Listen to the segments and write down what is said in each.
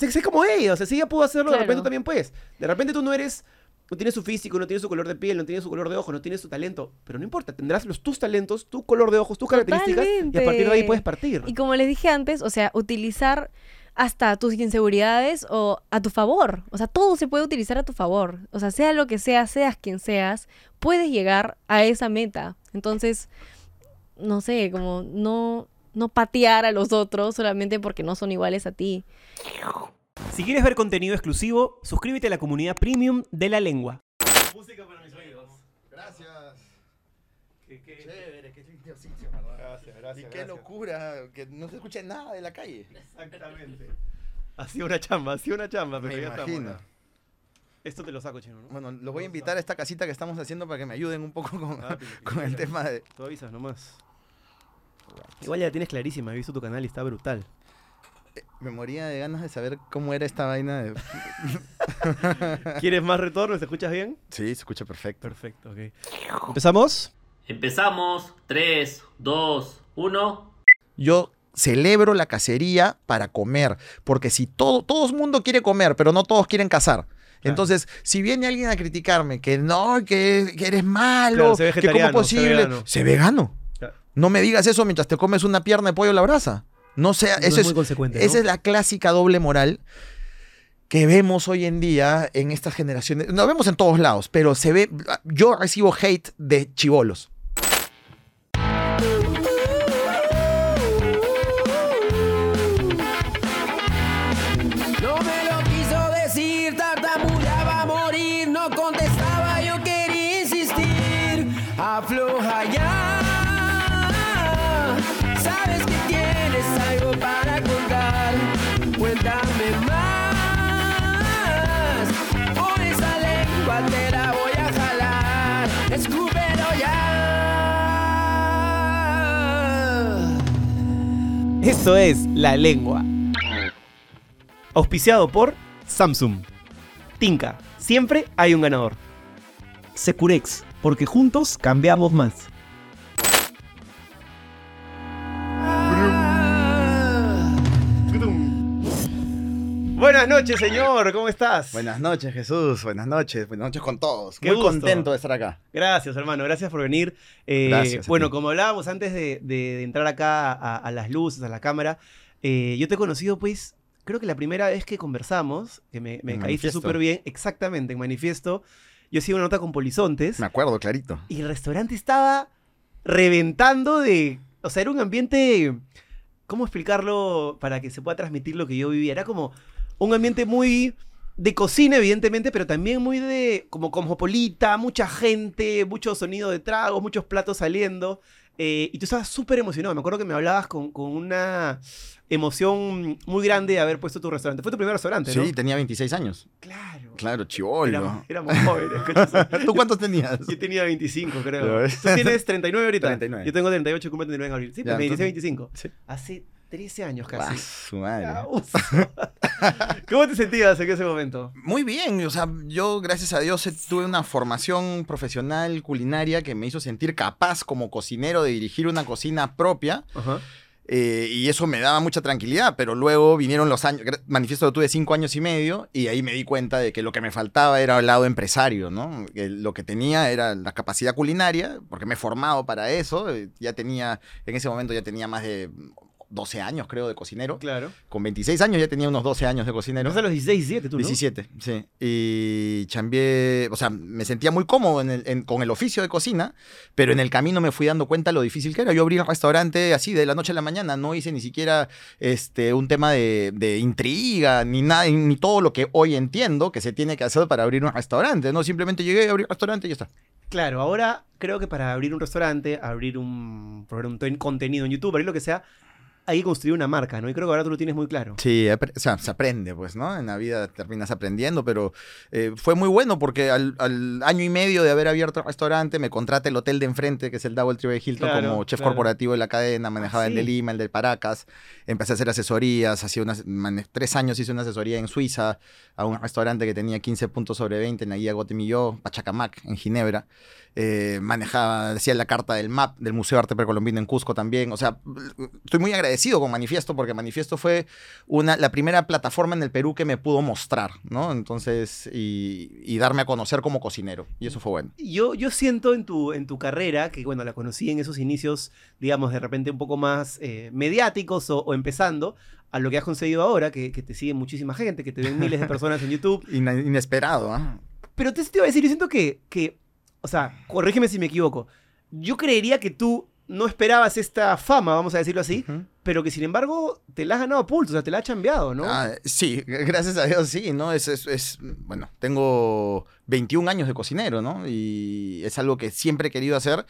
sé, sé como ella, o sea, si ella pudo hacerlo, de repente tú también puedes. De repente tú no eres, no tienes su físico, no tienes su color de piel, no tienes su color de ojos, no tienes su talento, pero no importa, tendrás los, tus talentos, tu color de ojos, tus características, y a partir de ahí puedes partir. Y como les dije antes, o sea, utilizar hasta tus inseguridades o a tu favor. O sea, todo se puede utilizar a tu favor. O sea, sea lo que sea, seas quien seas, puedes llegar a esa meta. Entonces, no sé, como no, no patear a los otros solamente porque no son iguales a ti. Si quieres ver contenido exclusivo, suscríbete a la comunidad premium de la lengua. Música para mis oídos. Gracias. ¿Qué, qué- Chévere, qué lindo sitio, ¿verdad? Gracias, y gracias. qué gracias. locura, que no se escuche nada de la calle. Exactamente. Ha sido una chamba, ha sido una chamba, pero Me ya estamos. imagino. acá. Esto te lo saco, chino, ¿no? Bueno, los voy a invitar a esta casita que estamos haciendo para que me ayuden un poco con, Ah, con el tema de... Tú avisas nomás. Igual ya la tienes clarísima, he visto tu canal y está brutal. Me moría de ganas de saber cómo era esta vaina de... ¿Quieres más retorno? ¿Se escuchas bien? Sí, se escucha perfecto. Perfecto, ok. ¿Empezamos? Empezamos. 3, 2, 1. Yo celebro la cacería para comer, porque si todo, todo el mundo quiere comer, pero no todos quieren cazar. Entonces, si viene alguien a criticarme que no, que, que eres malo, Claro, que cómo es posible, vegano. sé vegano. No me digas eso mientras te comes una pierna de pollo a la brasa. No sea, No eso es esa ¿no? es la clásica doble moral que vemos hoy en día en estas generaciones. Lo vemos en todos lados, pero se ve. Yo recibo hate de chivolos. Esto es La Lengua. Auspiciado por Samsung. Tinka. Siempre hay un ganador. Securex, porque juntos cambiamos más. Buenas noches, señor. ¿Cómo estás? Buenas noches, Jesús. Buenas noches. Buenas noches con todos. Qué Muy gusto. contento de estar acá. Gracias, hermano. Gracias por venir. Eh, Gracias Bueno, como hablábamos antes de, entrar acá a, a las luces, a la cámara, eh, yo te he conocido, pues, creo que la primera vez que conversamos, que me, caíste súper bien, exactamente, en Manifiesto, yo hacía una nota con Polizontes Me acuerdo, clarito. y el restaurante estaba reventando de... O sea, era un ambiente... ¿Cómo explicarlo para que se pueda transmitir lo que yo vivía? Era como un ambiente muy de cocina, evidentemente, pero también muy de como cosmopolita, mucha gente, mucho sonido de tragos, muchos platos saliendo. eh, y tú estabas súper emocionado. Me acuerdo que me hablabas con, con una emoción muy grande de haber puesto tu restaurante. Fue tu primer restaurante, ¿no? Sí, tenía 26 años. Claro. Claro, chivolo. Éramos, éramos jóvenes. ¿Tú cuántos tenías? Yo tenía 25, Ya creo. Tú tienes 39 ahorita. 39. Yo tengo 38, cumplo 39 en abril. Sí, Ya, pues me dice entonces- 25. Sí. Hace 13 años Ah, casi. su madre. Ah. ¿Cómo te sentías en ese momento? Muy bien, o sea, yo gracias a Dios eh, tuve una formación profesional culinaria que me hizo sentir capaz como cocinero de dirigir una cocina propia Ajá. eh, y eso me daba mucha tranquilidad, pero luego vinieron los años, manifiesto lo tuve cinco años y medio y ahí me di cuenta de que lo que me faltaba era el lado empresario, ¿no? Que lo que tenía era la capacidad culinaria, porque me he formado para eso, eh, ya tenía, en ese momento ya tenía más de 12 años creo de cocinero, Claro. con 26 años ya tenía unos 12 años de cocinero. A los 16, 17 tú, ¿no? 17, sí. Y chambié, o sea, me sentía muy cómodo en el- en- con el oficio de cocina, pero en el camino me fui dando cuenta lo difícil que era. Yo abrí el restaurante así de la noche a la mañana, no hice ni siquiera este, un tema de, de intriga, ni nada, ni todo lo que hoy entiendo que se tiene que hacer para abrir un restaurante, ¿no? Simplemente llegué, abrí el restaurante y ya está. Claro, ahora creo que para abrir un restaurante, abrir un, un ten- contenido en YouTube, abrir lo que sea, hay que construir una marca, ¿no? Y creo que ahora tú lo tienes muy claro. Sí, o sea, se aprende, pues, ¿no? En la vida terminas aprendiendo, pero eh, fue muy bueno porque al, al año y medio de haber abierto el restaurante me contrata el hotel de enfrente, que es el Double Tree Hilton, Claro, como chef claro. corporativo de la cadena, manejaba el de. Lima, el de Paracas, empecé a hacer asesorías, hacía unas, tres años hice una asesoría en Suiza a un restaurante que tenía 15 puntos sobre 20 en la guía Gotemilló, Pachacamac, en Ginebra. Eh, manejaba, decía la carta del MAP, del Museo de Arte Precolombino en Cusco también. O sea, estoy muy agradecido agradecido con Manifiesto porque Manifiesto fue una, la primera plataforma en el Perú que me pudo mostrar, ¿no? Entonces, y, y darme a conocer como cocinero. Y eso fue bueno. Yo, yo siento en tu, en tu carrera, que bueno, la conocí en esos inicios, digamos, de repente un poco más eh, mediáticos o, o empezando, a lo que has conseguido ahora, que, que te sigue muchísima gente, que te ven miles de personas en YouTube. Inesperado, ¿ah? Pero te, te iba a decir, yo siento que, que, o sea, corrígeme si me equivoco, yo creería que tú no esperabas esta fama, vamos a decirlo así, pero que sin embargo te la has ganado a pulso, o sea, te la has chambeado, ¿no? Ah, sí, gracias a Dios sí, ¿no? Es, es, es- bueno, tengo 21 años de cocinero, ¿no? Y es algo que siempre he querido hacer.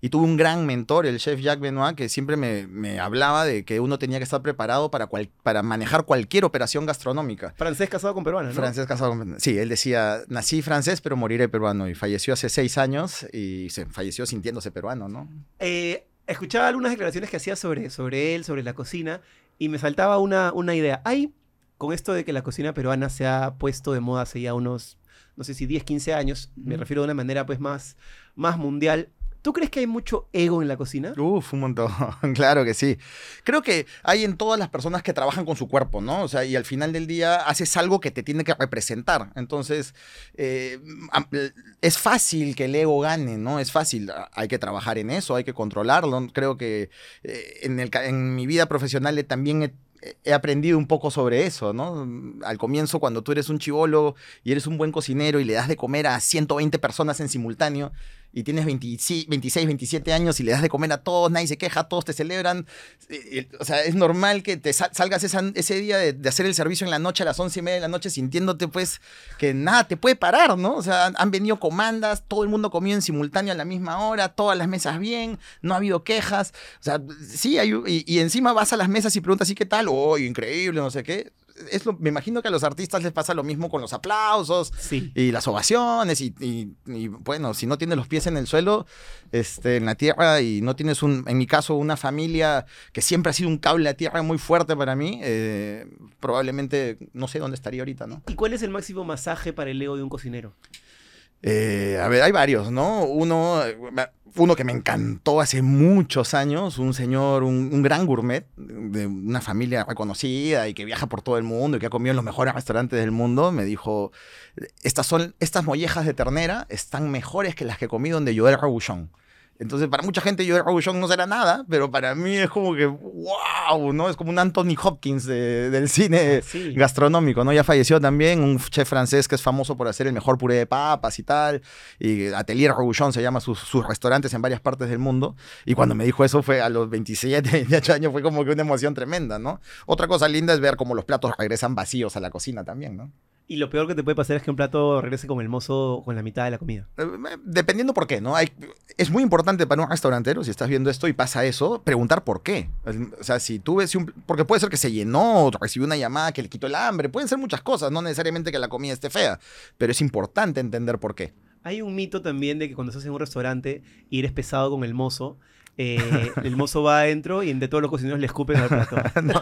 Y tuve un gran mentor, el chef Jacques Benoit, que siempre me, me hablaba de que uno tenía que estar preparado para, cual- para manejar cualquier operación gastronómica. Francés casado con peruana, ¿no? Francés casado con- Sí, él decía, nací francés, pero moriré peruano. Y falleció hace seis años y se falleció sintiéndose peruano, ¿no? Eh, escuchaba algunas declaraciones que hacía sobre, sobre él, sobre la cocina, y me saltaba una, una idea. Hay, con esto de que la cocina peruana se ha puesto de moda hace ya unos, no sé si 10, 15 años, me refiero de una manera pues más, más mundial. ¿Tú crees que hay mucho ego en la cocina? Uf, un montón, claro que sí. Creo que hay en todas las personas que trabajan con su cuerpo, ¿no? O sea, y al final del día haces algo que te tiene que representar. Entonces, eh, es fácil que el ego gane, ¿no? Es fácil. Hay que trabajar en eso, hay que controlarlo. Creo que eh, en, el, en mi vida profesional también he, he aprendido un poco sobre eso, ¿no? Al comienzo, cuando tú eres un chivolo y eres un buen cocinero y le das de comer a 120 personas en simultáneo, y tienes 26, 26, 27 años y le das de comer a todos, nadie se queja, todos te celebran. eh, eh, O sea, es normal que te sal- salgas ese día de, hacer el servicio en la noche a las 11 y media de la noche sintiéndote pues que nada te puede parar, ¿no? O sea, han, venido comandas, todo el mundo comió en simultáneo a la misma hora, todas las mesas bien, no ha habido quejas. O sea, sí, hay, y, encima vas a las mesas y preguntas, ¿y qué tal? ¡Oh, increíble! No sé qué. Es lo- me imagino que a los artistas les pasa lo mismo con los aplausos, Sí. y las ovaciones y, y- y, bueno, si no tienes los pies en el suelo, este, en la tierra y no tienes un, en mi caso, una familia que siempre ha sido un cable a tierra muy fuerte para mí, eh, probablemente no sé dónde estaría ahorita, ¿no? ¿Y cuál es el máximo masaje para el ego de un cocinero? Eh, a ver, hay varios, ¿no? Uno, uno que me encantó hace muchos años, un señor, un, gran gourmet de una familia reconocida y que viaja por todo el mundo y que ha comido en los mejores restaurantes del mundo, me dijo, estas son, estas mollejas de ternera están mejores que las que comí donde yo era. Entonces, para mucha gente yo era Rabuchón no será nada, pero para mí es como que, wow, ¿no? Es como un Anthony Hopkins de- del cine Sí. gastronómico, ¿no? Ya falleció también un chef francés que es famoso por hacer el mejor puré de papas y tal. Y Atelier Rouchon se llama sus, sus restaurantes en varias partes del mundo. Y cuando me dijo eso fue a los 27, 28 años, fue como que una emoción tremenda, ¿no? Otra cosa linda es ver cómo los platos regresan vacíos a la cocina también, ¿no? Y lo peor que te puede pasar es que un plato regrese con el mozo con la mitad de la comida. Eh, Dependiendo por qué, ¿no? Hay, es muy importante para un restaurantero, si estás viendo esto y pasa eso, preguntar por qué. O sea, si tú ves, un- porque puede ser que se llenó, o recibió una llamada que le quitó el hambre, pueden ser muchas cosas, no necesariamente que la comida esté fea, pero es importante entender por qué. Hay un mito también de que cuando estás en un restaurante y eres pesado con el mozo, eh, el mozo va adentro y de todos los cocineros le escupen al plato. No.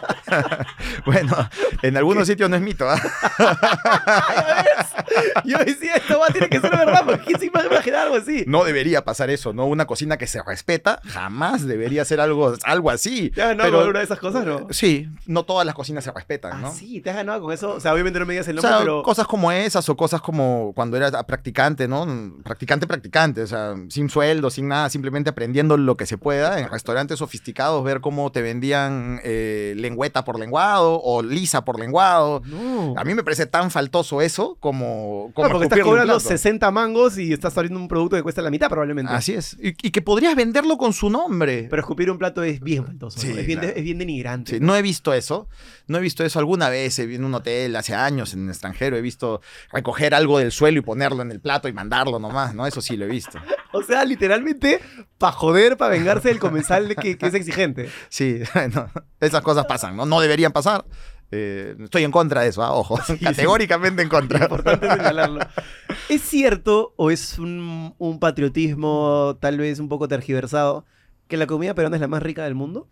bueno, en algunos sitios no es mito, ¿ah? Yo decía, esto va, tiene que ser verdad, porque ¿quién se imaginar algo así? No debería pasar eso, ¿no? Una cocina que se respeta jamás debería ser algo, algo así. ¿Te has ganado Pero- con alguna de esas cosas, no? Sí, no todas las cocinas se respetan, Ah, ¿no? sí, te has ganado con eso. O sea, obviamente no me digas el O nombre, sea, pero. cosas como esas o cosas como cuando era practicante, ¿no? Practicante, practicante, o sea, sin sueldo, sin nada, simplemente aprendiendo lo que se pueda. En restaurantes sofisticados, ver cómo te vendían eh, lengüeta por lenguado o lisa por lenguado. No. A mí me parece tan faltoso eso como, porque estás cobrando plato. 60 mangos y estás abriendo un producto que cuesta la mitad probablemente. Así es. Y, y que podrías venderlo con su nombre. Pero escupir un plato es bien faltoso. Sí, ¿no? es, bien, claro. es bien denigrante. Sí, no he visto eso. No he visto eso alguna vez. En un hotel hace años en el extranjero he visto recoger algo del suelo y ponerlo en el plato y mandarlo nomás, ¿no? Eso sí lo he visto. O sea, literalmente, para joder, para vengarse del comensal que, que es exigente. Sí, bueno, esas cosas pasan, ¿no? No deberían pasar. Eh, estoy en contra de eso, ah, ojo. Categóricamente en contra. Importante señalarlo. ¿Es cierto o es un, un patriotismo tal vez un poco tergiversado que la comida peruana es la más rica del mundo?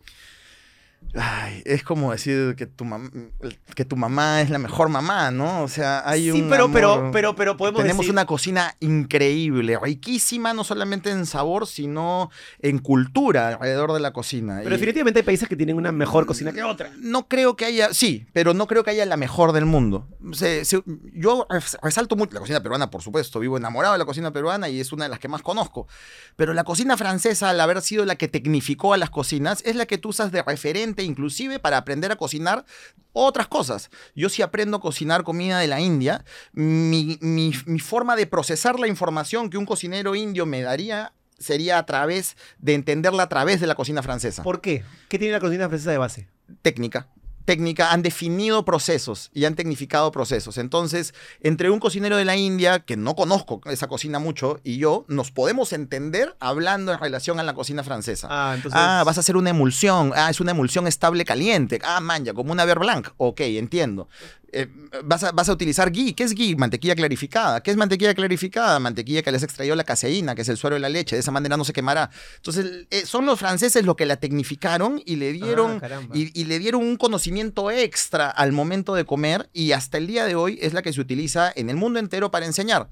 Ay, es como decir que tu, mam- que tu mamá es la mejor mamá, ¿no? O sea, hay sí, un pero, pero, amor- pero, pero podemos Tenemos decir- una cocina increíble, riquísima, no solamente en sabor, sino en cultura alrededor de la cocina. Pero Y definitivamente hay países que tienen una mejor cocina que otra. no creo que haya, sí, pero no creo que haya la mejor del mundo. Se- se- yo res- resalto mucho la cocina peruana, por supuesto, vivo enamorado de la cocina peruana y es una de las que más conozco. Pero la cocina francesa, al haber sido la que tecnificó a las cocinas, es la que tú usas de referente inclusive para aprender a cocinar otras cosas. Yo si aprendo a cocinar comida de la India, mi, mi- mi forma de procesar la información que un cocinero indio me daría sería a través de entenderla a través de la cocina francesa ¿Por qué? ¿Qué tiene la cocina francesa de base? técnica. Técnica, han definido procesos y han tecnificado procesos. Entonces, entre un cocinero de la India, que no conozco esa cocina mucho, y yo, nos podemos entender hablando en relación a la cocina francesa. Ah, entonces. Ah, vas a hacer una emulsión. Ah, es una emulsión estable caliente. Ah, man, ya, como una Beurre Blanc. Ok, entiendo. Eh, vas, a, vas a utilizar ghee. ¿Qué es ghee? Mantequilla clarificada. ¿Qué es mantequilla clarificada? Mantequilla que les extrayó la caseína, que es el suero de la leche. De esa manera no se quemará. Entonces, eh, son los franceses los que la tecnificaron y le dieron Ah, caramba. y, y le dieron un conocimiento extra al momento de comer y hasta el día de hoy es la que se utiliza en el mundo entero para enseñar.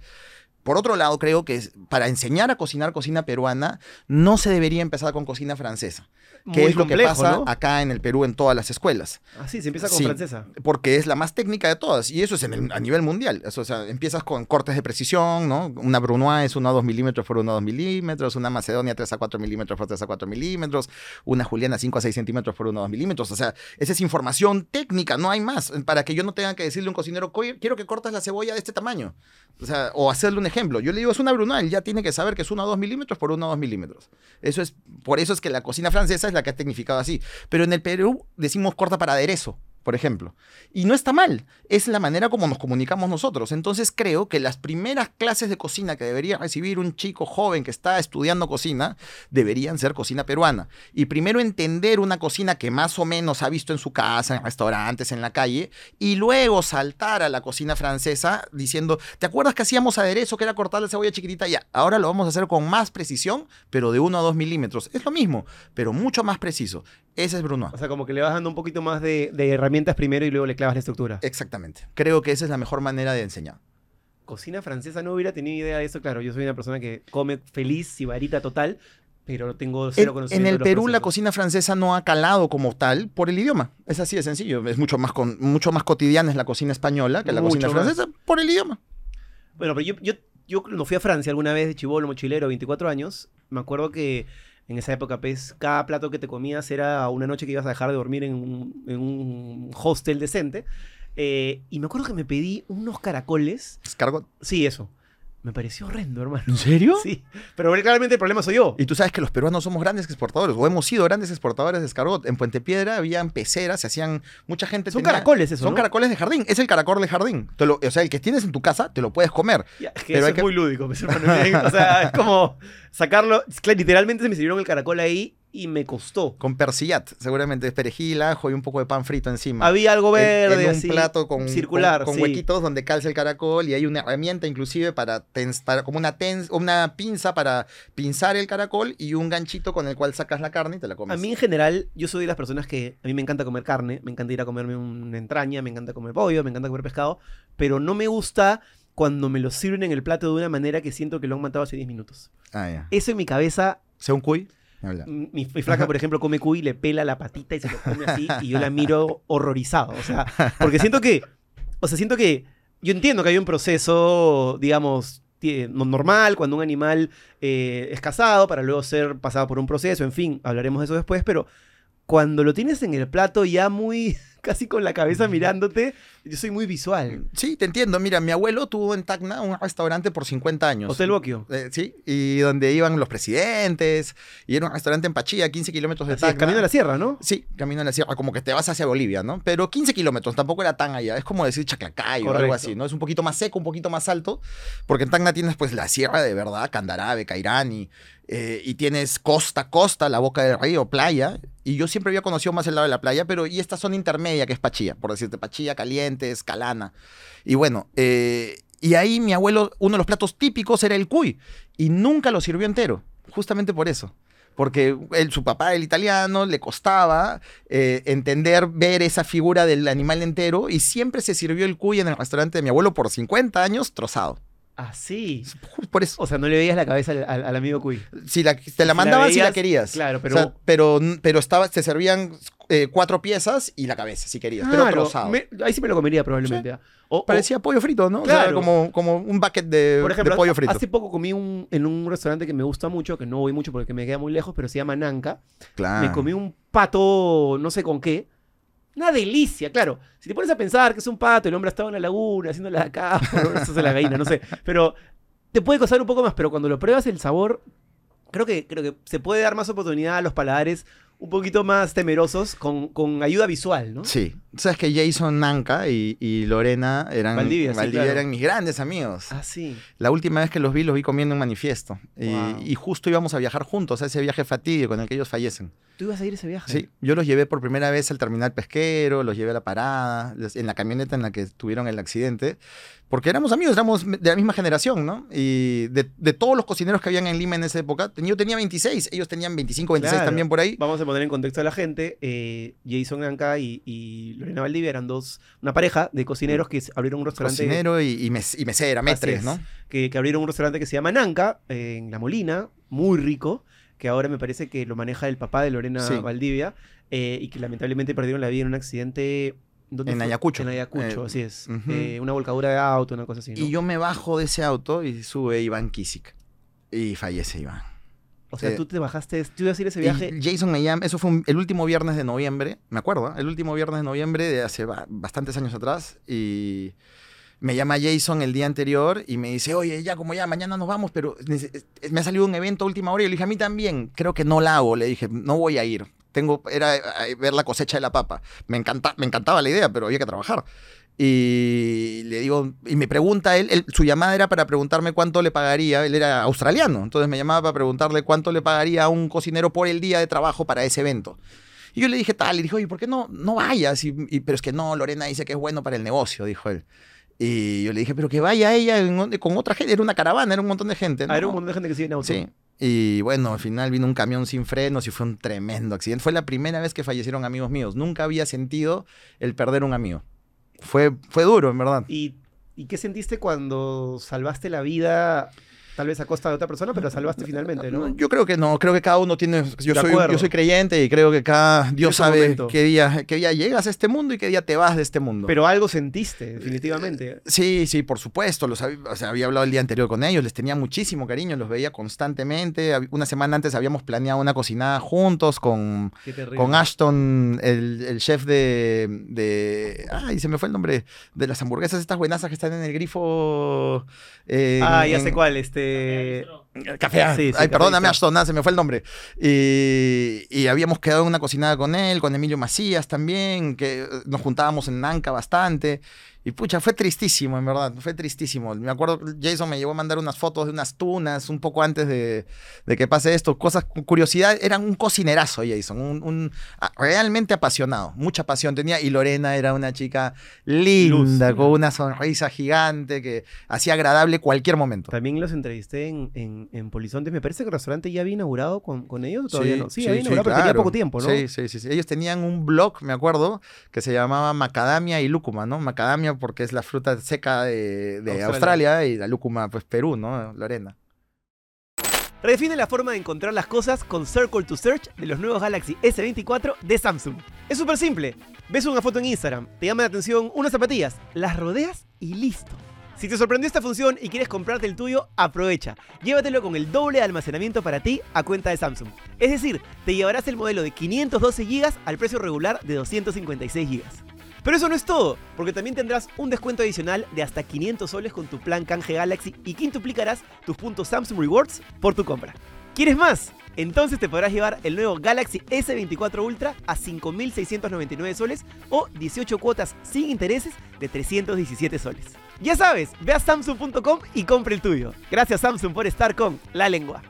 Por otro lado, creo que para enseñar a cocinar cocina peruana no se debería empezar con cocina francesa, que Muy es lo que complejo, pasa ¿no? acá en el Perú en todas las escuelas, Ah, sí, se empieza con Sí. francesa. porque es la más técnica de todas y eso es en el- a nivel mundial. Eso, o sea, empiezas con cortes de precisión, ¿no? Una Brunoise es 1 a 2 milímetros por 1 a 2 milímetros, una Macedonia 3 a 4 milímetros por 3 a 4 milímetros, una Juliana 5 a 6 centímetros por 1 a 2 milímetros. O sea, esa es información técnica, no hay más. Para que yo no tenga que decirle a un cocinero, "Oye, quiero que cortes la cebolla de este tamaño. O sea, o hacerle un ejemplo. Yo le digo, es una Brunoise, ya tiene que saber que es 1 a 2 milímetros por 1 a 2 milímetros. Eso es, por eso es que la cocina francesa es la que ha tecnificado así. Pero en el Perú decimos corta para aderezo, por ejemplo. Y no está mal, es la manera como nos comunicamos nosotros. Entonces creo que las primeras clases de cocina que debería recibir un chico joven que está estudiando cocina deberían ser cocina peruana. Y primero entender una cocina que más o menos ha visto en su casa, en restaurantes, en la calle, y luego saltar a la cocina francesa diciendo, ¿te acuerdas que hacíamos aderezo que era cortar la cebolla chiquitita? Ya, ahora lo vamos a hacer con más precisión, pero de 1 a 2 milímetros. Es lo mismo, pero mucho más preciso. Ese es Bruno. O sea, como que le vas dando un poquito más de, de herramientas primero y luego le clavas la estructura. Exactamente. Creo que esa es la mejor manera de enseñar. Cocina francesa no hubiera tenido idea de eso, claro. Yo soy una persona que come feliz, sibarita total, pero tengo cero En, conocimiento. en el de los Perú la cocina francesa no ha calado como tal por el idioma. Es así de sencillo. Es mucho más, con, mucho más cotidiana es la cocina española que la Mucho cocina más. francesa por el idioma. Bueno, pero yo, yo, yo cuando fui a Francia alguna vez de chivolo, mochilero, 24 años, me acuerdo que en esa época, pues, cada plato que te comías era una noche que ibas a dejar de dormir en un, en un hostel decente. Eh, y me acuerdo que me pedí unos caracoles. Escargot. Sí, eso. Me pareció horrendo, hermano. ¿En serio? Sí, pero claramente el problema soy yo. Y tú sabes que los peruanos somos grandes exportadores, o hemos sido grandes exportadores de escargot. En Puente Piedra habían peceras, se hacían, mucha gente Son tenía- caracoles eso, Son ¿no? caracoles de jardín, es el caracol de jardín. Te lo- o sea, el que tienes en tu casa, te lo puedes comer. Ya, es que Pero eso es que- muy lúdico, pues, o sea, es como sacarlo. literalmente se me sirvieron el caracol ahí y me costó. Con persillat, seguramente perejil, ajo y un poco de pan frito encima. Había algo En- verde, en, un así, plato con, circular, con, con sí. huequitos donde calza el caracol y hay una herramienta inclusive para, tens- para como una, tens- una pinza para pinzar el caracol y un ganchito con el cual sacas la carne y te la comes. A mí en general, yo soy de las personas que a mí me encanta comer carne, me encanta ir a comerme una entraña, me encanta comer pollo, me encanta comer pescado, pero no me gusta cuando me lo sirven en el plato de una manera que siento que lo han matado hace 10 minutos. Ah. Eso en mi cabeza, Sea un cuy. Mi, mi flaca, por ejemplo, come cuy, le pela la patita y se lo come así, y yo la miro horrorizado. O sea, porque siento que, o sea, siento que yo entiendo que hay un proceso, digamos, no- normal, cuando un animal eh, es cazado para luego ser pasado por un proceso, en fin, hablaremos de eso después, pero cuando lo tienes en el plato ya muy, casi con la cabeza mirándote, yo soy muy visual. Sí, te entiendo. Mira, mi abuelo tuvo en Tacna un restaurante por 50 años. Hotel Bokio. Eh, sí, y donde iban los presidentes, y era un restaurante en Pachía, 15 kilómetros de Así es, Tacna. camino a la sierra, ¿no? Sí, camino a la sierra, como que te vas hacia Bolivia, ¿no? Pero 15 kilómetros, tampoco era tan allá. Es como decir Chaclacayo o algo así, ¿no? Es un poquito más seco, un poquito más alto, porque en Tacna tienes pues la sierra de verdad, Candarabe, Cairani, eh, y tienes costa, costa, la boca del río, playa. Y yo siempre había conocido más el lado de la playa, pero y esta zona intermedia que es Pachía, por decirte, Pachía, Calientes, Calana. Y bueno, eh, y ahí mi abuelo, uno de los platos típicos era el cuy, y nunca lo sirvió entero, justamente por eso. porque su papá, el italiano, le costaba eh, entender, ver esa figura del animal entero y siempre se sirvió el cuy en el restaurante de mi abuelo por 50 años trozado. Así. Por eso, O sea, no le veías la cabeza al, al- al amigo Cuy. si la, te la mandaban si la veías, querías. claro, O pero- sea, pero, pero estaba, te servían eh, cuatro piezas y la cabeza, si querías, pero Claro, trozado. me- ahí sí me lo comería probablemente. ¿ah? O- o- Parecía pollo frito, ¿no? O sea, Claro. como, como un bucket de, Por ejemplo, de pollo frito. hace poco comí un, en un restaurante que me gusta mucho, que no voy mucho porque me queda muy lejos, pero se llama Nanka. Claro. Me comí un pato, no sé con qué. Una delicia, claro. Si te pones a pensar que es un pato, el hombre ha estado en la laguna haciéndole acá, bueno, eso es la gallina, no sé. Pero te puede costar un poco más, pero cuando lo pruebas el sabor, creo que, creo que se puede dar más oportunidad a los paladares un poquito más temerosos con, con ayuda visual, ¿no? Sí. Sabes que Jason Nanka y, y Lorena eran, Valdivia, sí, claro. eran mis grandes amigos. Ah, sí. La última vez que los vi, los vi comiendo un manifiesto. Y, Wow. y justo íbamos a viajar juntos a ese viaje fatídico en el que ellos fallecen. ¿Tú ibas a ir a ese viaje? Sí, yo los llevé por primera vez al terminal pesquero, los llevé a la parada, en la camioneta en la que tuvieron el accidente, porque éramos amigos, éramos de la misma generación, ¿no? Y de, de todos los cocineros que habían en Lima en esa época, yo tenía 26, ellos tenían 25, 26 Claro. también por ahí. Vamos a poner en contexto a la gente. eh, Jason Anca y, y Lorena Valdivia eran dos, una pareja de cocineros que abrieron un restaurante. Cocinero y, y, mes- y mesera, metres, es. ¿no? Que, que abrieron un restaurante que se llama Nanca, eh, en La Molina, muy rico, que ahora me parece que lo maneja el papá de Lorena Sí. Valdivia, eh, y que lamentablemente perdieron la vida en un accidente. ¿Dónde En fue? Ayacucho. En Ayacucho, Eh, así es. Eh, una volcadura de auto, una cosa así. ¿no? Y yo me bajo de ese auto y sube Iván Kisik. Y fallece Iván. o sea, eh, tú te bajaste, tú ibas a ir ese viaje. Jason me llama, eso fue un- el último viernes de noviembre, me acuerdo, el último viernes de noviembre de hace ba- bastantes años atrás. Y me llama Jason el día anterior y me dice, oye, ya como ya, mañana nos vamos, pero me ha salido un evento a última hora. Y le dije, a mí también, creo que no la hago. Le dije, no voy a ir. Tengo, era eh, ver la cosecha de la papa. Me, encanta, me encantaba la idea, pero había que trabajar. Y le digo, y me pregunta él, él- su llamada era para preguntarme cuánto le pagaría, él era australiano, entonces me llamaba para preguntarle cuánto le pagaría a un cocinero por el día de trabajo para ese evento. Y yo le dije tal, y dijo, oye, ¿por qué no, no vayas? Y, y- pero es que no, Lorena dice que es bueno para el negocio, dijo él. Y yo le dije, pero que vaya ella en- con otra gente, era una caravana, era un montón de gente. Ah, era ¿no? un montón de gente que sigue en auto. Sí. Y bueno, al final vino un camión sin frenos y fue un tremendo accidente. Fue la primera vez que fallecieron amigos míos. Nunca había sentido el perder un amigo. Fue, fue duro, en verdad. ¿Y, ¿Y qué sentiste cuando salvaste la vida, tal vez a costa de otra persona, pero salvaste finalmente, ¿no? Yo creo que no, creo que cada uno tiene. Yo, De soy, acuerdo. yo soy creyente y creo que cada Dios sabe momento. qué día, qué día llegas a este mundo y qué día te vas de este mundo. Pero algo sentiste, definitivamente. Sí, sí, por supuesto. Los había, o sea, había hablado el día anterior con ellos, les tenía muchísimo cariño, los veía constantemente. Una semana antes habíamos planeado una cocinada juntos con, con Ashton, el, el chef de, de. Ay, se me fue el nombre. De las hamburguesas, estas buenazas que están en el grifo. eh, Ah, ya en- sé cuál, este... Café. Sí, sí, Ay, perdóname. Ashton, se me fue el nombre. Y, y habíamos quedado en una cocinada con él, con Emilio Macías también, que nos juntábamos en Nanca bastante. Y pucha, fue tristísimo, en verdad, fue tristísimo. Me acuerdo, Jason me llevó a mandar unas fotos de unas tunas un poco antes de, de que pase esto. Cosas, curiosidad, era un cocinerazo Jason, un, un- a- realmente apasionado, mucha pasión tenía. Y Lorena era una chica linda, Luz. con una sonrisa gigante que hacía agradable cualquier momento. También los entrevisté en, en, en Polizonte. Me parece que el restaurante ya había inaugurado con, con ellos. ¿o Todavía no. Sí, había inaugurado, pero tenía claro. poco tiempo, ¿no? Sí, sí, sí, sí. Ellos tenían un blog, me acuerdo, que se llamaba Macadamia y Lúcuma, ¿no? Macadamia porque es la fruta seca de, de Australia. Australia. y la lúcuma, pues Perú, ¿no? Lorena. Redefine la forma de encontrar las cosas con Circle to Search de los nuevos Galaxy S24 de Samsung. Es súper simple. Ves una foto en Instagram, te llama la atención unas zapatillas, las rodeas y listo. Si te sorprendió esta función y quieres comprarte el tuyo, aprovecha. Llévatelo con el doble de almacenamiento para ti a cuenta de Samsung. Es decir, te llevarás el modelo de 512 GB al precio regular de 256 GB. Pero eso no es todo, porque también tendrás un descuento adicional de hasta 500 soles con tu plan canje Galaxy y quintuplicarás tus puntos Samsung Rewards por tu compra. ¿Quieres más? Entonces te podrás llevar el nuevo Galaxy S24 Ultra a 5.699 soles o 18 cuotas sin intereses de 317 soles. Ya sabes, ve a samsung.com y compra el tuyo. Gracias Samsung por estar con La Lengua.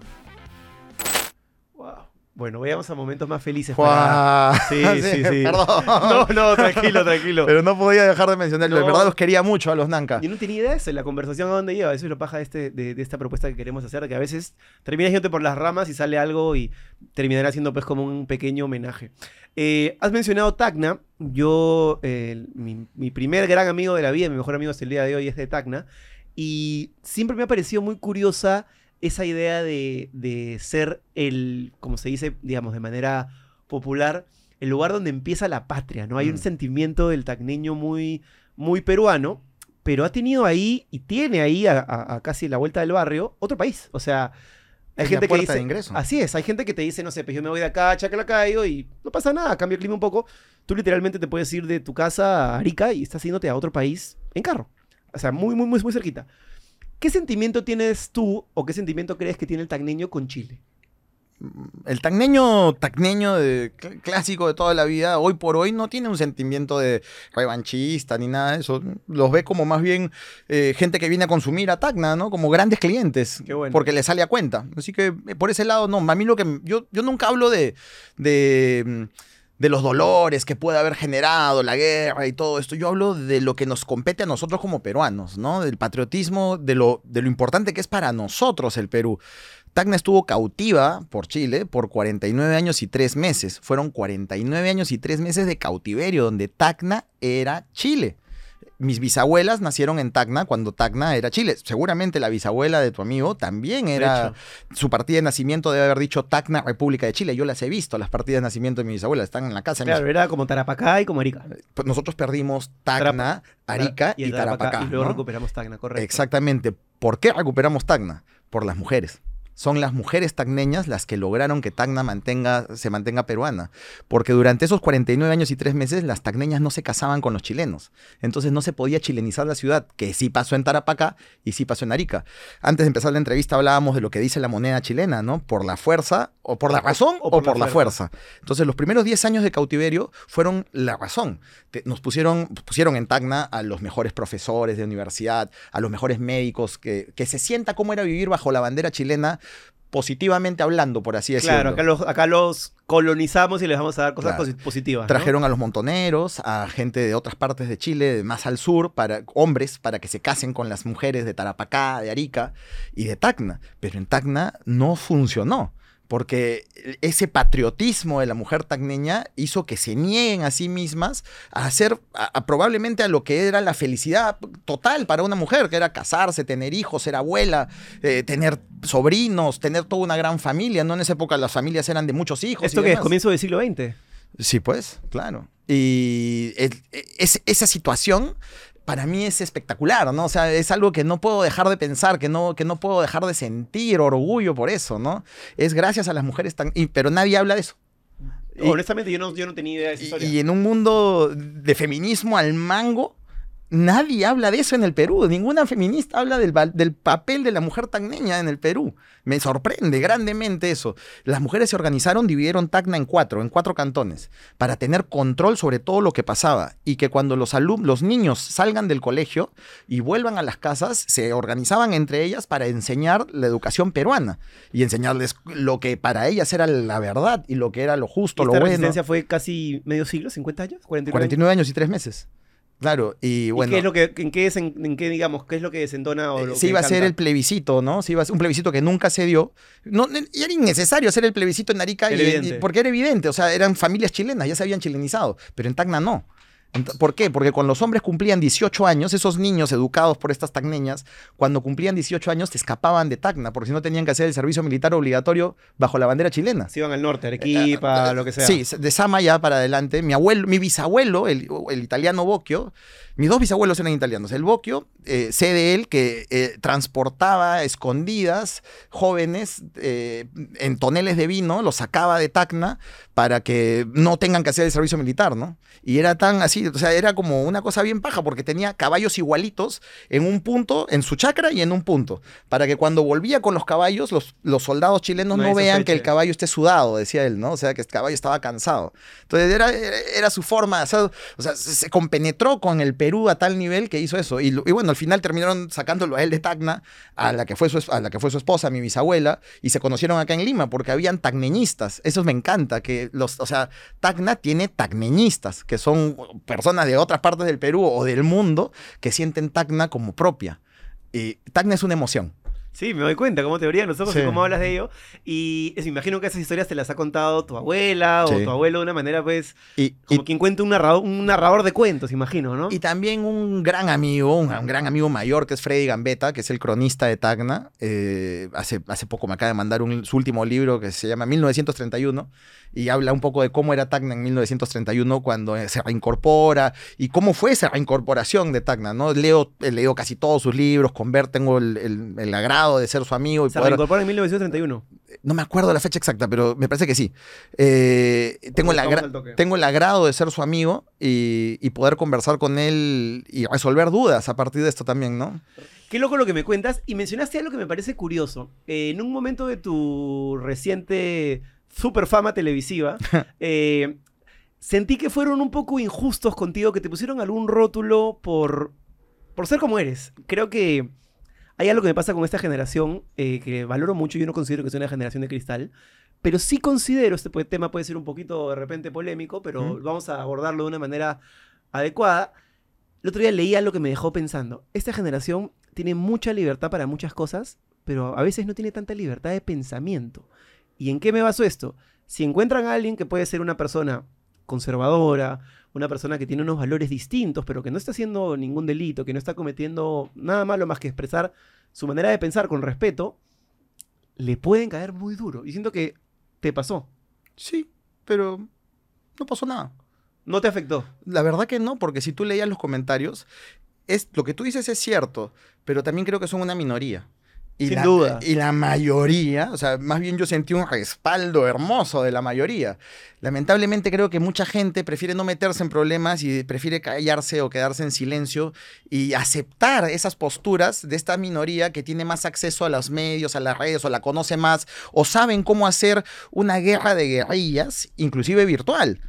Wow. Bueno, vayamos a momentos más felices. para- Juá. Sí, sí, sí. Perdón. No, no, tranquilo, tranquilo. Pero no podía dejar de mencionarlo. De verdad los quería mucho a los Nanka. Yo no tenía idea de eso, la conversación a dónde lleva. Eso es lo paja de, este, de, de esta propuesta que queremos hacer, que a veces terminas yéndote por las ramas y sale algo y terminará siendo pues como un pequeño homenaje. Eh, has mencionado Tacna. Yo, eh, mi, mi primer gran amigo de la vida, mi mejor amigo hasta el día de hoy es de Tacna. Y siempre me ha parecido muy curiosa esa idea de, de ser el, como se dice, digamos, de manera popular, el lugar donde empieza la patria, ¿no? Hay un Mm. sentimiento del tacneño muy, muy peruano, pero ha tenido ahí y tiene ahí a, a- a casi la vuelta del barrio otro país. O sea, hay Es gente que dice, de ingreso. así es, hay gente que te dice, no sé, pues yo me voy de acá, Chaclacayo y no pasa nada, cambia el clima un poco. Tú literalmente te puedes ir de tu casa a Arica y estás yéndote a otro país en carro. O sea, muy, muy, muy, muy cerquita. ¿Qué sentimiento tienes tú o qué sentimiento crees que tiene el tacneño con Chile? El tacneño, tacneño de, cl- clásico de toda la vida, hoy por hoy no tiene un sentimiento de revanchista ni nada de eso. Los ve como más bien eh, gente que viene a consumir a Tacna, ¿no? Como grandes clientes. Qué bueno. Porque le sale a cuenta. Así que eh, por ese lado, no. A mí lo que. Yo, yo nunca hablo de. de mm, de los dolores que puede haber generado la guerra y todo esto. Yo hablo de lo que nos compete a nosotros como peruanos, ¿no? Del patriotismo, de lo, de lo importante que es para nosotros el Perú. Tacna estuvo cautiva por Chile por 49 años y 3 meses. Fueron 49 años y 3 meses de cautiverio, donde Tacna era Chile. Mis bisabuelas nacieron en Tacna cuando Tacna era Chile. Seguramente la bisabuela de tu amigo también era. Su partida de nacimiento debe haber dicho Tacna, República de Chile. Yo las he visto, las partidas de nacimiento de mi bisabuela. Están en la casa. mis- Claro, era como Tarapacá y como Arica. Pues nosotros perdimos Tacna, Arica y, Tarapacá. Y luego ¿no? recuperamos Tacna, correcto. Exactamente. ¿Por qué recuperamos Tacna? Por las mujeres. Son las mujeres tacneñas las que lograron que Tacna mantenga, se mantenga peruana. Porque durante esos 49 años y 3 meses, las tacneñas no se casaban con los chilenos. Entonces no se podía chilenizar la ciudad, que sí pasó en Tarapacá y sí pasó en Arica. Antes de empezar la entrevista hablábamos de lo que dice la moneda chilena, ¿no? Por la fuerza, o por la razón, o por, la fuerza. Entonces, los primeros 10 años de cautiverio fueron la razón. Nos pusieron, pusieron en Tacna a los mejores profesores de universidad, a los mejores médicos, que, que se sienta cómo era vivir bajo la bandera chilena, positivamente hablando, por así decirlo. Claro, acá los, acá los colonizamos y les vamos a dar cosas Claro. positivas. ¿no? Trajeron a los montoneros, a gente de otras partes de Chile, de más al sur, para hombres, para que se casen con las mujeres de Tarapacá, de Arica y de Tacna. Pero en Tacna no funcionó. Porque ese patriotismo de la mujer tacneña hizo que se nieguen a sí mismas a hacer a- a probablemente a lo que era la felicidad total para una mujer, que era casarse, tener hijos, ser abuela, eh, tener sobrinos, tener toda una gran familia. ¿no? En esa época las familias eran de muchos hijos. y ¿Esto que es comienzo del siglo XX? Sí, pues, claro. Y es- esa situación para mí es espectacular, ¿no? O sea, es algo que no puedo dejar de pensar, que no, que no puedo dejar de sentir orgullo por eso, ¿no? Es gracias a las mujeres tan... y- pero nadie habla de eso. Y- Honestamente, yo no, yo no tenía idea de esa y, historia. y en un mundo de feminismo al mango, nadie habla de eso en el Perú. Ninguna feminista habla del, papel de la mujer tacneña en el Perú. Me sorprende grandemente eso. Las mujeres se organizaron, dividieron Tacna en cuatro, en cuatro cantones, para tener control sobre todo lo que pasaba. Y que cuando los, los niños salgan del colegio y vuelvan a las casas, se organizaban entre ellas para enseñar la educación peruana y enseñarles lo que para ellas era la verdad y lo que era lo justo, ¿Y lo bueno. resistencia fue casi medio siglo? ¿50 años? ¿49 años? 49 años y 3 meses. Claro, y ¿Y bueno. qué es lo que, en qué, en qué, digamos, qué es lo que desentona o eh, lo se que iba a hacer el plebiscito, ¿no? Se iba a hacer un plebiscito que nunca se dio. No, era innecesario hacer el plebiscito en Arica y- porque era evidente, o sea, eran familias chilenas, ya se habían chilenizado, pero en Tacna no. ¿Por qué? Porque cuando los hombres cumplían 18 años, esos niños educados por estas tacneñas, cuando cumplían 18 años, se escapaban de Tacna, porque si no tenían que hacer el servicio militar obligatorio bajo la bandera chilena. Se iban al norte, Arequipa, lo que sea. Sí, de Sama ya para adelante. Mi abuelo, mi bisabuelo, el, el italiano Bocchio, mis dos bisabuelos eran italianos. El Bocchio, eh, sé de él que eh, transportaba escondidas jóvenes eh, en toneles de vino, los sacaba de Tacna para que no tengan que hacer el servicio militar, ¿no? Y era tan así O sea, era como una cosa bien paja porque tenía caballos igualitos en un punto, en su chacra y en un punto. Para que cuando volvía con los caballos, los, los soldados chilenos No vean que el caballo esté sudado, decía él, ¿no? O sea, que el caballo estaba cansado. Entonces era, era, era su forma o sea, se, compenetró con el Perú a tal nivel que hizo eso. Y, bueno, al final terminaron sacándolo a él de Tacna, a la, que fue su, a la que fue su esposa, mi bisabuela, y se conocieron acá en Lima porque habían tacneñistas. Eso me encanta, que los, o sea, Tacna tiene tacneñistas, que son personas de otras partes del Perú o del mundo que sienten Tacna como propia. Y Tacna es una emoción. Sí, me doy cuenta cómo te brillan los ojos y Sí. cómo hablas de ello. Y me imagino que esas historias te las ha contado tu abuela o Sí. tu abuelo de una manera, pues, Y, como y- quien cuenta un narrador, un narrador de cuentos, imagino, ¿no? Y también un gran amigo, un, un gran amigo mayor que es Freddy Gambetta, que es el cronista de Tacna. Eh, hace, hace poco me acaba de mandar un- su último libro que se llama 1931 y habla un poco de cómo era Tacna en 1931 cuando eh, se reincorpora y cómo fue esa reincorporación de Tacna. ¿no? Leo, eh, leo casi todos sus libros, con Ver tengo el, el- el agrado de ser su amigo y Se poder reincorpora en 1931. no me acuerdo la fecha exacta, pero me parece que sí. Eh, tengo, el agra- tengo el agrado de ser su amigo y, y poder conversar con él y resolver dudas a partir de esto también, ¿no? Qué loco lo que me cuentas. Y mencionaste algo que me parece curioso. Eh, en un momento de tu reciente super fama televisiva, eh, sentí que fueron un poco injustos contigo, que te pusieron algún rótulo por, por ser como eres. Creo que hay algo que me pasa con esta generación eh, que valoro mucho. Yo no considero que sea una generación de cristal. Pero sí considero, este tema puede ser un poquito de repente polémico, pero vamos a abordarlo de una manera adecuada. El otro día leía lo que me dejó pensando. Esta generación tiene mucha libertad para muchas cosas, pero a veces no tiene tanta libertad de pensamiento. ¿Y en qué me baso esto? Si encuentran a alguien que puede ser una persona conservadora, una persona que tiene unos valores distintos, pero que no está haciendo ningún delito, que no está cometiendo nada malo más que expresar su manera de pensar con respeto, le pueden caer muy duro. Y siento que te pasó. Sí, pero no pasó nada. No te afectó. La verdad que no, porque si tú leías los comentarios, es, lo que tú dices es cierto, pero también creo que son una minoría. Y Sin la, duda. Y la mayoría, o sea, más bien yo sentí un respaldo hermoso de la mayoría. Lamentablemente creo que mucha gente prefiere no meterse en problemas y prefiere callarse o quedarse en silencio y aceptar esas posturas de esta minoría que tiene más acceso a los medios, a las redes o la conoce más o saben cómo hacer una guerra de guerrillas, inclusive virtual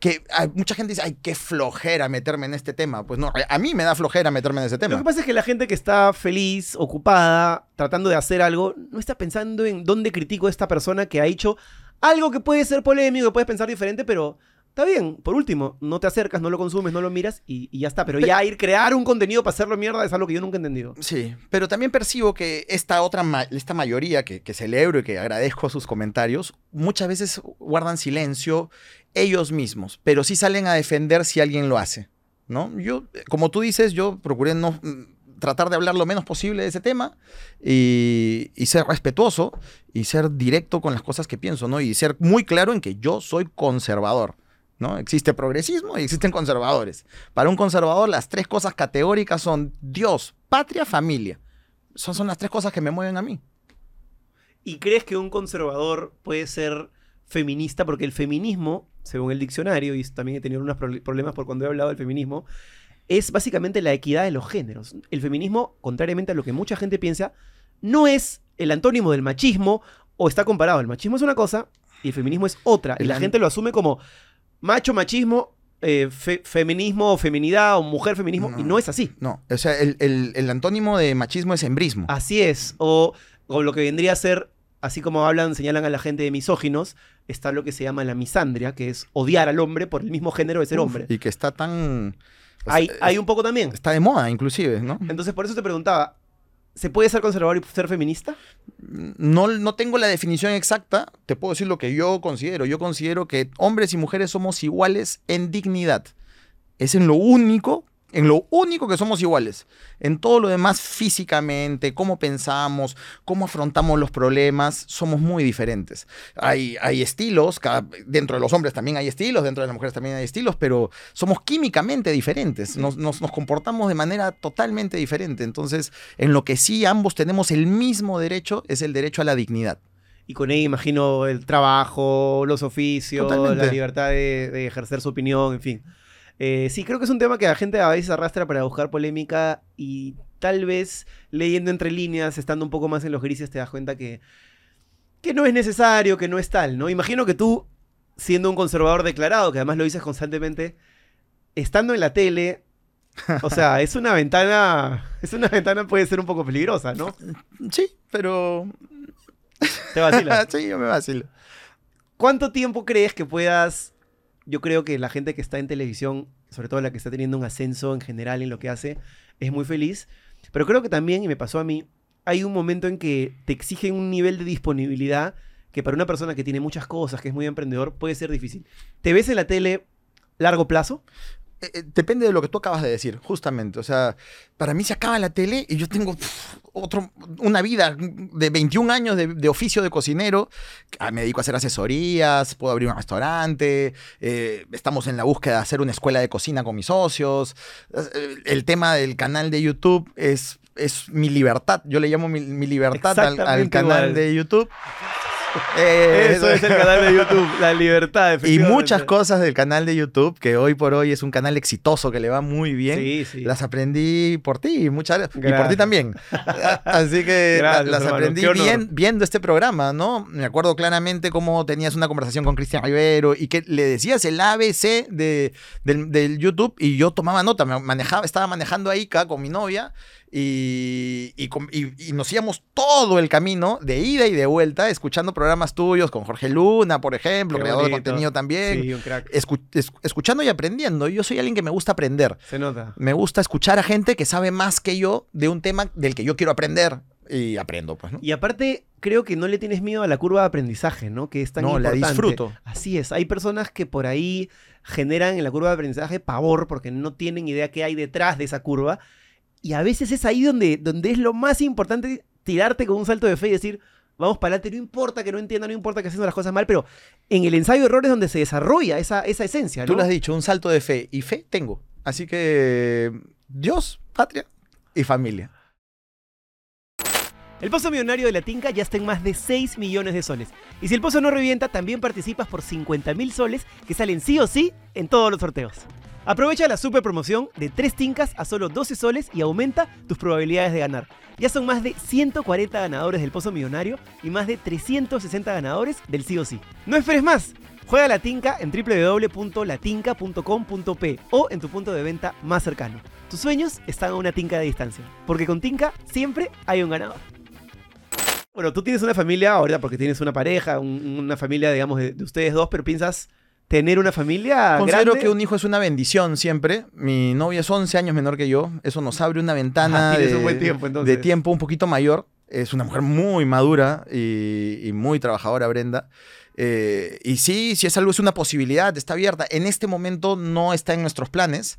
que hay- mucha gente dice, ay, qué flojera meterme en este tema. Pues no, a mí me da flojera meterme en ese Lo tema. que pasa es que la gente que está feliz, ocupada, tratando de hacer algo, no está pensando en dónde critico a esta persona que ha hecho algo que puede ser polémico, que puedes pensar diferente, pero está bien. Por último, no te acercas, no lo consumes, no lo miras y, y ya está. Pero ya ir crear un contenido para hacerlo mierda es algo que yo nunca he entendido. Sí, pero también percibo que esta otra, ma- esta mayoría que, que celebro y que agradezco sus comentarios, muchas veces guardan silencio ellos mismos, pero sí salen a defender si alguien lo hace, ¿no? Yo, como tú dices, yo procuré no mm, tratar de hablar lo menos posible de ese tema y, y ser respetuoso y ser directo con las cosas que pienso, ¿no? Y ser muy claro en que yo soy conservador. ¿No? Existe progresismo y existen conservadores. Para un conservador, las tres cosas categóricas son Dios, patria, familia. Son, son las tres cosas que me mueven a mí. ¿Y crees que un conservador puede ser feminista? Porque el feminismo, según el diccionario, y también he tenido unos proble- problemas por cuando he hablado del feminismo, es básicamente la equidad de los géneros. El feminismo, contrariamente a lo que mucha gente piensa, no es el antónimo del machismo o está comparado. El machismo es una cosa y el feminismo es otra. Y la gente lo asume como macho, machismo, eh, fe- feminismo o feminidad o mujer, feminismo. Y No. no es así. No, o sea, el, el- el antónimo de machismo es embrismo. Así es. O, o lo que vendría a ser, así como hablan, señalan a la gente de misóginos, está lo que se llama la misandria, que es odiar al hombre por el mismo género de ser Uf, hombre. Y que está tan... Hay, es- hay un poco también. Está de moda, inclusive, ¿no? Entonces, por eso te preguntaba, ¿se puede ser conservador y ser feminista? No, no tengo la definición exacta, te puedo decir lo que yo considero. Yo considero que hombres y mujeres somos iguales en dignidad. Es en lo único, en lo único que somos iguales. En todo lo demás, físicamente, cómo pensamos, cómo afrontamos los problemas, somos muy diferentes. Hay, hay estilos, cada- dentro de los hombres también hay estilos, dentro de las mujeres también hay estilos, pero somos químicamente diferentes. Nos, nos- nos comportamos de manera totalmente diferente. Entonces, en lo que sí ambos tenemos el mismo derecho es el derecho a la dignidad. Y con ella imagino el trabajo, los oficios, Totalmente. la libertad de, de ejercer su opinión, en fin. Eh, sí, creo que es un tema que la gente a veces arrastra para buscar polémica y tal vez leyendo entre líneas, estando un poco más en los grises, te das cuenta que, que no es necesario, que no es tal, ¿no? Imagino que tú, siendo un conservador declarado, que además lo dices constantemente, estando en la tele, o sea, es una ventana, es una ventana puede ser un poco peligrosa, ¿no? Sí, pero... Te vacilas. sí, yo me vacilo. ¿Cuánto tiempo crees que puedas? Yo creo que la gente que está en televisión, sobre todo la que está teniendo un ascenso en general en lo que hace, es muy feliz. Pero creo que también, y me pasó a mí, hay un momento en que te exigen un nivel de disponibilidad que para una persona que tiene muchas cosas, que es muy emprendedor, puede ser difícil. ¿Te ves en la tele largo plazo? Eh, eh, depende de lo que tú acabas de decir, justamente. O sea, para mí se acaba la tele y yo tengo otro, una vida de 21 años de, de oficio de cocinero. Ah, Me dedico a hacer asesorías, puedo abrir un restaurante, eh, estamos en la búsqueda de hacer una escuela de cocina con mis socios. El tema del canal de YouTube es, es mi libertad. Yo le llamo mi, mi libertad al, canal igual. de YouTube. Eh, Eso es el canal de YouTube, la libertad. Y muchas cosas del canal de YouTube, que hoy por hoy es un canal exitoso, que le va muy bien. Sí, sí. Las aprendí por ti, muchas y por ti también. Así que Gracias, las hermano, aprendí bien, viendo este programa, ¿no? Me acuerdo claramente cómo tenías una conversación con Cristian Rivero y que le decías el ABC de, del, del YouTube y yo tomaba nota, me manejaba, estaba manejando ahí acá con mi novia y, y- y nos íbamos todo el camino de ida y de vuelta escuchando programas tuyos con Jorge Luna, por ejemplo, Qué creador de contenido también Sí, un crack. escu- es- escuchando y aprendiendo. Yo soy alguien que me gusta aprender. Se nota. Me gusta escuchar a gente que sabe más que yo de un tema del que yo quiero aprender. Y aprendo, pues, ¿no? Y aparte, creo que no le tienes miedo a la curva de aprendizaje, ¿no? Que es tan No, la disfruto. Así es. Hay personas que por ahí generan en la curva de aprendizaje pavor porque no tienen idea qué hay detrás de esa curva. Y a veces es ahí donde, donde es lo más importante tirarte con un salto de fe y decir, vamos para adelante, no importa que no entienda, no importa que haciendo las cosas mal, pero en el ensayo de error es donde se desarrolla esa, esa esencia, ¿no? Tú lo has dicho, un salto de fe. Y fe tengo. Así que Dios, patria y familia. El pozo millonario de la Tinca ya está en más de 6 millones de soles. Y si el pozo no revienta, también participas por 50 mil soles que salen sí o sí en todos los sorteos. Aprovecha la super promoción de 3 Tincas a solo 12 soles y aumenta tus probabilidades de ganar. Ya son más de 140 ganadores del pozo millonario y más de 360 ganadores del sí o sí. No esperes más. Juega la Tinca en www.latinca.com.p o en tu punto de venta más cercano. Tus sueños están a una tinca de distancia, porque con Tinca siempre hay un ganador. Bueno, tú tienes una familia ahora porque tienes una pareja, un- una familia, digamos, de ustedes dos, pero piensas tener una familia Considero grande. que un hijo es una bendición siempre. Mi novia es 11 años menor que yo. Eso nos abre una ventana Ah, de, un buen tiempo, entonces. de tiempo un poquito mayor. Es una mujer muy madura y, y muy trabajadora, Brenda. Eh, y sí, si es algo, es una posibilidad, está abierta. En este momento no está en nuestros planes.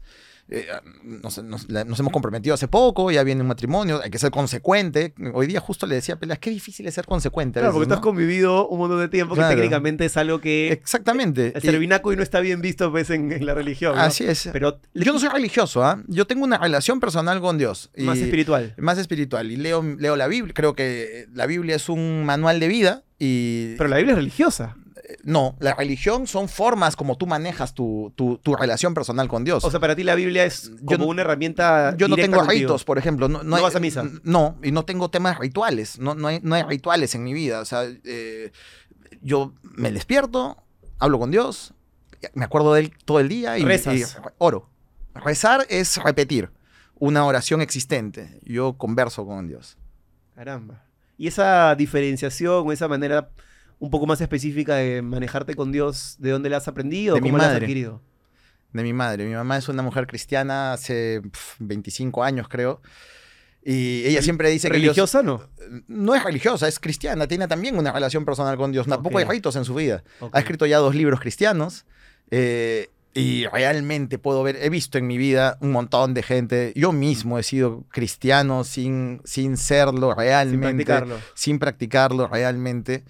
Eh, nos, nos- hemos comprometido hace poco, ya viene un matrimonio, hay que ser consecuente. Hoy día justo le decía a Pelas, qué difícil es ser consecuente. a Claro, porque veces, tú has ¿no? convivido un montón de tiempo, Claro. que técnicamente es algo que Exactamente. el Y- servinaco y no está bien visto pues, en, en la religión. ¿no? Así es. Pero Yo no soy religioso, ¿ah? Yo tengo una relación personal con Dios. y- más espiritual. Más espiritual. Y leo, leo la Biblia. Creo que la Biblia es un manual de vida. Y Pero la Biblia es religiosa. No, la religión son formas como tú manejas tu, tu- tu relación personal con Dios. O sea, para ti la Biblia es Yo como no- una herramienta. yo no tengo contigo. ritos, por ejemplo. No, ¿No vas a misa? No, y no tengo temas rituales. No, no, hay, no hay rituales en mi vida. O sea, eh, yo me despierto, hablo con Dios, me acuerdo de él todo el día y, oro. Rezar es repetir una oración existente. Yo converso con Dios. Caramba. Y esa diferenciación o esa manera un poco más específica de manejarte con Dios, ¿de dónde la has aprendido? De o mi ¿Cómo la has adquirido? de mi madre. Mi mamá es una mujer cristiana hace pf, 25 años, creo. Y ella siempre dice que Dios- ¿Religiosa no? no es religiosa, es cristiana, tiene también una relación personal con Dios. Tampoco Ok. hay ritos en su vida. Ha escrito ya dos libros cristianos. eh, y realmente puedo ver, he visto en mi vida un montón de gente. Yo mismo he sido cristiano sin, sin serlo Sin realmente. practicarlo. sin practicarlo realmente.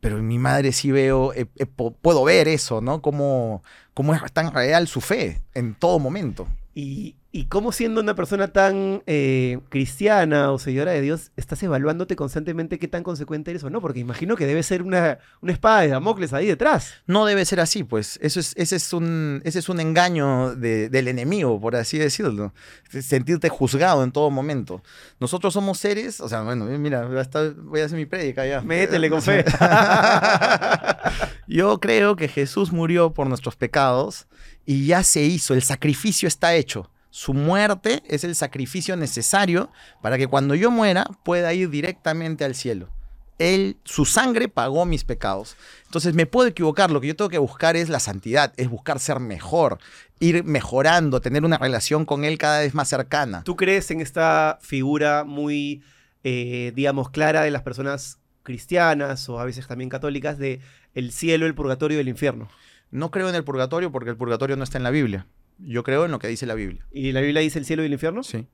Pero en mi madre sí veo, eh, eh, puedo ver eso, ¿no? Cómo, cómo es tan real su fe en todo momento. Y, ¿Y cómo siendo una persona tan eh, cristiana o seguidora de Dios, estás evaluándote constantemente qué tan consecuente eres o no? Porque imagino que debe ser una, una espada de Damocles ahí detrás. No debe ser así, pues. Eso es, ese, es un, ese es un engaño de- del enemigo, por así decirlo. Sentirte juzgado en todo momento. Nosotros somos seres, o sea, bueno, mira, voy a hacer mi prédica ya. Métele con fe. Yo creo que Jesús murió por nuestros pecados y ya se hizo, el sacrificio está hecho. Su muerte es el sacrificio necesario para que cuando yo muera pueda ir directamente al cielo. Él, su sangre pagó mis pecados. Entonces me puedo equivocar, lo que yo tengo que buscar es la santidad, es buscar ser mejor, ir mejorando, tener una relación con Él cada vez más cercana. ¿Tú crees en esta figura muy, eh, digamos, clara de las personas cristianas o a veces también católicas de el cielo, el purgatorio y el infierno? No creo en el purgatorio porque el purgatorio no está en la Biblia. Yo creo en lo que dice la Biblia. ¿Y la Biblia dice el cielo y el infierno? Sí.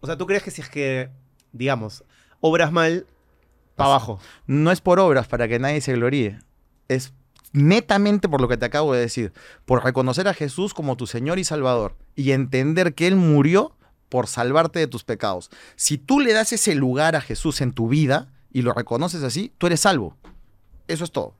O sea, ¿tú crees que si es que, digamos, obras mal, para abajo? no es por obras para que nadie se gloríe. Es netamente por lo que te acabo de decir. Por reconocer a Jesús como tu Señor y Salvador. Y entender que Él murió por salvarte de tus pecados. Si tú le das ese lugar a Jesús en tu vida y lo reconoces así, tú eres salvo. Eso es todo.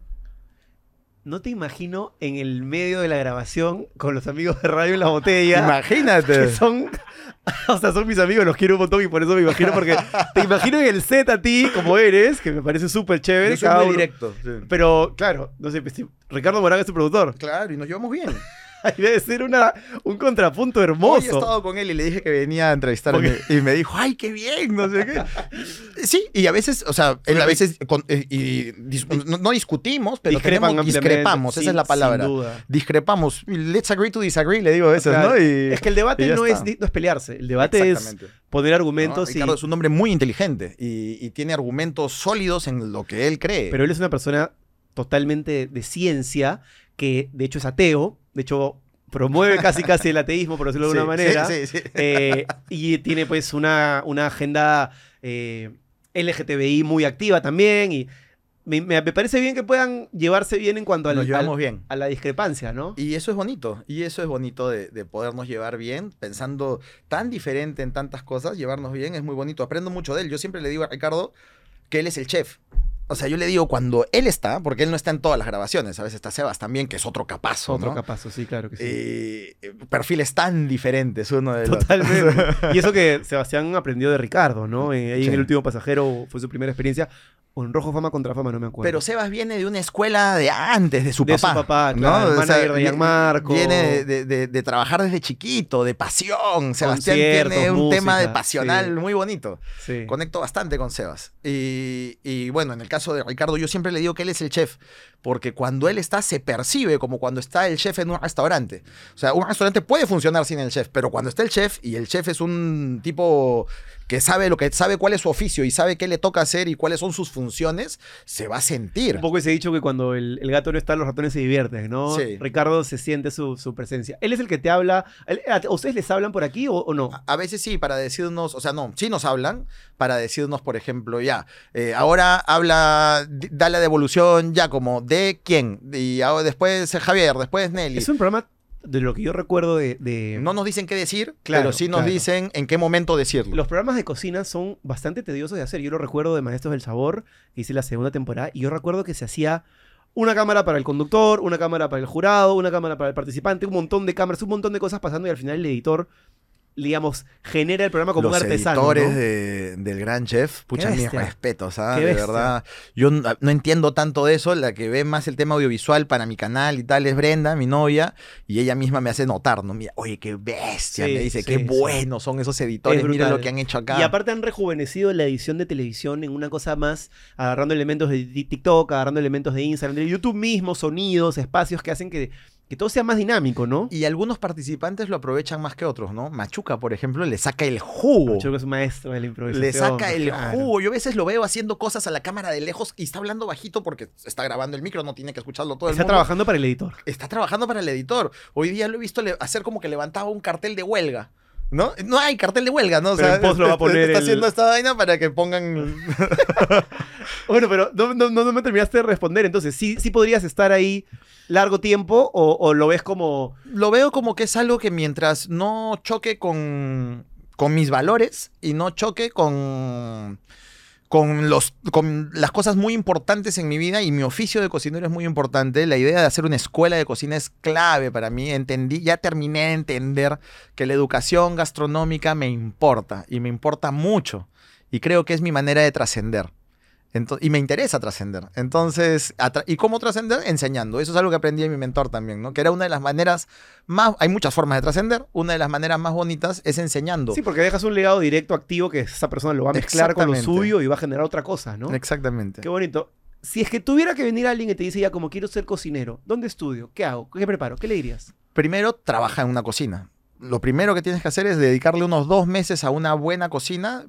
No te imagino en el medio de la grabación con los amigos de Radio en la Botella. Imagínate. que son, o sea, son mis amigos, los quiero un montón y por eso me imagino, porque te imagino en el set a ti como eres, que me parece súper chévere. Yo soy cada muy uno- directo. sí. Pero, claro, no sé, pues, Ricardo Morán es tu productor. Claro, y nos llevamos bien. Ahí debe ser una, un contrapunto Hoy he hermoso. estado con él y le dije que venía a entrevistarme y me dijo, ay, qué bien, no sé qué. Sí, y a veces, o sea, él a veces con- eh, y dis- no, no discutimos, pero tenemos- discrepamos, esa es la palabra. Sin duda. Discrepamos. Let's agree to disagree, le digo a veces, Claro. ¿no? Y, Es que el debate y no es, no es pelearse, el debate es poner ¿no? argumentos y... Es un hombre muy inteligente y, y tiene argumentos sólidos en lo que él cree. Pero él es una persona totalmente de ciencia, que de hecho es ateo, de hecho promueve casi casi el ateísmo, por decirlo de Sí, alguna manera. sí, sí. Eh, y tiene pues una, una agenda eh, LGTBI muy activa también. Y me, me- parece bien que puedan llevarse bien en cuanto al, Nos llevamos al- bien. a la discrepancia, ¿no? Y eso es bonito, y eso es bonito de, de podernos llevar bien, pensando tan diferente en tantas cosas, llevarnos bien es muy bonito. Aprendo mucho de él. Yo siempre le digo a Ricardo que él es el chef. O sea, yo le digo cuando él está, porque él no está en todas las grabaciones, a veces está Sebas también, que es otro capazo, Otro ¿no? capazo, sí, claro que sí. Eh, perfiles tan diferentes uno del otro. Totalmente. y eso que Sebastián aprendió de Ricardo, ¿no? Eh, ahí Sí. en el último pasajero fue su primera experiencia. O en Rojo Fama contra Fama, no me acuerdo. Pero Sebas viene de una escuela de antes, de su De su papá. papá, claro, manager de Gianmarco. Viene de, de- de trabajar desde chiquito, de pasión. Sebastián tiene un tema de pasional sí. muy bonito. Sí. Conecto bastante con Sebas. Y, y bueno, en el caso de Ricardo, yo siempre le digo que él es el chef, porque cuando él está, se percibe como cuando está el chef en un restaurante. O sea, un restaurante puede funcionar sin el chef, pero cuando está el chef y el chef es un tipo que sabe lo que sabe cuál es su oficio y sabe qué le toca hacer y cuáles son sus funciones, se va a sentir. Un poco ese dicho que cuando el, el gato no está, los ratones se divierten, ¿no? Sí. Ricardo se siente su, su presencia. Él es el que te habla. él- ¿A a ustedes les hablan por aquí o, o no? A- A veces sí, para decirnos, o sea, no, sí nos hablan, para decirnos, por ejemplo, ya, eh, ahora habla, da la devolución ya como de quién, y ahora después Javier, después Nelly. Es un programa de lo que yo recuerdo de. de- No nos dicen qué decir, Claro, pero sí nos claro. dicen en qué momento decirlo. Los programas de cocina son bastante tediosos de hacer. Yo lo recuerdo de Maestros del Sabor, que hice la segunda temporada, y yo recuerdo que se hacía una cámara para el conductor, una cámara para el jurado, una cámara para el participante, un montón de cámaras, un montón de cosas pasando, y al final el editor, digamos, genera el programa como Los un artesano. editores ¿no? de- del gran chef, pucha, mis respetos, ¿ah? De verdad. Yo no entiendo tanto de eso, la que ve más el tema audiovisual para mi canal y tal es Brenda, mi novia, y ella misma me hace notar, ¿no? Mira, oye, qué bestia, Sí, me dice, sí, qué sí. buenos son esos editores, Es mira lo que han hecho acá. Y aparte han rejuvenecido la edición de televisión en una cosa más, agarrando elementos de Ti- TikTok, agarrando elementos de Instagram, de YouTube mismo, sonidos, espacios que hacen que, que todo sea más dinámico, ¿no? Y algunos participantes lo aprovechan más que otros, ¿no? Machuca, por ejemplo, le saca el jugo. Que es un maestro de la improvisación. Le saca el claro. jugo. Yo a veces lo veo haciendo cosas a la cámara de lejos y está hablando bajito porque está grabando el micro, no tiene que escucharlo todo el Está mundo. trabajando para el editor. Está trabajando para el editor. Hoy día lo he visto hacer como que levantaba un cartel de huelga. ¿No? No hay cartel de huelga, ¿no? O Pero en post lo va a poner Está el- haciendo esta vaina para que pongan. Bueno, pero no, no, no me terminaste de responder. Entonces, ¿sí, sí podrías estar ahí largo tiempo o, o lo ves como... Lo veo como que es algo que mientras no choque con, con mis valores y no choque con, con, los, con las cosas muy importantes en mi vida y mi oficio de cocinero es muy importante, la idea de hacer una escuela de cocina es clave para mí. Entendí, ya terminé de entender que la educación gastronómica me importa y me importa mucho. Y creo que es mi manera de trascender. Ento- y me interesa trascender. Entonces, atra- ¿y cómo trascender? Enseñando. Eso es algo que aprendí de mi mentor también, ¿no? Que era una de las maneras más... Hay muchas formas de trascender. Una de las maneras más bonitas es enseñando. Sí, porque dejas un legado directo activo que esa persona lo va a mezclar con lo suyo y va a generar otra cosa, ¿no? Exactamente. Qué bonito. Si es que tuviera que venir alguien y te dice ya como quiero ser cocinero, ¿dónde estudio? ¿Qué hago? ¿Qué preparo? ¿Qué le dirías? Primero, trabaja en una cocina. Lo primero que tienes que hacer es dedicarle unos dos meses a una buena cocina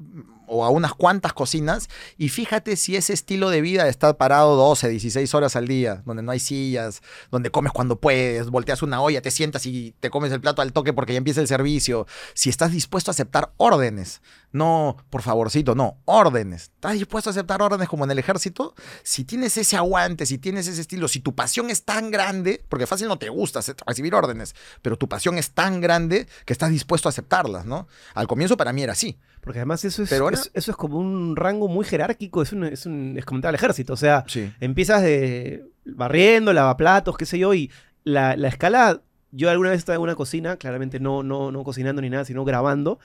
o a unas cuantas cocinas y fíjate si ese estilo de vida de estar parado 12, 16 horas al día, donde no hay sillas, donde comes cuando puedes, volteas una olla, te sientas y te comes el plato al toque porque ya empieza el servicio, si estás dispuesto a aceptar órdenes, no por favorcito, no, órdenes. ¿Estás dispuesto a aceptar órdenes como en el ejército? Si tienes ese aguante, si tienes ese estilo, si tu pasión es tan grande, porque fácil no te gusta recibir órdenes, pero tu pasión es tan grande que estás dispuesto a aceptarlas, ¿no? Al comienzo para mí era así. Porque además eso es, Pero es- eso es como un rango muy jerárquico, es, un, es, un, es como entrar al ejército. O sea, Sí. empiezas de barriendo, lavaplatos, qué sé yo, y la, la escala, yo alguna vez estaba en una cocina, claramente no, no, no cocinando ni nada, sino grabando,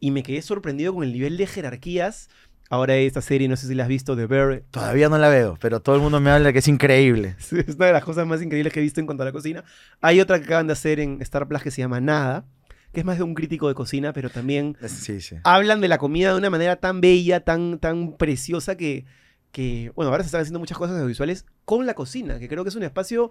y me quedé sorprendido con el nivel de jerarquías. Ahora esta serie, no sé si la has visto, The Bear, Todavía no la veo, pero todo el mundo me habla que es increíble. es una de las cosas más increíbles que he visto en cuanto a la cocina. Hay otra que acaban de hacer en Star Plus que se llama Nada, que es más de un crítico de cocina, pero también Sí, sí. hablan de la comida de una manera tan bella, tan, tan preciosa que, que, bueno, ahora se están haciendo muchas cosas audiovisuales con la cocina, que creo que es un espacio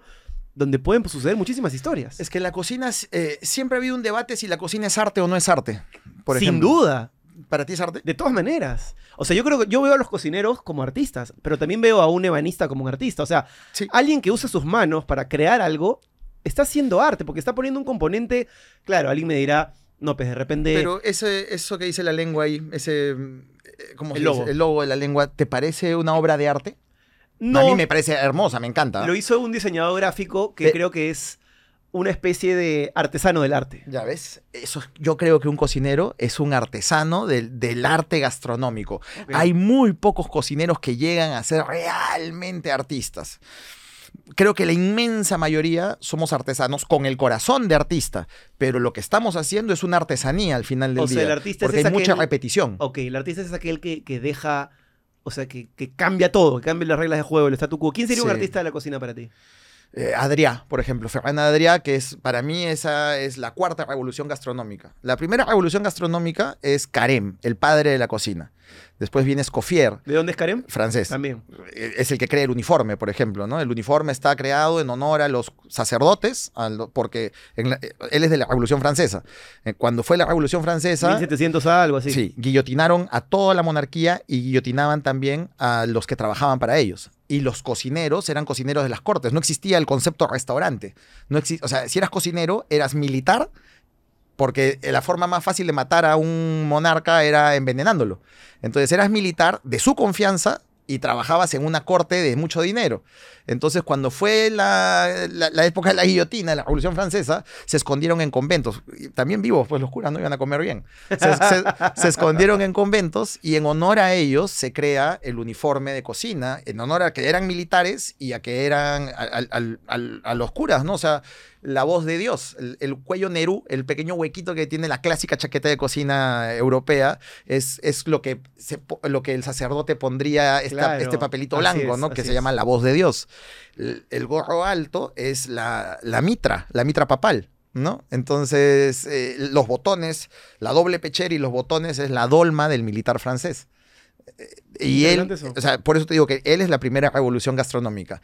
donde pueden suceder muchísimas historias. Es que la cocina, eh, siempre ha habido un debate si la cocina es arte o no es arte. Por Sin ejemplo. duda, ¿Para ti es arte? de todas maneras. O sea, yo creo que yo veo a los cocineros como artistas, pero también veo a un ebanista como un artista. O sea, Sí. alguien que usa sus manos para crear algo está haciendo arte, porque está poniendo un componente. Claro, alguien me dirá, no, pues de repente. Pero ese, eso que dice la lengua ahí, ese. eh, ¿Cómo El logo. dice? El logo de la lengua, ¿te parece una obra de arte? no, A mí me parece hermosa, me encanta. lo hizo un diseñador gráfico que creo que es una especie de artesano del arte. Ya ves, eso, yo creo que un cocinero es un artesano del, del arte gastronómico. Hay muy pocos cocineros que llegan a ser realmente artistas. Creo que la inmensa mayoría somos artesanos con el corazón de artista, pero lo que estamos haciendo es una artesanía al final del O sea, el artista es porque hay mucha aquel- repetición. Ok, el artista es aquel que, que deja, o sea, que, que cambia todo, que cambia las reglas de juego, el statu quo. ¿Quién sería un Sí. artista de la cocina para ti? Eh, Adrià, por ejemplo, Ferran Adrià, que es para mí esa es la cuarta revolución gastronómica. La primera revolución gastronómica es Carême, el padre de la cocina. Después viene Escoffier, ¿De dónde es Karen? francés. También. Eh, Es el que crea el uniforme, por ejemplo, ¿no? El uniforme está creado en honor a los sacerdotes, a lo- porque la- eh, él es de la Revolución Francesa. Eh, Cuando fue la Revolución Francesa, 1700 algo así. Sí, guillotinaron a toda la monarquía y guillotinaban también a los que trabajaban para ellos. Y los cocineros eran cocineros de las cortes. No existía el concepto restaurante. No exi- o sea, si eras cocinero, eras militar, porque la forma más fácil de matar a un monarca era envenenándolo. Entonces eras militar de su confianza y trabajabas en una corte de mucho dinero. Entonces, cuando fue la, la- la época de la guillotina, la Revolución Francesa, se escondieron en conventos. También vivos, pues los curas no iban a comer bien. Se, se- se escondieron en conventos y en honor a ellos se crea el uniforme de cocina, en honor a que eran militares y a que eran al- a los curas, ¿no? O sea, la voz de Dios, el, el cuello Nerú, el pequeño huequito que tiene la clásica chaqueta de cocina europea, es, es lo, que se lo que el sacerdote pondría esta- Claro, este papelito blanco, es, ¿no? Que se llama la voz de Dios. El, gorro alto es la, la mitra, la mitra papal. ¿No? Entonces, eh, los botones, la doble pechera y los botones es la dolma del militar francés. Eh, Y él, o sea, por eso te digo que él es la primera revolución gastronómica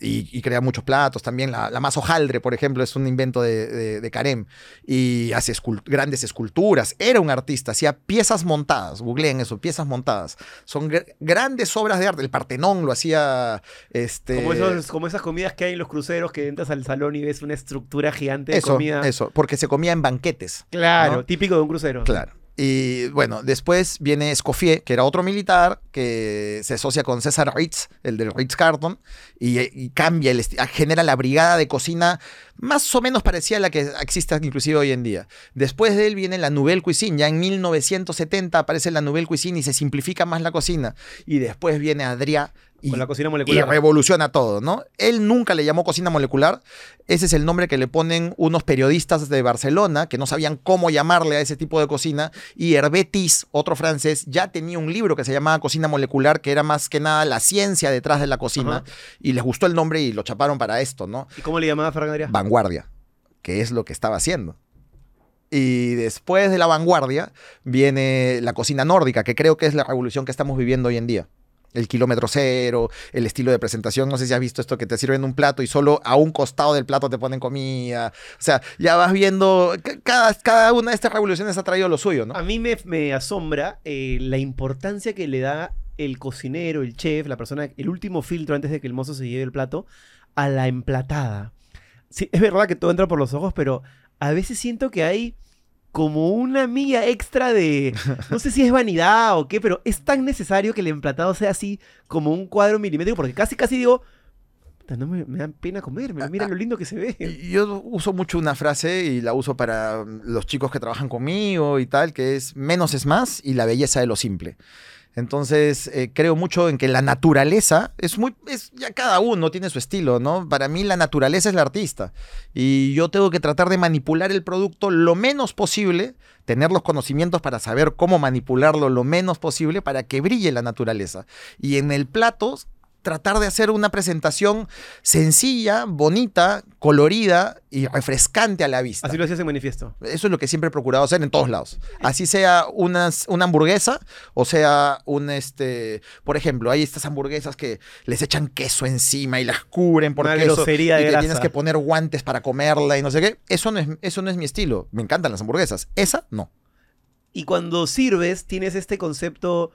y, y crea muchos platos también. La, la masa hojaldre, por ejemplo, es un invento de, de, de Carem y hace escul- grandes esculturas. Era un artista, hacía piezas montadas, googleen eso, piezas montadas. Son gr- grandes obras de arte. El Partenón lo hacía. Este, Como, esos, como esas comidas que hay en los cruceros que entras al salón y ves una estructura gigante de eso, comida. eso, porque se comía en banquetes. Claro, ¿no? típico de un crucero. Claro. Y bueno, después viene Escoffier, que era otro militar que se asocia con César Ritz, el del Ritz Carlton, y, cambia, el genera la brigada de cocina más o menos parecida a la que existe inclusive hoy en día. Después de él viene la Nouvelle Cuisine, ya en 1970 aparece la Nouvelle Cuisine y se simplifica más la cocina. Y después viene Adrià y, Con la cocina y molecular. revoluciona todo, ¿no? Él nunca le llamó cocina molecular. Ese es el nombre que le ponen unos periodistas de Barcelona que no sabían cómo llamarle a ese tipo de cocina. Y Hervé Tis, otro francés, ya tenía un libro que se llamaba Cocina Molecular, que era más que nada la ciencia detrás de la cocina. Ajá. Y les gustó el nombre y lo chaparon para esto, ¿no? ¿Y cómo le llamaba Ferran? Vanguardia, que es lo que estaba haciendo. Y después de la vanguardia viene la cocina nórdica, que creo que es la revolución que estamos viviendo hoy en día. El kilómetro cero, el estilo de presentación. No sé si has visto esto que te sirven un plato y solo a un costado del plato te ponen comida. O sea, ya vas viendo. ca- Cada, cada una de estas revoluciones ha traído lo suyo, ¿no? A mí me, me asombra eh, la importancia que le da el cocinero, el chef, la persona, el último filtro antes de que el mozo se lleve el plato, a la emplatada. Sí, es verdad que todo entra por los ojos, pero a veces siento que hay como una milla extra de, no sé si es vanidad o qué, pero es tan necesario que el emplatado sea así como un cuadro milimétrico, porque casi, casi digo, "Puta, no me, me da pena comerme, mira lo lindo que se ve. Yo uso mucho una frase y la uso para los chicos que trabajan conmigo y tal, que es menos es más y la belleza de lo simple. Entonces, eh, creo mucho en que la naturaleza es muy. Es, ya cada uno tiene su estilo, ¿no? Para mí, la naturaleza es la artista. Y yo tengo que tratar de manipular el producto lo menos posible, tener los conocimientos para saber cómo manipularlo lo menos posible para que brille la naturaleza. Y en el plato, tratar de hacer una presentación sencilla, bonita, colorida y refrescante a la vista. Así lo hacías en manifiesto. Eso es lo que siempre he procurado hacer en todos lados. Así sea unas, una hamburguesa o sea un, este, por ejemplo, hay estas hamburguesas que les echan queso encima y las cubren por Una queso y de que grasa. tienes que poner guantes para comerla y no sé qué. Eso no es, eso no es mi estilo. Me encantan las hamburguesas. Esa no. Y cuando sirves, tienes este concepto.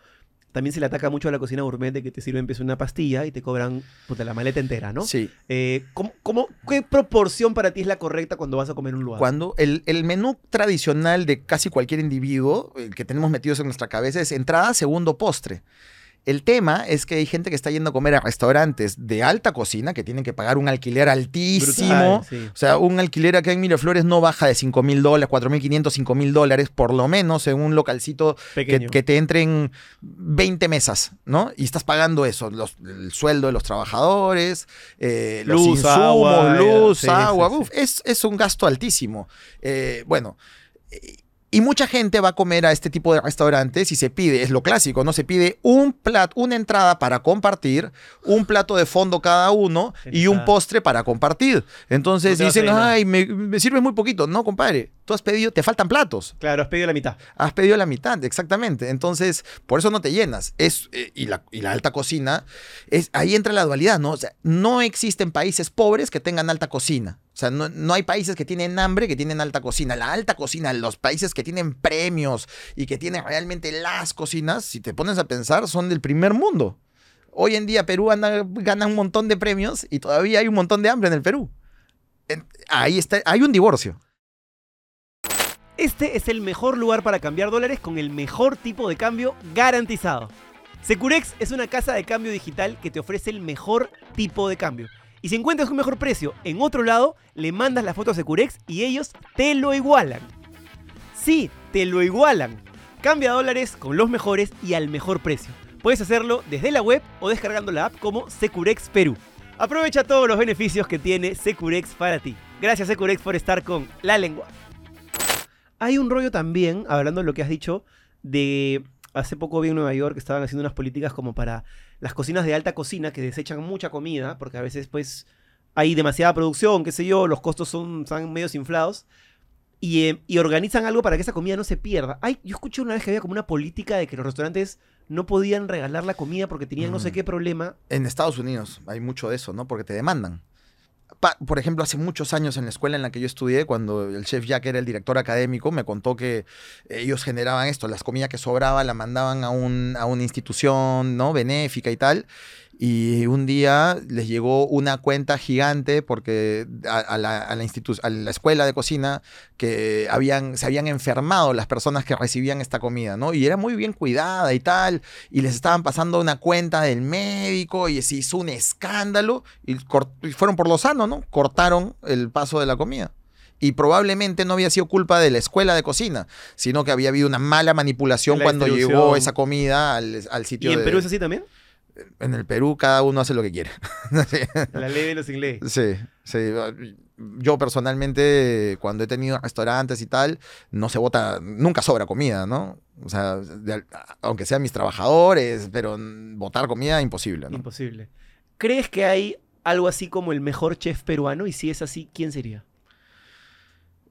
También se le ataca mucho a la cocina gourmet de que te sirven pues, una pastilla y te cobran puta, la maleta entera, ¿no? Sí. Eh, ¿cómo- cómo- ¿Qué proporción para ti es la correcta cuando vas a comer en un lugar? Cuando el, el menú tradicional de casi cualquier individuo, el que tenemos metidos en nuestra cabeza, es entrada, segundo, postre. El tema es que hay gente que está yendo a comer a restaurantes de alta cocina que tienen que pagar un alquiler altísimo. Brutal, sí. O sea, un alquiler acá en Miraflores no baja de 5 mil dólares, 4 mil 500, 5 mil dólares, por lo menos en un localcito que, que te entren 20 mesas, ¿no? Y estás pagando eso, los- el sueldo de los trabajadores, eh, los Luz, insumos, agua, luz, sí, sí, agua, sí. uf, Es, es un gasto altísimo. Eh, bueno. Y mucha gente va a comer a este tipo de restaurantes y se pide, es lo clásico, ¿no? Se pide un plato, una entrada para compartir, un plato de fondo cada uno y un postre para compartir. Entonces No dicen, ay, me, me sirve muy poquito. No, compadre, tú has pedido, te faltan platos. Claro, has pedido la mitad. Has pedido la mitad, exactamente. Entonces, por eso no te llenas. Es, eh, y, la, y la alta cocina, es, ahí entra la dualidad, ¿no? O sea, no existen países pobres que tengan alta cocina. O sea, no, no hay países que tienen hambre que tienen alta cocina. La alta cocina, los países que tienen premios y que tienen realmente las cocinas, si te pones a pensar, son del primer mundo. Hoy en día Perú anda- gana un montón de premios y todavía hay un montón de hambre en el Perú. En- ahí está, hay un divorcio. Este es el mejor lugar para cambiar dólares con el mejor tipo de cambio garantizado. Securex es una casa de cambio digital que te ofrece el mejor tipo de cambio. Y si encuentras un mejor precio en otro lado, le mandas la foto a Securex y ellos te lo igualan. Sí, te lo igualan. Cambia dólares con los mejores y al mejor precio. Puedes hacerlo desde la web o descargando la app como Securex Perú. Aprovecha todos los beneficios que tiene Securex para ti. Gracias Securex por estar con La Lengua. Hay un rollo también, hablando de lo que has dicho, de hace poco vi en Nueva York que estaban haciendo unas políticas como para las cocinas de alta cocina que desechan mucha comida, porque a veces pues hay demasiada producción, qué sé yo, los costos son, están medios inflados. y, eh, y organizan algo para que esa comida no se pierda. Ay, yo escuché una vez que había como una política de que los restaurantes no podían regalar la comida porque tenían no sé Mm. qué problema. En Estados Unidos hay mucho de eso, ¿no? Porque te demandan. Por ejemplo, hace muchos años en la escuela en la que yo estudié, cuando el chef Jack era el director académico, me contó que ellos generaban esto, las comidas que sobraba la mandaban a, un- a una institución, ¿no? Benéfica y tal. Y un día les llegó una cuenta gigante porque a, a la, a la institu- a la escuela de cocina que habían, se habían enfermado las personas que recibían esta comida, ¿no? Y era muy bien cuidada y tal y les estaban pasando una cuenta del médico y se hizo un escándalo y, fueron por lo sano, ¿no? Cortaron el paso de la comida. Y probablemente no había sido culpa de la escuela de cocina, sino que había habido una mala manipulación La cuando llegó esa comida al, al sitio ¿Y en de- Perú es así también? En el Perú cada uno hace lo que quiere. Sí. La ley de los ingleses. Sí, sí. Yo personalmente, cuando he tenido restaurantes y tal, no se bota, nunca sobra comida, ¿no? O sea, de- aunque sean mis trabajadores, pero botar comida, imposible, ¿no? Imposible. ¿Crees que hay algo así como el mejor chef peruano? Y si es así, ¿quién sería?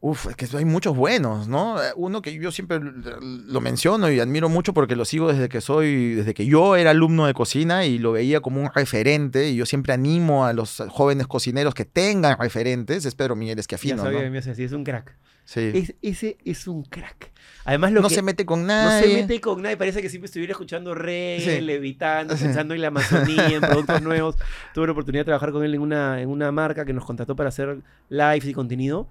Uf, es que hay muchos buenos, ¿no? Uno que yo siempre lo menciono y admiro mucho porque lo sigo desde que soy, desde que yo era alumno de cocina y lo veía como un referente y yo siempre animo a los jóvenes cocineros que tengan referentes, es Pedro Miguel ya Esquiafino, sabía que ¿no? a decir, es un crack. Sí. Es- ese es un crack. Además, lo no que se mete con no nadie. se mete con nadie, parece que siempre estuviera escuchando reggae, Sí. levitando, Sí. pensando en la Amazonía, en productos nuevos. Tuve la oportunidad de trabajar con él en una, en una marca que nos contrató para hacer lives y contenido.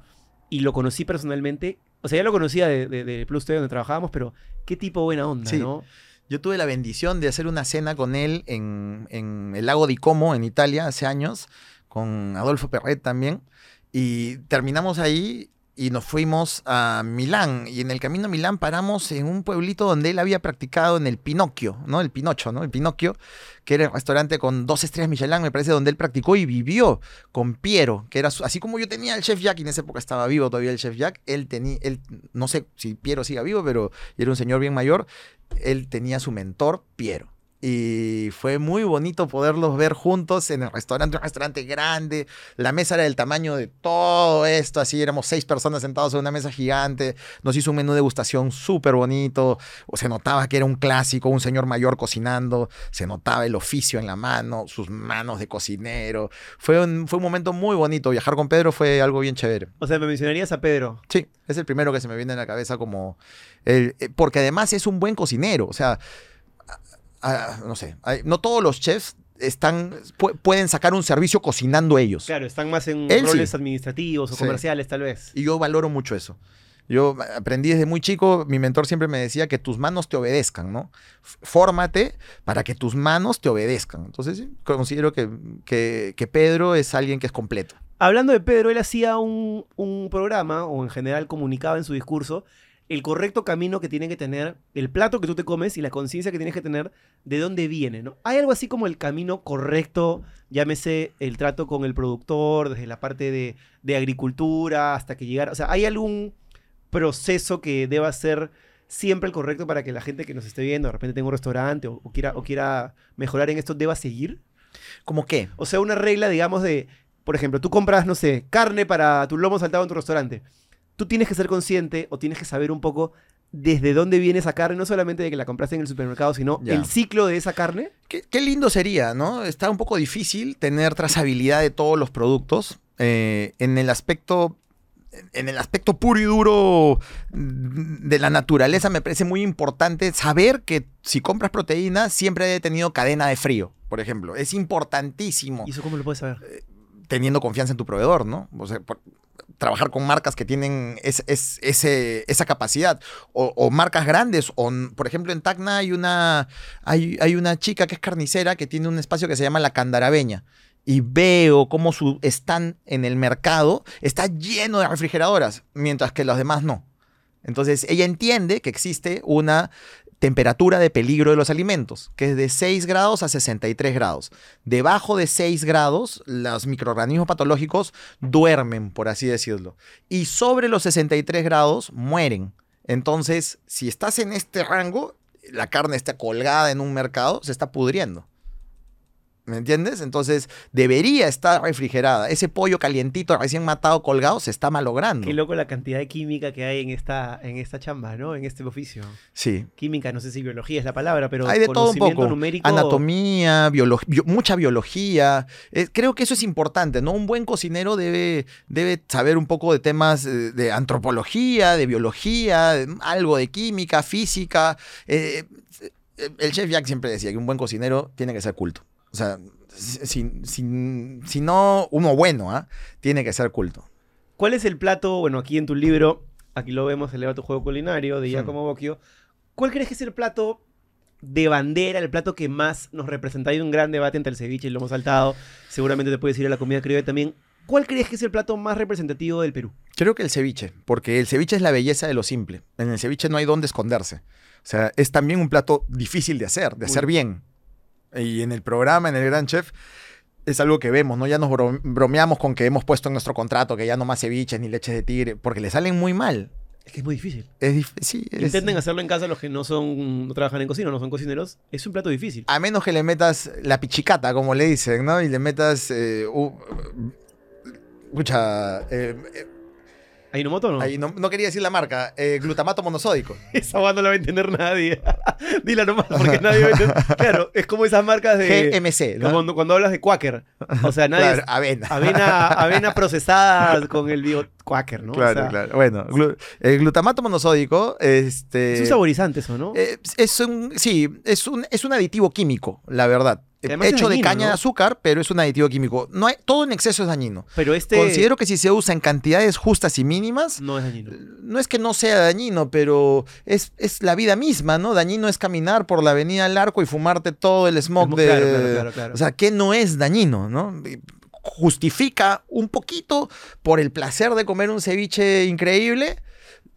Y lo conocí personalmente. O sea, ya lo conocía de, de, de Plus TV donde trabajábamos, pero qué tipo buena onda, Sí. ¿no? Yo tuve la bendición de hacer una cena con él en, en el lago di Como, en Italia, hace años, con Adolfo Perret también. Y terminamos ahí y nos fuimos a Milán. Y en el camino a Milán paramos en un pueblito donde él había practicado en el Pinocchio, ¿no? El Pinocho, ¿no? El Pinocchio, que era el restaurante con dos estrellas Michelin, me parece, donde él practicó y vivió con Piero, que era su- así como yo tenía el chef Jack, y en esa época estaba vivo todavía el chef Jack, él tenía, él, no sé si Piero siga vivo, pero era un señor bien mayor, él tenía su mentor, Piero. Y fue muy bonito poderlos ver juntos en el restaurante, un restaurante grande. La mesa era del tamaño de todo esto, así éramos seis personas sentados en una mesa gigante. Nos hizo un menú de degustación súper bonito. O se notaba que era un clásico, un señor mayor cocinando. Se notaba el oficio en la mano, sus manos de cocinero. Fue un, fue un momento muy bonito. Viajar con Pedro fue algo bien chévere. O sea, me mencionarías a Pedro. Sí, es el primero que se me viene en la cabeza como... el- eh, porque además es un buen cocinero, o sea, a- a- no sé, hay- no todos los chefs están, pu- pueden sacar un servicio cocinando ellos. Claro, están más en Él sí. roles administrativos o Sí. comerciales, tal vez. Y yo valoro mucho eso. Yo aprendí desde muy chico, mi mentor siempre me decía que tus manos te obedezcan, ¿no? Fórmate para que tus manos te obedezcan. Entonces, sí, considero que, que- que Pedro es alguien que es completo. Hablando de Pedro, él hacía un, un programa, o en general comunicaba en su discurso, el correcto camino que tiene que tener el plato que tú te comes y la conciencia que tienes que tener de dónde viene, ¿no? Hay algo así como el camino correcto, llámese el trato con el productor, desde la parte de, de agricultura hasta que llegar, o sea, ¿hay algún proceso que deba ser siempre el correcto para que la gente que nos esté viendo, de repente tenga un restaurante o, o quiera, o quiera mejorar en esto, deba seguir? ¿Cómo qué? O sea, una regla, digamos, de, por ejemplo, tú compras, no sé, carne para tu lomo saltado en tu restaurante. Tú tienes que ser consciente o tienes que saber un poco desde dónde viene esa carne, no solamente de que la compraste en el supermercado, sino Ya. el ciclo de esa carne. Qué, qué lindo sería, ¿no? Está un poco difícil tener trazabilidad de todos los productos eh, en el aspecto en el aspecto puro y duro de la naturaleza me parece muy importante saber que si compras proteína siempre he tenido cadena de frío, por ejemplo. Es importantísimo ¿Y eso cómo lo puedes saber? teniendo confianza en tu proveedor, ¿no? O sea, por- trabajar con marcas que tienen es- es- ese- esa capacidad. O, marcas grandes. O, por ejemplo, en Tacna hay una, hay, hay una chica que es carnicera que tiene un espacio que se llama La Candarabeña. Y veo cómo su stand en el mercado está lleno de refrigeradoras, mientras que los demás no. Entonces, ella entiende que existe una temperatura de peligro de los alimentos, que es de 6 grados a 63 grados. Debajo de 6 grados, los microorganismos patológicos duermen, por así decirlo. Y sobre los 63 grados, mueren. Entonces, si estás en este rango, la carne está colgada en un mercado, se está pudriendo. ¿Me entiendes? Entonces, debería estar refrigerada. Ese pollo calientito, recién matado, colgado, se está malogrando. Qué loco la cantidad de química que hay en esta, en esta chamba, ¿no? En este oficio. Sí. Química, no sé si biología es la palabra, pero Hay de todo un poco. numérico. Anatomía, biolo- bio- mucha biología. Eh, creo que eso es importante, ¿no? Un buen cocinero debe, debe saber un poco de temas eh, de antropología, de biología, de- algo de química, física. Eh, el chef Jack siempre decía que un buen cocinero tiene que ser culto. O sea, si, si- no, uno bueno, ¿ah? Tiene que ser culto. ¿Cuál es el plato, bueno, aquí en tu libro, aquí lo vemos, eleva tu juego culinario, de Giacomo Bocchio. ¿Cuál crees que es el plato de bandera, el plato que más nos representa? Hay un gran debate entre el ceviche y el lomo saltado. Seguramente te puedes ir a la comida criolla también. ¿Cuál crees que es el plato más representativo del Perú? Creo que el ceviche, porque el ceviche es la belleza de lo simple. En el ceviche no hay dónde esconderse. O sea, es también un plato difícil de hacer, de hacer bien. Y en el programa, en el Gran Chef, es algo que vemos, ¿no? Ya nos bro- bromeamos con que hemos puesto en nuestro contrato que ya no más ceviches ni leches de tigre, porque le salen muy mal. Es que es muy difícil. Es dif- sí, es- Intenten hacerlo en casa los que no son, no trabajan en cocina, no son cocineros. Es un plato difícil. A menos que le metas la pichicata, como le dicen, ¿no? Y le metas... Eh, eh, eh, ¿Ainomoto no? ahí no, no quería decir la marca, eh, glutamato monosódico. Esa banda no la va a entender nadie. Dila nomás, porque nadie va a entender. Claro, es como esas marcas de... GMC, ¿no? cuando, cuando hablas de Quaker. O sea, nadie... Claro, avena. Avena, avena procesada con el bio Quaker, ¿no? O Claro, sea, claro. Bueno, glu- el glutamato monosódico, este... Es un saborizante eso, ¿no? eh, es un, sí, es un, es un aditivo químico, la verdad. Que además Hecho de caña de azúcar, pero es un aditivo químico. No hay, todo en exceso es dañino. Pero este Considero que si se usa en cantidades justas y mínimas, no es dañino. no es que no sea dañino, pero es, es la vida misma, ¿no? Dañino es caminar por la avenida al arco y fumarte todo el smog de... claro, claro, claro, claro. O sea, que no es dañino, ¿no? Justifica un poquito por el placer de comer un ceviche increíble,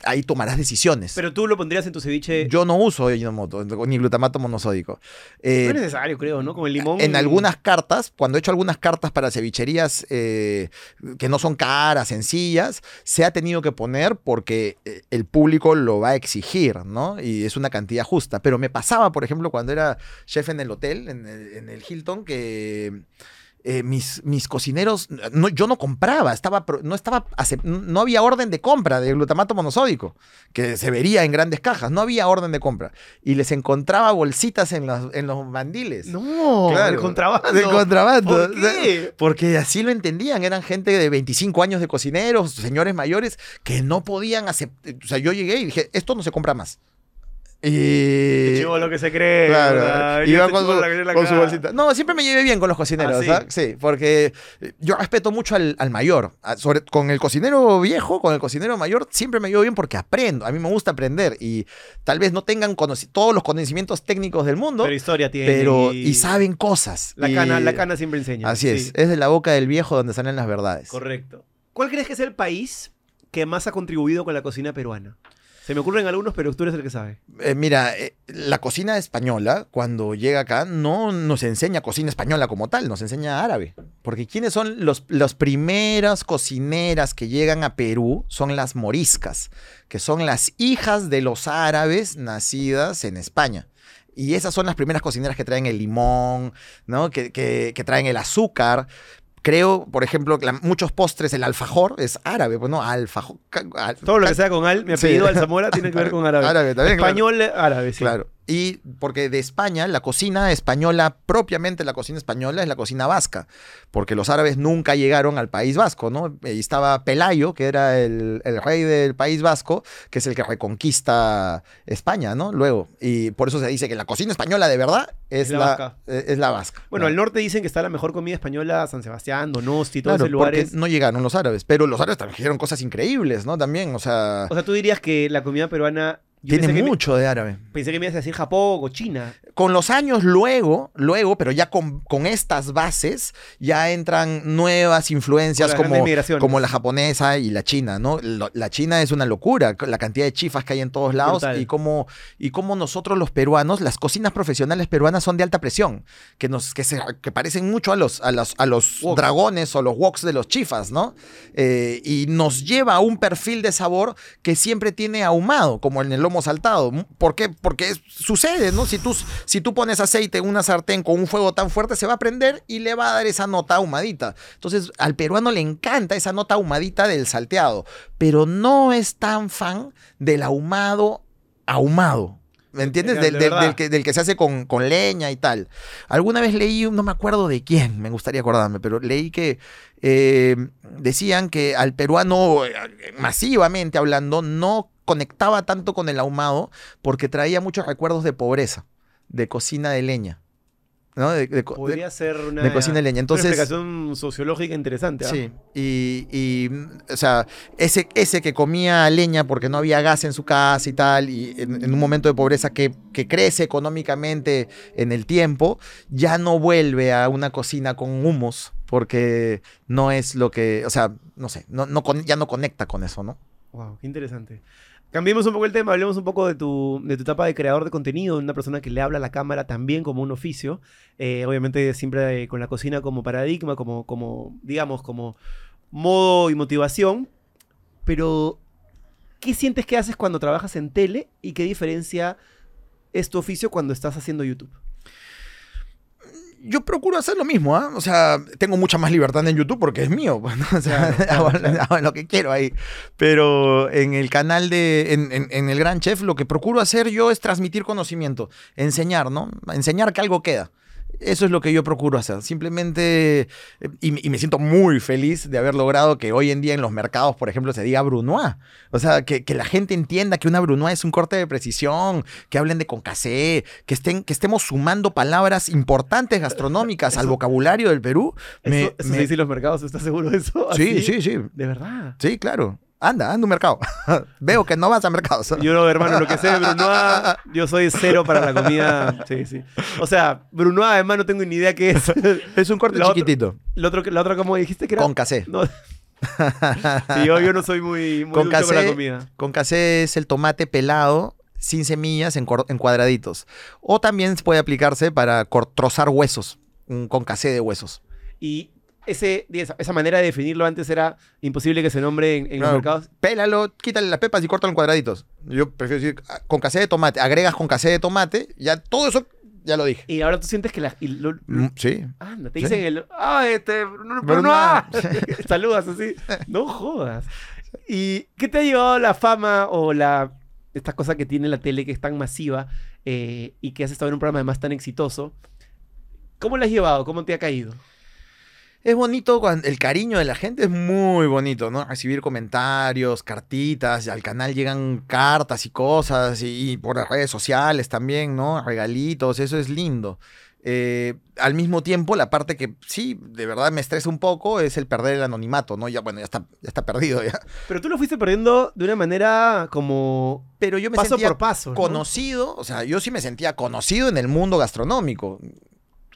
ahí tomarás decisiones. Pero tú lo pondrías en tu ceviche... Yo no uso Ajinomoto, ni glutamato monosódico. Eh, no es necesario, creo, ¿no? Con el limón... en algunas cartas, cuando he hecho algunas cartas para cevicherías eh, que no son caras, sencillas, se ha tenido que poner porque eh, el público lo va a exigir, ¿no? Y es una cantidad justa. Pero me pasaba, por ejemplo, cuando era chef en el hotel, en el, en el Hilton, que... eh, mis, mis cocineros, no, yo no compraba, estaba, no, estaba, no había orden de compra de glutamato monosódico, que se vería en grandes cajas, no había orden de compra. Y les encontraba bolsitas en los, en los mandiles. No, Claro, de contrabando. De contrabando. ¿Por qué? Porque así lo entendían. Eran gente de 25 años de cocineros, señores mayores, que no podían aceptar. O sea, yo llegué y dije, esto no se compra más. Y. Chivo lo que se cree. Claro, ¿verdad? iba con, su, la con bolsita. No, siempre me llevé bien con los cocineros, ¿Ah, sí? ¿ah? Sí, porque yo respeto mucho al, al mayor. A- Sobre, con el cocinero viejo, con el cocinero mayor, siempre me llevo bien porque aprendo. A mí me gusta aprender y tal vez no tengan todos los conocimientos técnicos del mundo, Pero historia tiene. pero y saben cosas. La Y- cana, la cana siempre enseña. Así es, es de la boca del viejo donde salen las verdades. Correcto. ¿Cuál crees que es el país que más ha contribuido con la cocina peruana? Se me ocurren algunos, pero tú eres el que sabe. Eh, mira, eh, la cocina española, cuando llega acá, no nos enseña cocina española como tal, nos enseña árabe. Porque ¿quiénes son los, las primeras cocineras que llegan a Perú? Son las moriscas, que son las hijas de los árabes nacidas en España. Y esas son las primeras cocineras que traen el limón, ¿no? Que, que- que traen el azúcar. Creo, por ejemplo, que la- muchos postres, el alfajor es árabe, pues no, alfajor. al- Todo lo que sea con al, mi Sí. apellido Alzamora tiene que ver con árabe. Árabe también, claro. Español, árabe, sí. Claro. Y porque de España, la cocina española, propiamente la cocina española, es la cocina vasca. Porque los árabes nunca llegaron al País Vasco, ¿no? Y estaba Pelayo, que era el, el rey del País Vasco, que es el que reconquista España, ¿no? Luego. Y por eso se dice que la cocina española de verdad es, Es la la, vasca. eh, es la vasca. Bueno, al norte dicen que está la mejor comida española, San Sebastián, Donosti, todos Claro, esos lugares. no llegaron los árabes, pero los árabes trajeron cosas increíbles, ¿no? También, o sea, O sea, tú dirías que la comida peruana. Tiene me- mucho de árabe. pensé que me ibas a decir Japón o China. con los años luego, luego, pero ya con, con estas bases, ya entran nuevas influencias como, como la japonesa y la china, ¿no? Lo- La china es una locura, la cantidad de chifas que hay en todos lados Brutal. y como, y como nosotros los peruanos, las cocinas profesionales peruanas son de alta presión, que, nos, que, se, que parecen mucho a los, a los, a los dragones o los woks de los chifas, ¿no? Eh, y nos lleva a un perfil de sabor que siempre tiene ahumado, como en el lomo saltado. ¿Por qué? Porque sucede, ¿no? Si tú, si tú pones aceite en una sartén con un fuego tan fuerte, se va a prender y le va a dar esa nota ahumadita. Entonces, al peruano le encanta esa nota ahumadita del salteado, pero no es tan fan del ahumado ahumado. ¿Me entiendes? De Del, del- verdad. del que, del que se hace con, con leña y tal. Alguna vez leí, no me acuerdo de quién, me gustaría acordarme, pero leí que eh, decían que al peruano, eh, masivamente hablando, no conectaba tanto con el ahumado porque traía muchos recuerdos de pobreza, de cocina de leña. ¿no? De- de co- de- Podría ser una, de cocina de leña. Entonces- una explicación sociológica interesante. ¿ah? Sí, y, y, o sea, ese, ese que comía leña porque no había gas en su casa y tal, y en, en un momento de pobreza que, que crece económicamente en el tiempo, ya no vuelve a una cocina con humos porque no es lo que, o sea, no sé, no, ya no conecta con eso, ¿no? Wow, qué interesante. Cambiemos un poco el tema, hablemos un poco de tu, de tu etapa de creador de contenido, una persona que le habla a la cámara también como un oficio. Eh, obviamente siempre eh, con la cocina como paradigma, como, como, digamos, como modo y motivación. Pero, ¿qué sientes que haces cuando trabajas en tele y qué diferencia es tu oficio cuando estás haciendo YouTube? Yo procuro hacer lo mismo, ¿ah? O sea, tengo mucha más libertad en YouTube porque es mío, pues, ¿no? O sea, Claro, claro, hago, claro. hago lo que quiero ahí. Pero en el canal de, en, en- en el Gran Chef, lo que procuro hacer yo es transmitir conocimiento, enseñar, ¿no? Enseñar que algo queda. Eso es lo que yo procuro hacer. Simplemente, eh, y, y me siento muy feliz de haber logrado que hoy en día en los mercados, por ejemplo, se diga Brunois. O sea, que, que la gente entienda que una Brunois es un corte de precisión, que hablen de concassé, que, estén, que estemos sumando palabras importantes gastronómicas al vocabulario del Perú. Me- ¿Eso, me- los mercados? ¿Estás seguro de eso? sí, sí, sí. De verdad. Sí, claro. Anda, anda a un mercado. Veo que no vas a mercados. Yo no, hermano, lo que sé de Brunois, yo soy cero para la comida. Sí, sí. O sea, Brunois, además, no tengo ni idea qué es. Es un corte La chiquitito. Otro, la otra, ¿cómo dijiste que era? Con casé. No. Sí, yo, yo no soy muy, muy Con con la comida. Con casé es el tomate pelado, sin semillas, en, cuadraditos. O también puede aplicarse para trozar huesos. Un con casé de huesos. Y ese, esa, manera de definirlo antes era imposible que se nombre en, en los mercados. Pélalo, quítale las pepas y córtalo en cuadraditos. Yo prefiero decir ah, con casé de tomate. Agregas con casé de tomate, ya todo eso ya lo dije. Y ahora tú sientes que la... y lo- Mm, sí. anda, te Sí. dicen el... Ah, este... Brunois. Brunois". Saludas así. No jodas. ¿Y qué te ha llevado la fama o la... Esta cosa que tiene la tele que es tan masiva eh, y que has estado en un programa además tan exitoso? ¿Cómo la has llevado? ¿Cómo te ha caído? Es bonito, el cariño de la gente es muy bonito, ¿no? Recibir comentarios, cartitas, al canal llegan cartas y cosas, y, y por las redes sociales también, ¿no? Regalitos, eso es lindo. Eh, al mismo tiempo, la parte que sí, de verdad me estresa un poco es el perder el anonimato, ¿no? Ya, bueno, ya está, ya está perdido ya. Pero tú lo fuiste perdiendo de una manera como... Pero yo me paso sentía por paso. ¿no? conocido, o sea, yo sí me sentía conocido en el mundo gastronómico.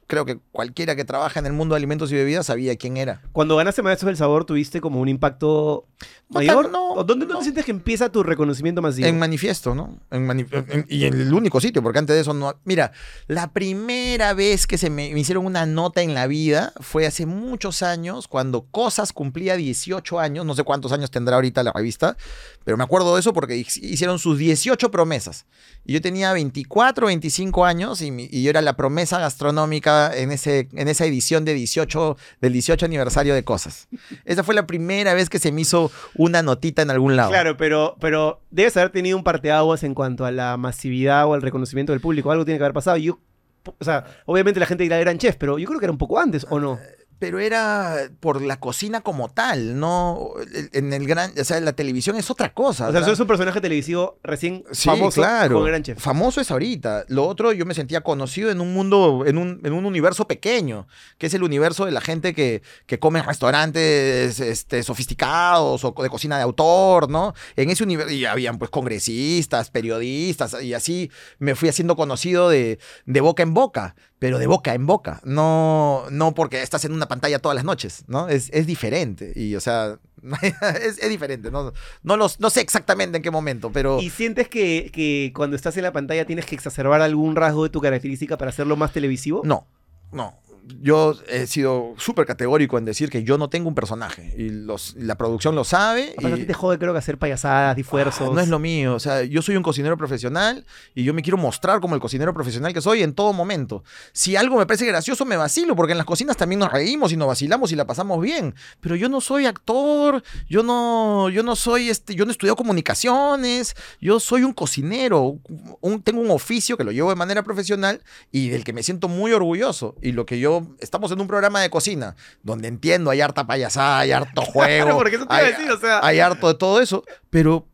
Creo que cualquiera que trabaja en el mundo de alimentos y bebidas sabía quién era. Cuando ganaste Maestros del Sabor, ¿tuviste como un impacto No mayor? no, ¿O ¿Dónde, no. sientes que empieza tu reconocimiento masivo? En manifiesto, ¿no? En mani- en- y en el único sitio, porque antes de eso no. Mira, la primera vez que se me, me hicieron una nota en la vida fue hace muchos años, cuando Cosas cumplía 18 años. No sé cuántos años tendrá ahorita la revista, pero me acuerdo de eso porque hi- hicieron sus 18 promesas. Y yo tenía 24, 25 años y, mi- y yo era la promesa gastronómica en, ese, en esa edición de 18, del 18 aniversario de Cosas. Esa fue la primera vez que se me hizo una notita en algún lado. Claro, pero, pero debes haber tenido un parteaguas en cuanto a la masividad o al reconocimiento del público. Algo tiene que haber pasado. Yo, o sea, obviamente la gente dirá eran chef, pero yo creo que era un poco antes, ¿o no? Pero era por la cocina como tal, no en el gran, o sea, la televisión es otra cosa. O sea, tú eres un personaje televisivo recién Sí, famoso claro. Gran Chef. Famoso es ahorita. Lo otro, yo me sentía conocido en un mundo, en un, en un universo pequeño, que es el universo de la gente que, que come en restaurantes este, sofisticados o de cocina de autor, ¿no? En ese universo, y habían pues congresistas, periodistas, y así me fui haciendo conocido de, de boca en boca, pero de boca en boca, no, no porque estás en una pantalla todas las noches, ¿no? Es, es diferente, y o sea, es, es diferente, no, no, los, no sé exactamente en qué momento, pero... ¿Y sientes que, que cuando estás en la pantalla tienes que exacerbar algún rasgo de tu característica para hacerlo más televisivo? No, no. Yo he sido súper categórico en decir que yo no tengo un personaje. Y los, la producción lo sabe. Aparte, a y- ti te jode, creo que hacer payasadas, esfuerzos. Ah, no es lo mío. O sea, yo soy un cocinero profesional y yo me quiero mostrar como el cocinero profesional que soy en todo momento. Si algo me parece gracioso, me vacilo, porque en las cocinas también nos reímos y nos vacilamos y la pasamos bien. Pero yo no soy actor, yo no, yo no soy este, yo no estudio comunicaciones, yo soy un cocinero, un- tengo un oficio que lo llevo de manera profesional y del que me siento muy orgulloso. Y lo que yo, estamos en un programa de cocina, donde entiendo, hay harta payasada, hay harto juego. porque eso te iba a hay- decir, o sea. hay harto de todo eso, pero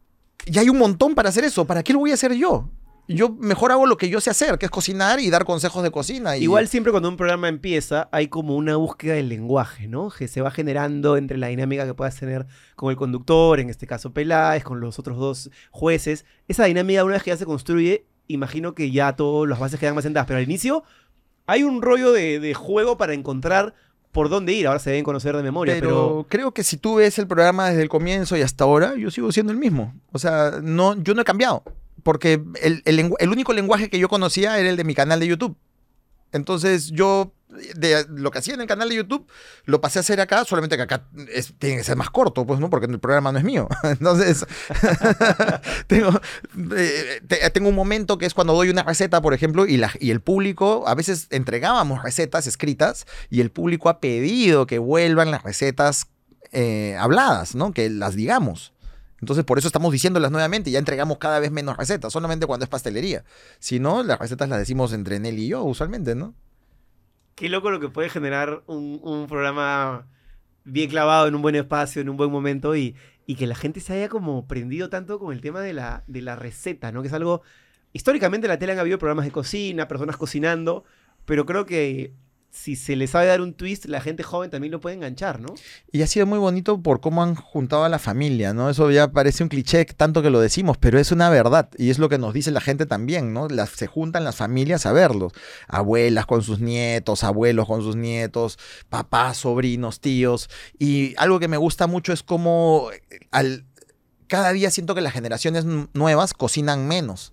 ya hay un montón para hacer eso. ¿Para qué lo voy a hacer yo? Yo mejor hago lo que yo sé hacer, que es cocinar y dar consejos de cocina. Y, Igual siempre cuando un programa empieza hay como una búsqueda del lenguaje, ¿no? Que se va generando entre la dinámica que puedas tener con el conductor, en este caso Peláez, con los otros dos jueces. Esa dinámica una vez que ya se construye, imagino que ya todas las bases quedan más sentadas, pero al inicio hay un rollo de, de juego para encontrar por dónde ir. Ahora se deben conocer de memoria, pero, pero... creo que si tú ves el programa desde el comienzo y hasta ahora, yo sigo siendo el mismo. O sea, no, yo no he cambiado. Porque el, el único lenguaje que yo conocía era el de mi canal de YouTube. Entonces yo, de lo que hacía en el canal de YouTube, lo pasé a hacer acá, solamente que acá es- tiene que ser más corto, pues, ¿no? Porque el programa no es mío. Entonces, tengo, eh, te- tengo un momento que es cuando doy una receta, por ejemplo, y, la, y el público, a veces entregábamos recetas escritas y el público ha pedido que vuelvan las recetas eh, habladas, ¿no? Que las digamos. Entonces, por eso estamos diciéndolas nuevamente. Ya entregamos cada vez menos recetas, solamente cuando es pastelería. Si no, las recetas las decimos entre Nelly y yo, usualmente, ¿no? Qué loco lo que puede generar un, un programa bien clavado en un buen espacio, en un buen momento y, y que la gente se haya como prendido tanto con el tema de la, de la receta, ¿no? Que es algo... Históricamente en la tele han habido programas de cocina, personas cocinando, pero creo que si se le sabe dar un twist, la gente joven también lo puede enganchar, ¿no? Y ha sido muy bonito por cómo han juntado a la familia, ¿no? Eso ya parece un cliché tanto que lo decimos, pero es una verdad y es lo que nos dice la gente también, ¿no? Se juntan las familias a verlos. Abuelas con sus nietos, abuelos con sus nietos, papás, sobrinos, tíos. Y algo que me gusta mucho es cómo eh, al, cada día siento que las generaciones nuevas cocinan menos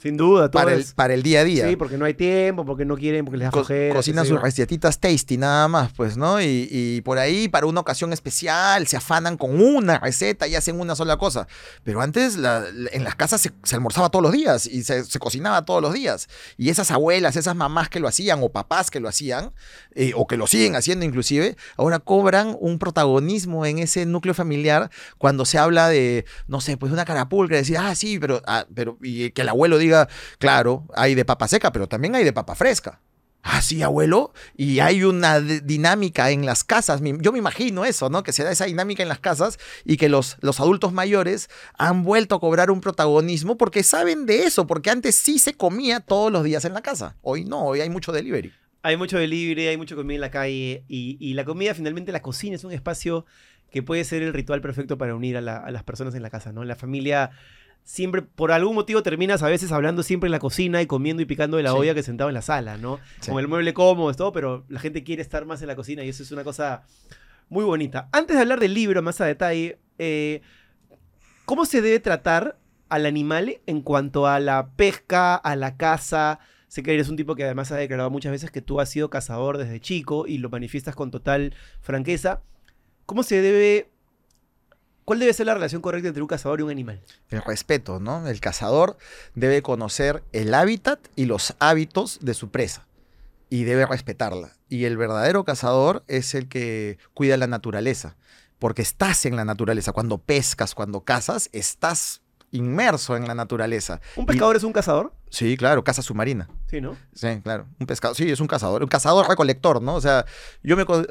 Sin duda, todo para el, es- para el día a día. Sí, porque no hay tiempo, porque no quieren, porque les da Co- flojera. cocinan sus recetitas tasty nada más, pues, ¿no? Y, y por ahí, para una ocasión especial, se afanan con una receta y hacen una sola cosa. Pero antes, la- en las casas se, se almorzaba todos los días y se, se cocinaba todos los días. Y esas abuelas, esas mamás que lo hacían, o papás que lo hacían, eh, o que lo siguen haciendo inclusive, ahora cobran un protagonismo en ese núcleo familiar cuando se habla de, no sé, pues una carapulcra, decir, ah, sí, pero, ah, pero, y que el abuelo diga, claro, hay de papa seca, pero también hay de papa fresca. Ah, sí, abuelo. Y hay una dinámica en las casas. Yo me imagino eso, ¿no? Que se da esa dinámica en las casas y que los, los adultos mayores han vuelto a cobrar un protagonismo porque saben de eso, porque antes sí se comía todos los días en la casa. Hoy no, hoy hay mucho delivery. Hay mucho delivery, hay mucho comida en la calle y, la comida, finalmente, la cocina es un espacio que puede ser el ritual perfecto para unir a, a las personas en la casa, ¿no? La familia siempre, por algún motivo, terminas a veces hablando siempre en la cocina y comiendo y picando de la Sí. olla que sentado en la sala, ¿no? Sí. Con el mueble cómodo, todo, pero la gente quiere estar más en la cocina y eso es una cosa muy bonita. Antes de hablar del libro más a detalle, eh, ¿cómo se debe tratar al animal en cuanto a la pesca, a la caza? Sé que eres un tipo que además ha declarado muchas veces que tú has sido cazador desde chico y lo manifiestas con total franqueza. ¿Cómo se debe... ¿Cuál debe ser la relación correcta entre un cazador y un animal? El respeto, ¿no? El cazador debe conocer el hábitat y los hábitos de su presa y debe respetarla. Y el verdadero cazador es el que cuida la naturaleza, porque estás en la naturaleza. Cuando pescas, cuando cazas, estás inmerso en la naturaleza. ¿Un pescador es un cazador? Sí, claro, caza submarina. Sí, ¿no? Sí, claro. Un pescador. Sí, es un cazador. Un cazador recolector, ¿no? O sea, yo me. con-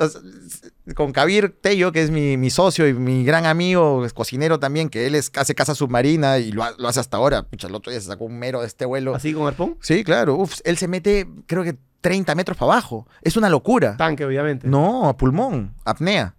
Con Kabir Tello, que es mi, mi socio y mi gran amigo, es cocinero también, que él es, hace caza submarina y lo, ha- lo hace hasta ahora. Pucha, el otro día se sacó un mero de este vuelo. ¿Así con arpón? Sí, claro. Uf, él se mete, creo que 30 metros para abajo. Es una locura. Tanque, obviamente. No, a pulmón, apnea.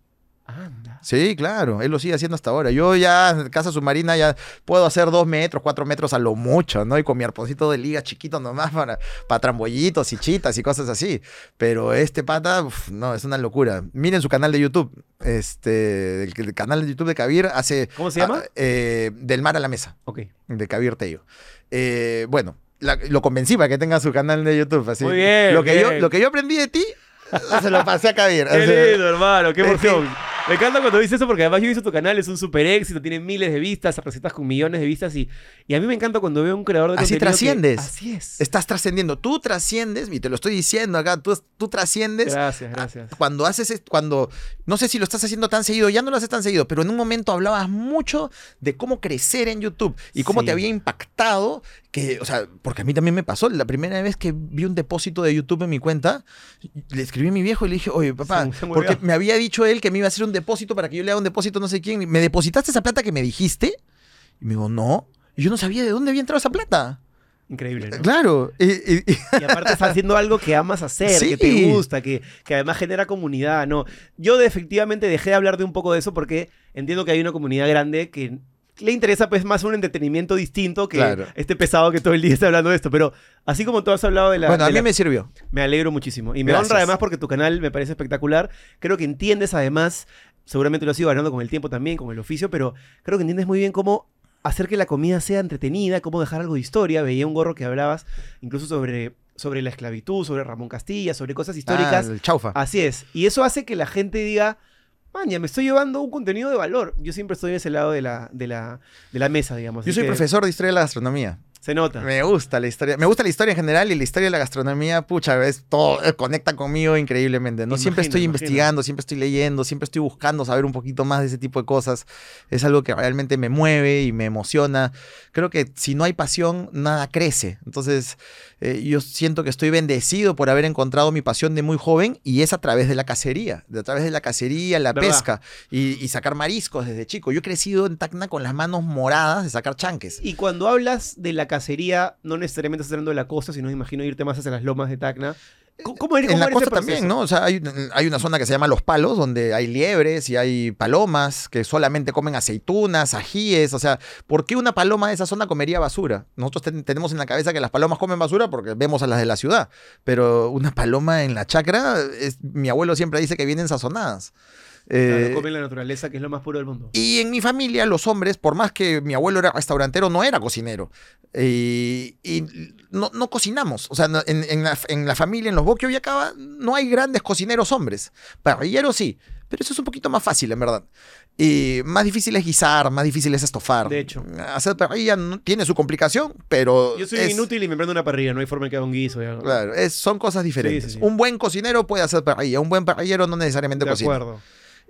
Anda. Sí, claro, él lo sigue haciendo hasta ahora. Yo ya, en casa submarina, ya puedo hacer dos metros, cuatro metros a lo mucho, ¿no? Y con mi arponcito de liga chiquito nomás para, para trambollitos y chitas y cosas así. Pero este pata, uf, no, es una locura. Miren su canal de YouTube. Este, el, el canal de YouTube de Kabir hace... ¿Cómo se llama? ah, eh, Del mar a la mesa, Ok. de Kabir Tello. Eh, bueno, la- lo convencí para que tenga su canal de YouTube. Así. Muy bien, Lo que, yo, lo que yo aprendí de ti Se lo pasé a Javier. Qué lindo, hermano, qué emoción. Me encanta cuando dices eso porque además yo visto tu canal, es un super éxito, tiene miles de vistas, recetas con millones de vistas y, y a mí me encanta cuando veo un creador de Así contenido que- trasciendes. así es. Estás trascendiendo. Tú trasciendes, y te lo estoy diciendo acá, tú, tú trasciendes Gracias, gracias. cuando haces, es- cuando, no sé si lo estás haciendo tan seguido, ya no lo haces tan seguido, pero en un momento hablabas mucho de cómo crecer en YouTube y cómo Sí. te había impactado, que, o sea, porque a mí también me pasó, la primera vez que vi un depósito de YouTube en mi cuenta, le escribí a mi viejo y le dije, oye, papá, porque me había dicho él que me iba a hacer un depósito para que yo le haga un depósito no sé quién, ¿me depositaste esa plata que me dijiste? Y me dijo, no, y yo no sabía de dónde había entrado esa plata. Increíble, ¿no? Claro, y- y- y- Y aparte estás haciendo algo que amas hacer, Sí. que te gusta, que, que además genera comunidad, ¿no? Yo de- efectivamente dejé de hablar de un poco de eso porque entiendo que hay una comunidad grande que le interesa pues más un entretenimiento distinto que Claro. este pesado que todo el día está hablando de esto. Pero así como tú has hablado de la... bueno, a mí la- me sirvió. Me alegro muchísimo. Y me Gracias. honra además porque tu canal me parece espectacular. Creo que entiendes además, seguramente lo has ido ganando con el tiempo también, con el oficio, pero creo que entiendes muy bien cómo hacer que la comida sea entretenida, cómo dejar algo de historia. Veía un gorro que hablabas incluso sobre, sobre la esclavitud, sobre Ramón Castilla, sobre cosas históricas. Ah, el chaufa. Así es. Y eso hace que la gente diga, maña, me estoy llevando un contenido de valor. Yo siempre estoy en ese lado de la, de la, de la mesa, digamos. Yo Así soy que profesor de historia de la gastronomía. Se nota. Me gusta la historia. Me gusta la historia en general y la historia de la gastronomía, pucha, es todo, eh, conecta conmigo increíblemente. ¿no? siempre estoy imagino. investigando, siempre estoy leyendo, siempre estoy buscando saber un poquito más de ese tipo de cosas. Es algo que realmente me mueve y me emociona. Creo que si no hay pasión, nada crece. Entonces, eh, yo siento que estoy bendecido por haber encontrado mi pasión de muy joven y es a través de la cacería, de a través de la cacería, la ¿Verdad? pesca y, y sacar mariscos desde chico. Yo he crecido en Tacna con las manos moradas de sacar chanques. Y cuando hablas de la cacería, no necesariamente estás hablando de la costa, sino imagino irte más hacia las lomas de Tacna. ¿Cómo, era- En la costa también? ¿no? O sea, hay, hay una zona que se llama Los Palos, donde hay liebres y hay palomas que solamente comen aceitunas, ajíes. O sea, ¿por qué una paloma de esa zona comería basura? Nosotros ten- tenemos en la cabeza que las palomas comen basura porque vemos a las de la ciudad. Pero una paloma en la chacra, es, mi abuelo siempre dice que vienen sazonadas. Claro, Eh, comen la naturaleza, que es lo más puro del mundo. y en mi familia, los hombres, por más que mi abuelo era restaurantero, no era cocinero. Y, y no, no cocinamos. O sea, en, en la, en la familia, en los Boquio y acá, no hay grandes cocineros hombres. Parrilleros sí. Pero eso es un poquito más fácil, en verdad. Y más difícil es guisar, más difícil es estofar. De hecho. Hacer parrilla tiene su complicación, pero. Yo soy es- inútil y me prendo una parrilla, no hay forma de que haga un guiso. ya. Claro, es- son cosas diferentes. sí, sí. Un buen cocinero puede hacer parrilla, un buen parrillero no necesariamente de cocina. acuerdo.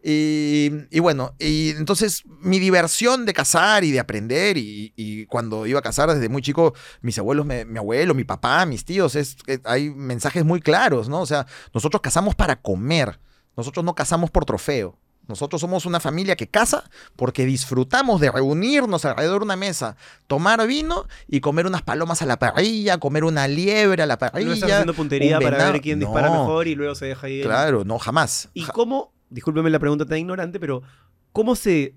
Y, y bueno, y entonces mi diversión de cazar y de aprender, y, y cuando iba a cazar desde muy chico, mis abuelos, me- mi abuelo, mi papá, mis tíos, es, que hay mensajes muy claros, ¿no? O sea, nosotros cazamos para comer, nosotros no cazamos por trofeo. Nosotros somos una familia que caza porque disfrutamos de reunirnos alrededor de una mesa, tomar vino y comer unas palomas a la parrilla, comer una liebre a la parrilla. No estás haciendo puntería un para ver quién dispara mejor y luego se deja Claro, no, jamás. ¿Y cómo, discúlpeme la pregunta tan ignorante, pero cómo se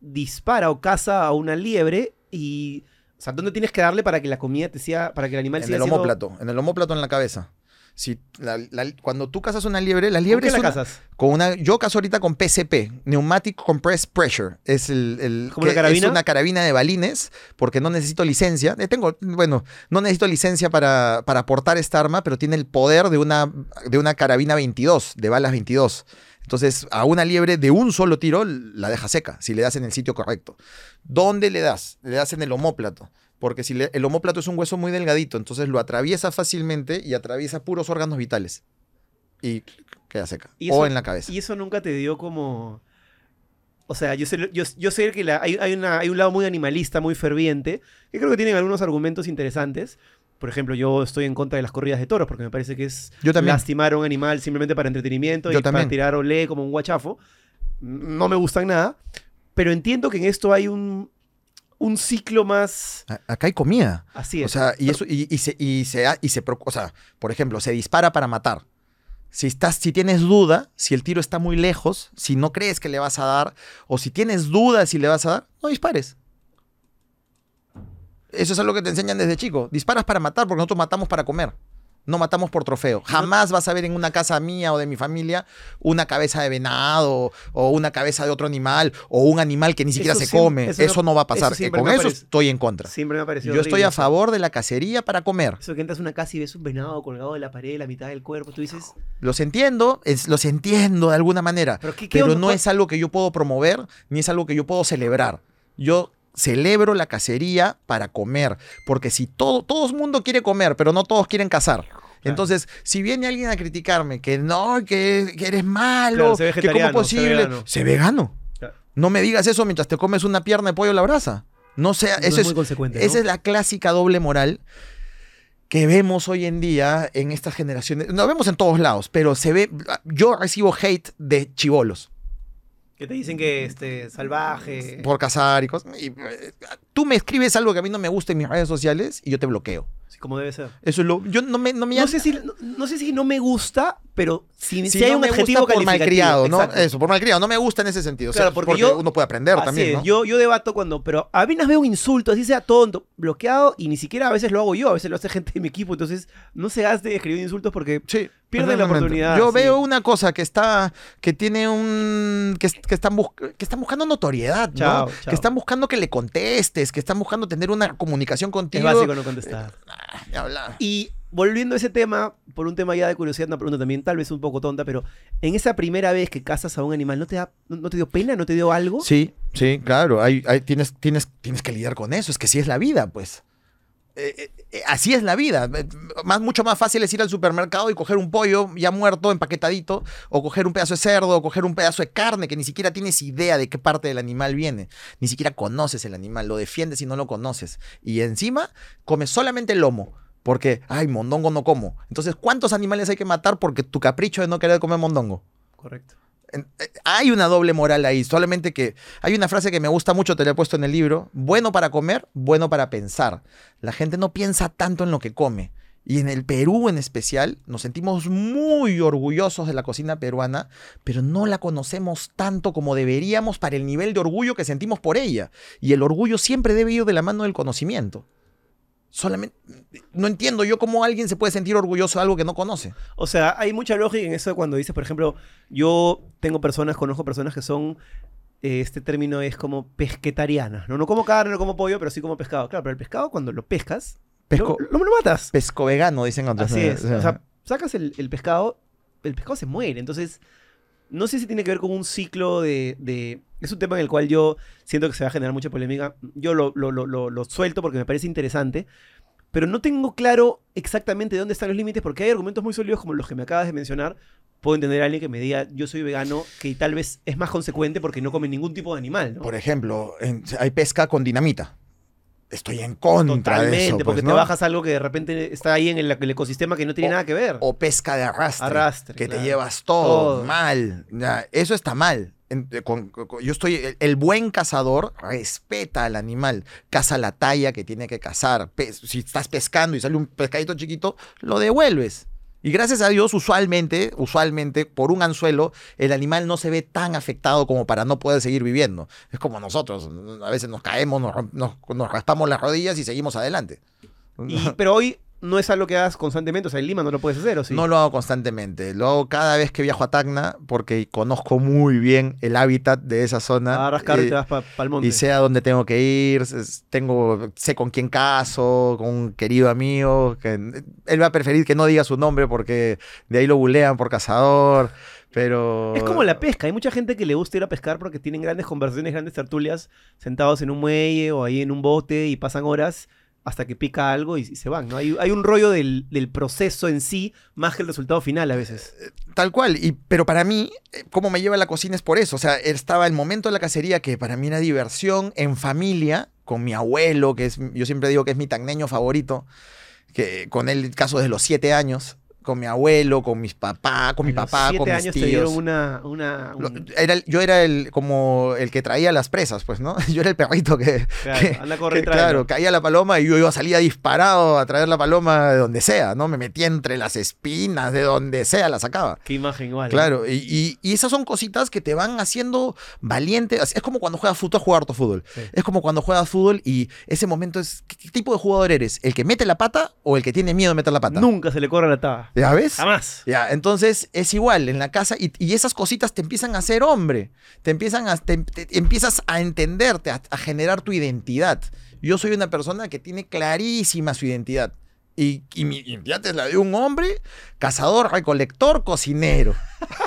dispara o caza a una liebre y... O sea, ¿dónde tienes que darle para que la comida te sea, para que el animal En siga el siendo... homóplato, en el homóplato en la cabeza. Si la- la- cuando tú cazas una liebre, la ¿Con liebre qué es la una- cazas? con una. Yo cazo ahorita con PCP, Pneumatic Compressed Pressure. Es el, el- ¿Como una que carabina? Es una carabina de balines, porque no necesito licencia. Eh, tengo, bueno, no necesito licencia para, para portar esta arma, pero tiene el poder de una, de una carabina 22, de balas 22. Entonces, a una liebre de un solo tiro la deja seca, si le das en el sitio correcto. ¿Dónde le das? Le das en el homóplato. Porque si le- el homóplato es un hueso muy delgadito, entonces lo atraviesa fácilmente y atraviesa puros órganos vitales. Y queda seca. Y o eso- en la cabeza. Y eso nunca te dio como... O sea, yo sé, yo, yo sé que la- hay, hay una, hay un lado muy animalista, muy ferviente, que creo que tienen algunos argumentos interesantes. Por ejemplo, yo estoy en contra de las corridas de toros porque me parece que es Yo también. lastimar a un animal simplemente para entretenimiento Yo y para también. tirar olé como un guachafo. No me gustan nada. Pero entiendo que en esto hay un, un ciclo más... Acá hay comida. Así es. O sea, y eso, y, y se, y se, y se o sea, por ejemplo, se dispara para matar. Si estás, si tienes duda, si el tiro está muy lejos, si no crees que le vas a dar, o si tienes dudas si le vas a dar, no dispares. Eso es algo que te enseñan desde chico. Disparas para matar, porque nosotros matamos para comer. No matamos por trofeo. Jamás vas a ver en una casa mía o de mi familia una cabeza de venado o una cabeza de otro animal o un animal que ni siquiera Eso se come. eso Eso, no- va a pasar. eso Con eso estoy en contra. Siempre me ha parecido Yo estoy a favor de la cacería para comer. Eso que entras a una casa y ves un venado colgado de la pared, la mitad del cuerpo, tú dices, Los entiendo, es- los entiendo de alguna manera, Pero ¿qué- qué pero no ¿Cuál- es algo que yo puedo promover ni es algo que yo puedo celebrar. Yo celebro la cacería para comer, porque si todo todo el mundo quiere comer, pero no todos quieren cazar. Entonces, si viene alguien a criticarme que no, que, que eres malo, Claro, que cómo es sé posible, vegano. sé vegano. Claro. No me digas eso mientras te comes una pierna de pollo a la brasa. No sea, No eso es consecuente, ¿no? esa es la clásica doble moral que vemos hoy en día en estas generaciones. Lo vemos en todos lados, pero se ve. Yo recibo hate de chivolos que te dicen que este salvaje. por cazar y cosas. y, eh, tú me escribes algo que a mí no me gusta en mis redes sociales y yo te bloqueo. Así como debe ser. Eso es lo. Yo no me, no me No sé, si, no, no sé si no me gusta, pero si, si si hay no un me adjetivo gusta por malcriado, ¿no? exacto. Eso, por malcriado. No me gusta en ese sentido. o sea, Claro, porque yo- uno puede aprender Así también, es, ¿no? yo, yo debato cuando, pero apenas veo un insulto, así sea tonto, bloqueado, y ni siquiera a veces lo hago yo, a veces lo hace gente de mi equipo, entonces no se gaste escribir insultos porque Sí. pierden la oportunidad. Yo sí. veo una cosa que está, que tiene un, que, que están bus- que están buscando notoriedad, ¿no? Chao, chao. Que están buscando que le contestes, que están buscando tener una comunicación Es contigo. básico no contestar. Hablar. Y volviendo a ese tema, por un tema ya de curiosidad, una pregunta también tal vez un poco tonta, pero en esa primera vez que cazas a un animal, ¿no te, da, no, no te dio pena? ¿No te dio algo? Sí, sí, claro. Hay, hay- tienes, tienes, tienes que lidiar con eso. Es que sí es la vida, pues. Eh, eh, eh, así es la vida. Más, mucho más fácil es ir al supermercado y coger un pollo ya muerto, empaquetadito, o coger un pedazo de cerdo, o coger un pedazo de carne que ni siquiera tienes idea de qué parte del animal viene. Ni siquiera conoces el animal, lo defiendes y no lo conoces. Y encima comes solamente el lomo. Porque, ay, mondongo no como. Entonces, ¿cuántos animales hay que matar porque tu capricho de no querer comer mondongo? Correcto. Eh, Hay una doble moral ahí, solamente que hay una frase que me gusta mucho, te la he puesto en el libro, bueno para comer, bueno para pensar. La gente no piensa tanto en lo que come. Y en el Perú en especial nos sentimos muy orgullosos de la cocina peruana, pero no la conocemos tanto como deberíamos para el nivel de orgullo que sentimos por ella. Y el orgullo siempre debe ir de la mano del conocimiento. Solamente no entiendo yo cómo alguien se puede sentir orgulloso de algo que no conoce. O sea, hay mucha lógica en eso cuando dices, por ejemplo, yo tengo personas, conozco personas que son, eh, este término es como pesquetarianas, ¿no? No como carne, no como pollo, pero sí como pescado. Claro, pero el pescado cuando lo pescas, Pesco, lo, lo- lo matas. pesco vegano, dicen otros. Así eh, es. eh. O sea, sacas el, el pescado, el pescado se muere. Entonces, no sé si tiene que ver con un ciclo de, de- Es un tema en el cual yo siento que se va a generar mucha polémica. Yo lo, lo- lo- lo- suelto porque me parece interesante. Pero no tengo claro exactamente dónde están los límites porque hay argumentos muy sólidos como los que me acabas de mencionar. Puedo entender a alguien que me diga, yo soy vegano, que tal vez es más consecuente porque no come ningún tipo de animal. Por ejemplo, hay pesca con dinamita. Estoy en contra Totalmente, de eso. pues, porque ¿no? te bajas algo que de repente está ahí en el, el ecosistema que no tiene O- nada que ver. O pesca de arrastre. Arrastre, Que claro. te llevas todo, Todo. mal. Ya, eso está mal. En- con- con- yo estoy. El, el buen cazador respeta al animal. Caza la talla que tiene que cazar. Pe- si estás pescando y sale un pescadito chiquito, lo devuelves. Y gracias a Dios, usualmente, usualmente, por un anzuelo, el animal no se ve tan afectado como para no poder seguir viviendo. Es como nosotros, a veces nos caemos, nos, nos- nos raspamos las rodillas y seguimos adelante. Y- pero hoy no es algo que hagas constantemente, o sea, en Lima no lo puedes hacer, ¿o sí? No lo hago constantemente, lo hago cada vez que viajo a Tacna porque conozco muy bien el hábitat de esa zona. Agarras carro y eh, te vas para el monte. y sé a dónde tengo que ir, tengo, sé con quién caso, con un querido amigo, que él va a preferir que no diga su nombre porque de ahí lo bulean por cazador, pero... Es como la pesca, hay mucha gente que le gusta ir a pescar porque tienen grandes conversaciones, grandes tertulias, sentados en un muelle o ahí en un bote y pasan horas hasta que pica algo y, se van, ¿no? Hay, hay un rollo del, del proceso en sí más que el resultado final a veces. Tal cual, y, pero para mí, eh, cómo me lleva la cocina es por eso. O sea, estaba el momento de la cacería que para mí era diversión en familia, con mi abuelo, que es, yo siempre digo que es mi tagneño favorito, que con él caso desde los siete años. Con mi abuelo, con mis papás, con mi A papá, siete con mis años te tíos. dieron una... una un- era yo era el como el que traía las presas, pues, ¿no? Yo era el perrito que, Claro, que- anda a correr que, claro, caía la paloma y yo iba salía disparado a traer la paloma de donde sea, ¿no? Me metía entre las espinas, de donde sea la sacaba. Qué imagen igual. ¿eh? Claro, y, y- y esas son cositas que te van haciendo valiente. Es como cuando juegas fútbol, jugar tu fútbol. Sí. Es como cuando juegas fútbol y ese momento es. ¿Qué, qué tipo de jugador eres? ¿El que mete la pata o el que tiene miedo de meter la pata? Nunca se le corre la taba. ¿Ya ves? Jamás. Ya, entonces es igual en la casa y, y esas cositas te empiezan a hacer hombre, te empiezan a, te- te- empiezas a entenderte, a, a generar tu identidad. Yo soy una persona que tiene clarísima su identidad. Y, y mi identidad es la de un hombre, cazador, recolector, cocinero.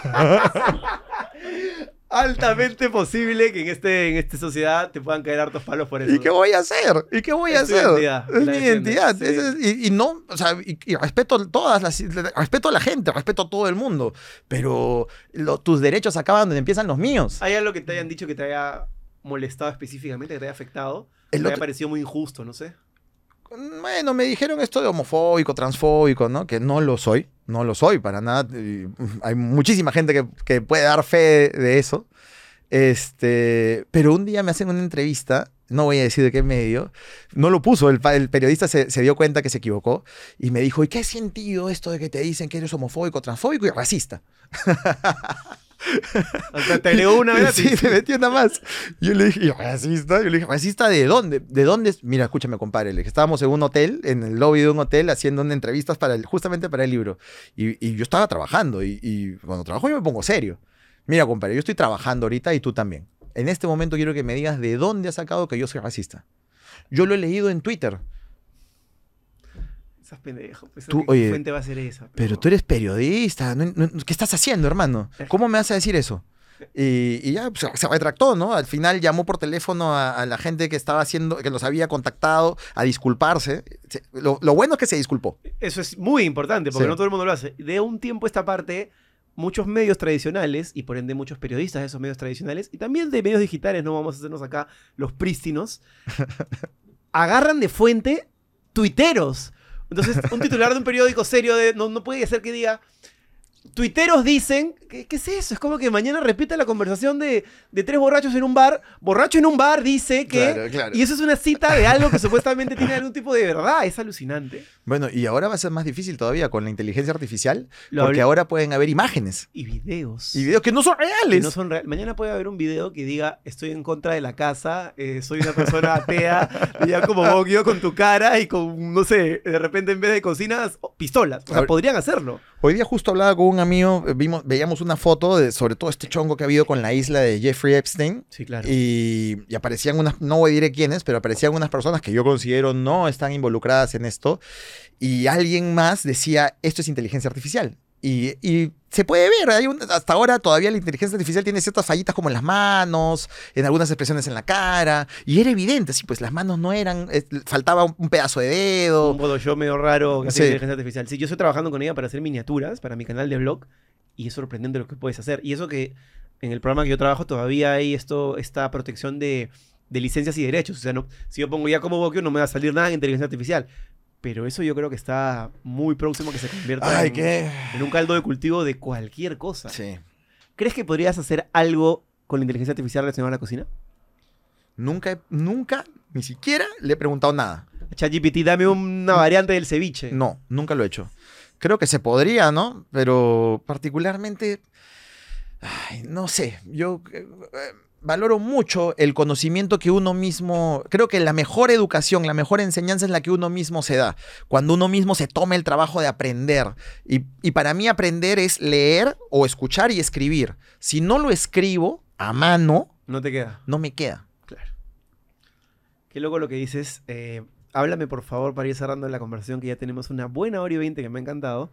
Altamente posible que en, este, en esta sociedad te puedan caer hartos palos por eso. ¿Y qué voy a hacer? ¿Y qué voy a Es hacer? identidad, es mi identidad. sí. Es- y, y no, o sea, y, y respeto todas las, respeto a la gente, respeto a todo el mundo, pero lo- tus derechos acaban donde empiezan los míos. ¿Hay algo que te hayan dicho que te haya molestado específicamente, que te haya afectado? El haya otro- parecido muy injusto, no sé. Bueno, me dijeron esto de homofóbico, transfóbico, ¿no? Que no lo soy, no lo soy para nada. mm, Hay muchísima gente que, que puede dar fe de eso. Este, pero un día me hacen una entrevista, no voy a decir de qué medio, no lo puso, el, el periodista se, se dio cuenta que se equivocó y me dijo, ¿y qué sentido esto de que te dicen que eres homofóbico, transfóbico y racista? Sea, te leo una vez. Sí, me metió nada más. Yo le dije, ¿y ¿racista? Yo le dije, ¿racista de dónde? ¿De dónde? es? Mira, escúchame, compadre. Le dije, estábamos en un hotel, en el lobby de un hotel, haciendo una entrevistas para el, justamente para el libro. Y, y yo estaba trabajando. Y, y cuando trabajo yo me pongo serio. Mira, compadre, yo estoy trabajando ahorita y tú también. En este momento quiero que me digas de dónde has sacado que yo soy racista. Yo lo he leído en Twitter. Estás pendejo. Pues, Tú, ¿qué oye, fuente va a ser esa? Pero tú eres periodista. no- ¿Qué estás haciendo, hermano? ¿Cómo me vas a decir eso? Y, y ya pues, se retractó, ¿no? Al final llamó por teléfono a, a la gente que estaba haciendo, que los había contactado a disculparse. Se- Lo, lo bueno es que se disculpó. Eso es muy importante, porque Sí. no todo el mundo lo hace. De un tiempo a esta parte, muchos medios tradicionales, y por ende muchos periodistas de esos medios tradicionales, y también de medios digitales, no vamos a hacernos acá los prístinos, agarran de fuente tuiteros. Entonces, un titular de un periódico serio de, no, no puede ser que diga, tuiteros dicen, ¿qué, qué es eso? Es como que mañana repite la conversación de, de tres borrachos en un bar, borracho en un bar dice que... Claro, claro. Y eso es una cita de algo que supuestamente tiene algún tipo de verdad, es alucinante. Bueno, y ahora va a ser más difícil todavía con la inteligencia artificial, Lo porque ahora pueden haber imágenes y videos. y videos que no son que reales. no son real- Mañana puede haber un video que diga estoy en contra de la casa, eh, soy una persona atea, y ya como Bokio con tu cara y con, no sé, de repente en vez de cocinas, pistolas. O sea, podrían hacerlo. Hoy día justo hablaba con un amigo, eh, vimos, veíamos una foto de sobre todo este chongo que ha habido con la isla de Jeffrey Epstein. Sí, claro. Y, y aparecían unas, no diré quiénes, pero aparecían unas personas que yo considero no están involucradas en esto. Y alguien más decía, esto es inteligencia artificial. Y, y se puede ver, hay un- hasta ahora todavía la inteligencia artificial tiene ciertas fallitas como en las manos, en algunas expresiones en la cara. Y era evidente, sí, pues las manos no eran, eh, faltaba un, un pedazo de dedo. un Photoshop medio raro que Sí. inteligencia artificial. Sí, yo estoy trabajando con ella para hacer miniaturas para mi canal de blog y es sorprendente lo que puedes hacer. Y eso que en el programa que yo trabajo todavía hay esto, esta protección de, de licencias y derechos. O sea, no, si yo pongo ya como Bokio no me va a salir nada en inteligencia artificial. Pero eso yo creo que está muy próximo a que se convierta Ay, en, qué... en un caldo de cultivo de cualquier cosa. Sí. ¿Crees que podrías hacer algo con la inteligencia artificial relacionada a la cocina? Nunca, he- nunca, ni siquiera le he preguntado nada. ChatGPT, dame una variante del ceviche. No, nunca lo he hecho. Creo que se podría, ¿no? Pero particularmente, ay, no sé, yo eh, eh, valoro mucho el conocimiento que uno mismo, creo que la mejor educación, la mejor enseñanza es la que uno mismo se da, cuando uno mismo se toma el trabajo de aprender. Y, y para mí aprender es leer o escuchar y escribir. Si no lo escribo a mano, No te queda. no me queda. Claro. Qué loco lo que dices. Eh, háblame, por favor, para ir cerrando la conversación, que ya tenemos una buena hora y veinte que me ha encantado.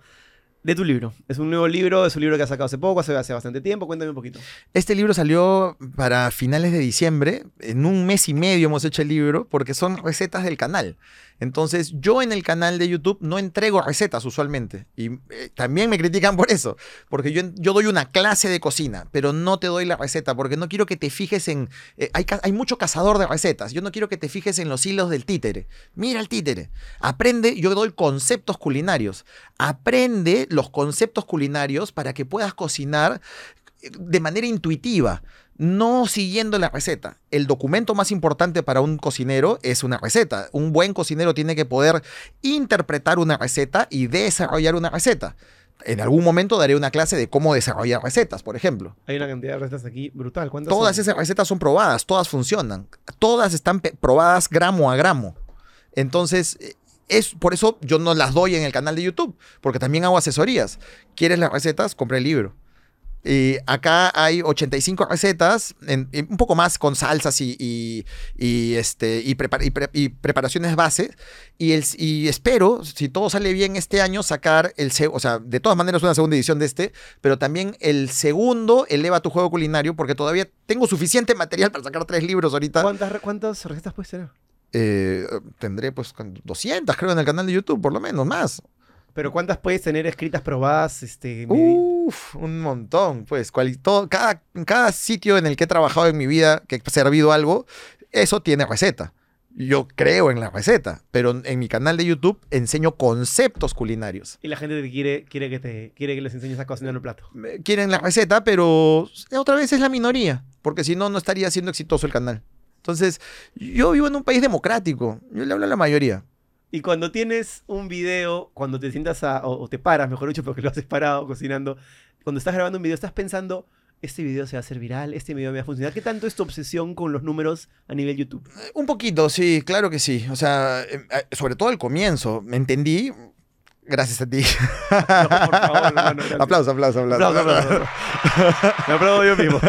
De tu libro. Es un nuevo libro, es un libro que has sacado hace poco, hace, hace bastante tiempo. Cuéntame un poquito. Este libro salió para finales de diciembre. En un mes y medio hemos hecho el libro porque son recetas del canal. Entonces, yo en el canal de YouTube no entrego recetas usualmente. Y eh, también me critican por eso. Porque yo, yo doy una clase de cocina, pero no te doy la receta. Porque no quiero que te fijes en. eh, hay, hay mucho cazador de recetas. Yo no quiero que te fijes en los hilos del títere. Mira el títere. Aprende, yo doy conceptos culinarios. Aprende los conceptos culinarios para que puedas cocinar eh, de manera intuitiva, no siguiendo la receta. El documento más importante para un cocinero es una receta. Un buen cocinero tiene que poder interpretar una receta y desarrollar una receta. En algún momento daré una clase de cómo desarrollar recetas, por ejemplo. Hay una cantidad de recetas aquí brutal. ¿Cuántas Todas son? esas recetas son probadas, todas funcionan, todas están probadas gramo a gramo. Entonces, eh, es por eso yo no las doy en el canal de YouTube, porque también hago asesorías. ¿Quieres las recetas? Compré el libro. Y acá hay 85 recetas, en- y un poco más con salsas y, y- y, este, y, prepar- y pre- y preparaciones base. Y, el, y espero, si todo sale bien este año, sacar el... O sea, de todas maneras una segunda edición de este, pero también el segundo, Eleva tu juego culinario, porque todavía tengo suficiente material para sacar tres libros ahorita. ¿Cuántas, ¿Cuántas recetas puedes tener? Eh, tendré pues con 200, creo, en el canal de YouTube, por lo menos, más. Pero ¿cuántas puedes tener escritas, probadas? Este, medi- Uf, un montón, pues. cual- todo- cada, cada sitio en el que he trabajado en mi vida, que he servido algo, eso tiene receta. Yo creo en la receta, pero en mi canal de YouTube enseño conceptos culinarios. Y la gente te quiere, quiere, que te, quiere que les enseñes a cocinar un plato. Quieren la receta, pero otra vez es la minoría, porque si no, no estaría siendo exitoso el canal. Entonces, yo vivo en un país democrático, yo le hablo a la mayoría. Y cuando tienes un video, cuando te sientas a, o, o te paras, mejor dicho, porque lo haces parado cocinando, cuando estás grabando un video, estás pensando, este video se va a hacer viral, este video me va a funcionar. ¿Qué tanto es tu obsesión con los números a nivel YouTube? Un poquito, sí, claro que sí. O sea, eh, eh, sobre todo al comienzo, me entendí. Gracias a ti. No, por favor, hermano, aplauso, aplauso. Aplauso, aplauso, aplauso. Me aplaudo yo mismo.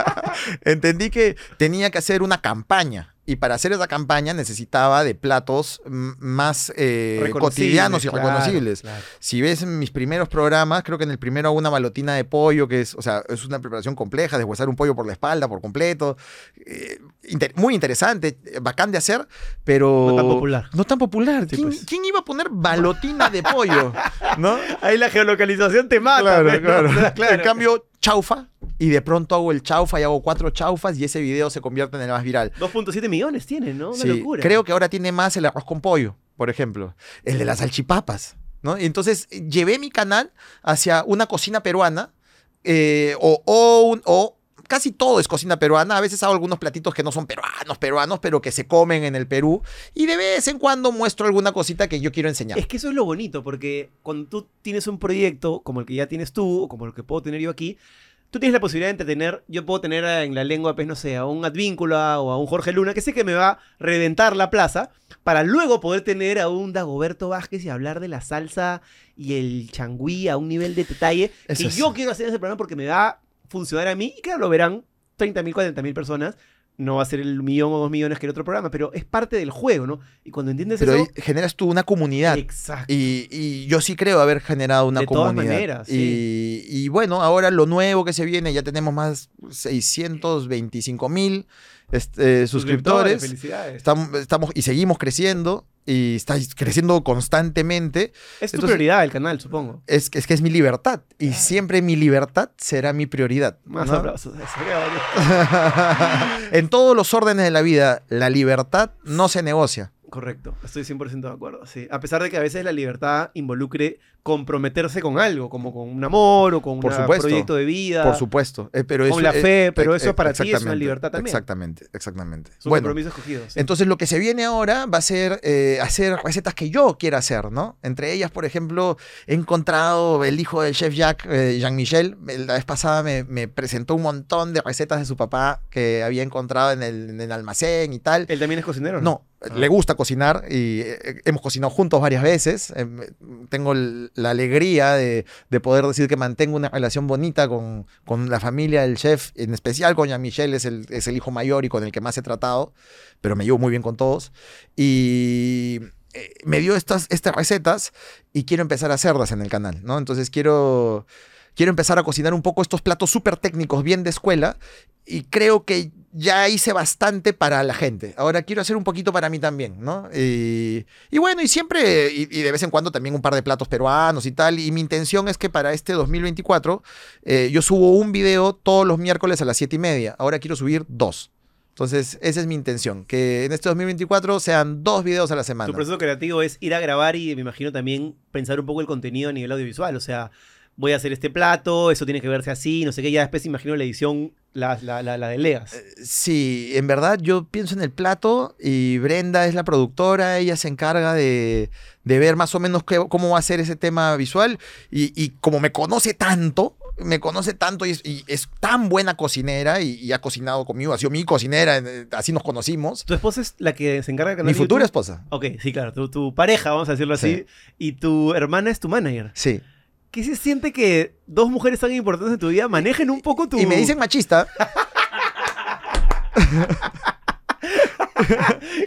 Entendí que tenía que hacer una campaña. Y para hacer esa campaña necesitaba de platos más eh, cotidianos y claro, reconocibles. claro. Si ves mis primeros programas, creo que en el primero hago una balotina de pollo, que es, o sea, es una preparación compleja, deshuesar un pollo por la espalda, por completo. Eh, inter- muy interesante, bacán de hacer, pero... No tan popular. No tan popular. Sí, ¿Quién, pues. quién iba a poner balotina de pollo? ¿No? Ahí la geolocalización te mata. Claro, ¿no? claro. Claro. En cambio, chaufa, y de pronto hago el chaufa y hago cuatro chaufas y ese video se convierte en el más viral. 2.7 millones tiene, ¿no? Una Sí, locura. creo que ahora tiene más el arroz con pollo, por ejemplo. El de las salchipapas, ¿no? Y entonces llevé mi canal hacia una cocina peruana eh, o, o, un- o casi todo es cocina peruana. A veces hago algunos platitos que no son peruanos, peruanos, pero que se comen en el Perú. Y de vez en cuando muestro alguna cosita que yo quiero enseñar. Es que eso es lo bonito, porque cuando tú tienes un proyecto como el que ya tienes tú, o como el que puedo tener yo aquí, tú tienes la posibilidad de entretener, yo puedo tener en la lengua, pues no sé, a un Advíncula o a un Jorge Luna, que sé que me va a reventar la plaza, para luego poder tener a un Dagoberto Vázquez y hablar de la salsa y el changüí a un nivel de detalle Eso que es. yo quiero hacer ese programa porque me va funcionar a mí, y claro, lo verán 30.000, 40.000 personas. No va a ser el millón o dos millones que el otro programa, pero es parte del juego, ¿no? Y cuando entiendes Pero eso... ahí generas tú una comunidad. Exacto. Y, y yo sí creo haber generado una De todas comunidad. maneras, y, y bueno, ahora lo nuevo que se viene, ya tenemos más 625 mil este, suscriptores. Felicidades. Estamos, estamos y seguimos creciendo y está creciendo constantemente. Es tu entonces- prioridad el canal, supongo. Es, que- es que es mi libertad y siempre mi libertad será mi prioridad. Más ¿no? aplausos. En todos los órdenes de la vida, la libertad no se negocia. Correcto, estoy 100% de acuerdo. Sí. A pesar de que a veces la libertad involucre comprometerse con algo, como con un amor o con un proyecto de vida. Por supuesto. eh, pero Con eso, la eh, fe, pero eh, eso eh, para ti es una libertad también. Exactamente, exactamente. Es un Bueno, compromiso escogido. sí. Entonces lo que se viene ahora va a ser eh, hacer recetas que yo quiera hacer, ¿no? Entre ellas, por ejemplo, he encontrado el hijo del chef Jack, eh, Jean-Michel, la vez pasada me, me presentó un montón de recetas de su papá que había encontrado en el, en el almacén y tal. ¿Él también es cocinero? No, Ah. le gusta cocinar y eh, hemos cocinado juntos varias veces. Eh, tengo la alegría de, de poder decir que mantengo una relación bonita con, con la familia del chef, en especial con Jean-Michel, es el, es el hijo mayor y con el que más he tratado, pero me llevo muy bien con todos. Y eh, me dio estas, estas recetas y quiero empezar a hacerlas en el canal, ¿no? Entonces quiero... Quiero empezar a cocinar un poco estos platos súper técnicos, bien de escuela, y creo que ya hice bastante para la gente. Ahora quiero hacer un poquito para mí también, ¿no? Y, y bueno, y siempre, y, y de vez en cuando también un par de platos peruanos y tal. Y mi intención es que para este 2024 eh, yo subo un video todos los miércoles a las 7 y media. Ahora quiero subir dos. Entonces, esa es mi intención, que en este 2024 sean dos videos a la semana. Tu proceso creativo es ir a grabar y me imagino también pensar un poco el contenido a nivel audiovisual. O sea, voy a hacer este plato, eso tiene que verse así, no sé qué. Ya después imagino la edición, la, la, la, la delegas. Sí, en verdad yo pienso en el plato y Brenda es la productora, ella se encarga de, de ver más o menos qué- cómo va a ser ese tema visual y, y como me conoce tanto, me conoce tanto y es, y es tan buena cocinera y, y ha cocinado conmigo, ha sido mi cocinera, eh, así nos conocimos. ¿Tu esposa es la que se encarga canal Mi de futura esposa. Ok, sí, claro. Tu, tu pareja, vamos a decirlo así. Sí. Y tu hermana es tu manager. Sí. ¿Qué se siente que dos mujeres tan importantes en tu vida manejen un poco tu... Y me dicen machista.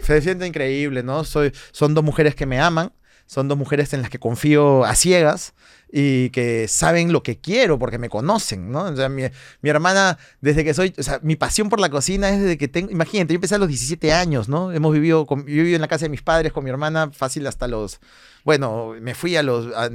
Se siente increíble, ¿no? Soy, son dos mujeres que me aman, son dos mujeres en las que confío a ciegas y que saben lo que quiero porque me conocen, ¿no? O sea, mi, mi hermana, desde que soy, o sea, mi pasión por la cocina es desde que tengo, imagínate, yo empecé a los 17 años, ¿no? Hemos vivido, con, yo vivido en la casa de mis padres con mi hermana fácil hasta los, bueno, me fui a los a,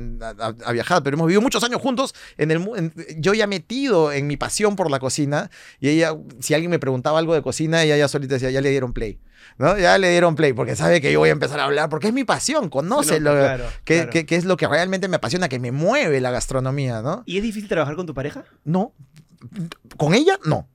a- viajar, pero hemos vivido muchos años juntos. En el, en- yo ya metido en mi pasión por la cocina y ella, si alguien me preguntaba algo de cocina, ella ya solita decía, ya le dieron play, ¿no? Ya le dieron play porque sabe que yo voy a empezar a hablar porque es mi pasión, conoce No, lo claro, que, claro. que- que es lo que realmente me apasiona, que me mueve la gastronomía, ¿no? ¿Y es difícil trabajar con tu pareja? No, con ella no,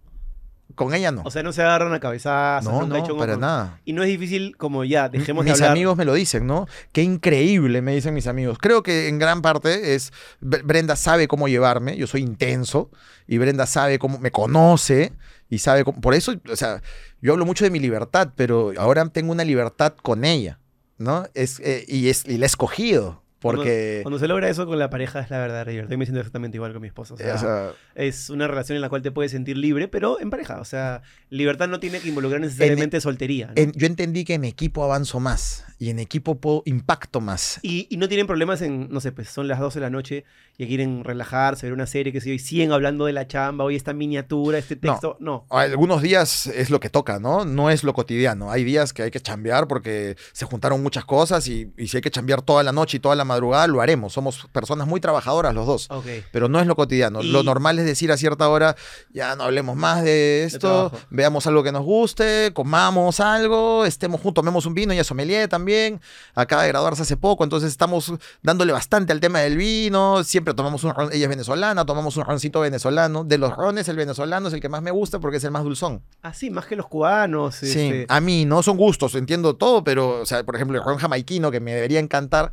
con ella no, O sea, no se agarran a cabezazos, no, no, chongo para nada. Y no es difícil como ya, dejemos mis de hablar. amigos me lo dicen, ¿no? Qué increíble, me dicen mis amigos. Creo que en gran parte es Bre- Brenda sabe cómo llevarme, yo soy intenso y Brenda sabe cómo me conoce y sabe cómo, por eso, o sea, yo hablo mucho de mi libertad, pero ahora tengo una libertad con ella, ¿no? Es eh, y es y la he escogido porque Cuando se logra eso con la pareja es la verdadera libertad. Yo me siento exactamente igual con mi esposa. O sea, o sea, es una relación en la cual te puedes sentir libre, pero en pareja. O sea, libertad no tiene que involucrar necesariamente soltería. ¿no? en- yo entendí que en equipo avanzo más y en equipo puedo impacto más. Y, y no tienen problemas en, no sé, pues son las 12 de la noche y quieren relajarse, ver una serie, que sé yo, y siguen hablando de la chamba, hoy esta miniatura, este texto. No. Algunos días es lo que toca, ¿no? No es lo cotidiano. Hay días que hay que chambear porque se juntaron muchas cosas y, y si hay que chambear toda la noche y toda la madrugada, lo haremos. Somos personas muy trabajadoras los dos. Pero no es lo cotidiano. Y- Lo normal es decir a cierta hora, ya no hablemos más de esto, veamos algo que nos guste, comamos algo, estemos juntos, tomemos un vino, ella es sommelier también, acaba de graduarse hace poco, entonces estamos dándole bastante al tema del vino, siempre tomamos un ron, ella es venezolana, tomamos un roncito venezolano, de los rones el venezolano es el que más me gusta porque es el más dulzón. Ah, sí, más que los cubanos. Sí, este, a mí no son gustos, entiendo todo, pero, o sea, por ejemplo, el ron jamaiquino que me debería encantar,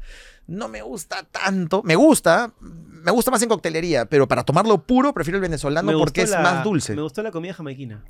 no me gusta tanto. Me gusta, me gusta más en coctelería, pero para tomarlo puro prefiero el venezolano me porque es la- más dulce. Me gustó la comida jamaiquina.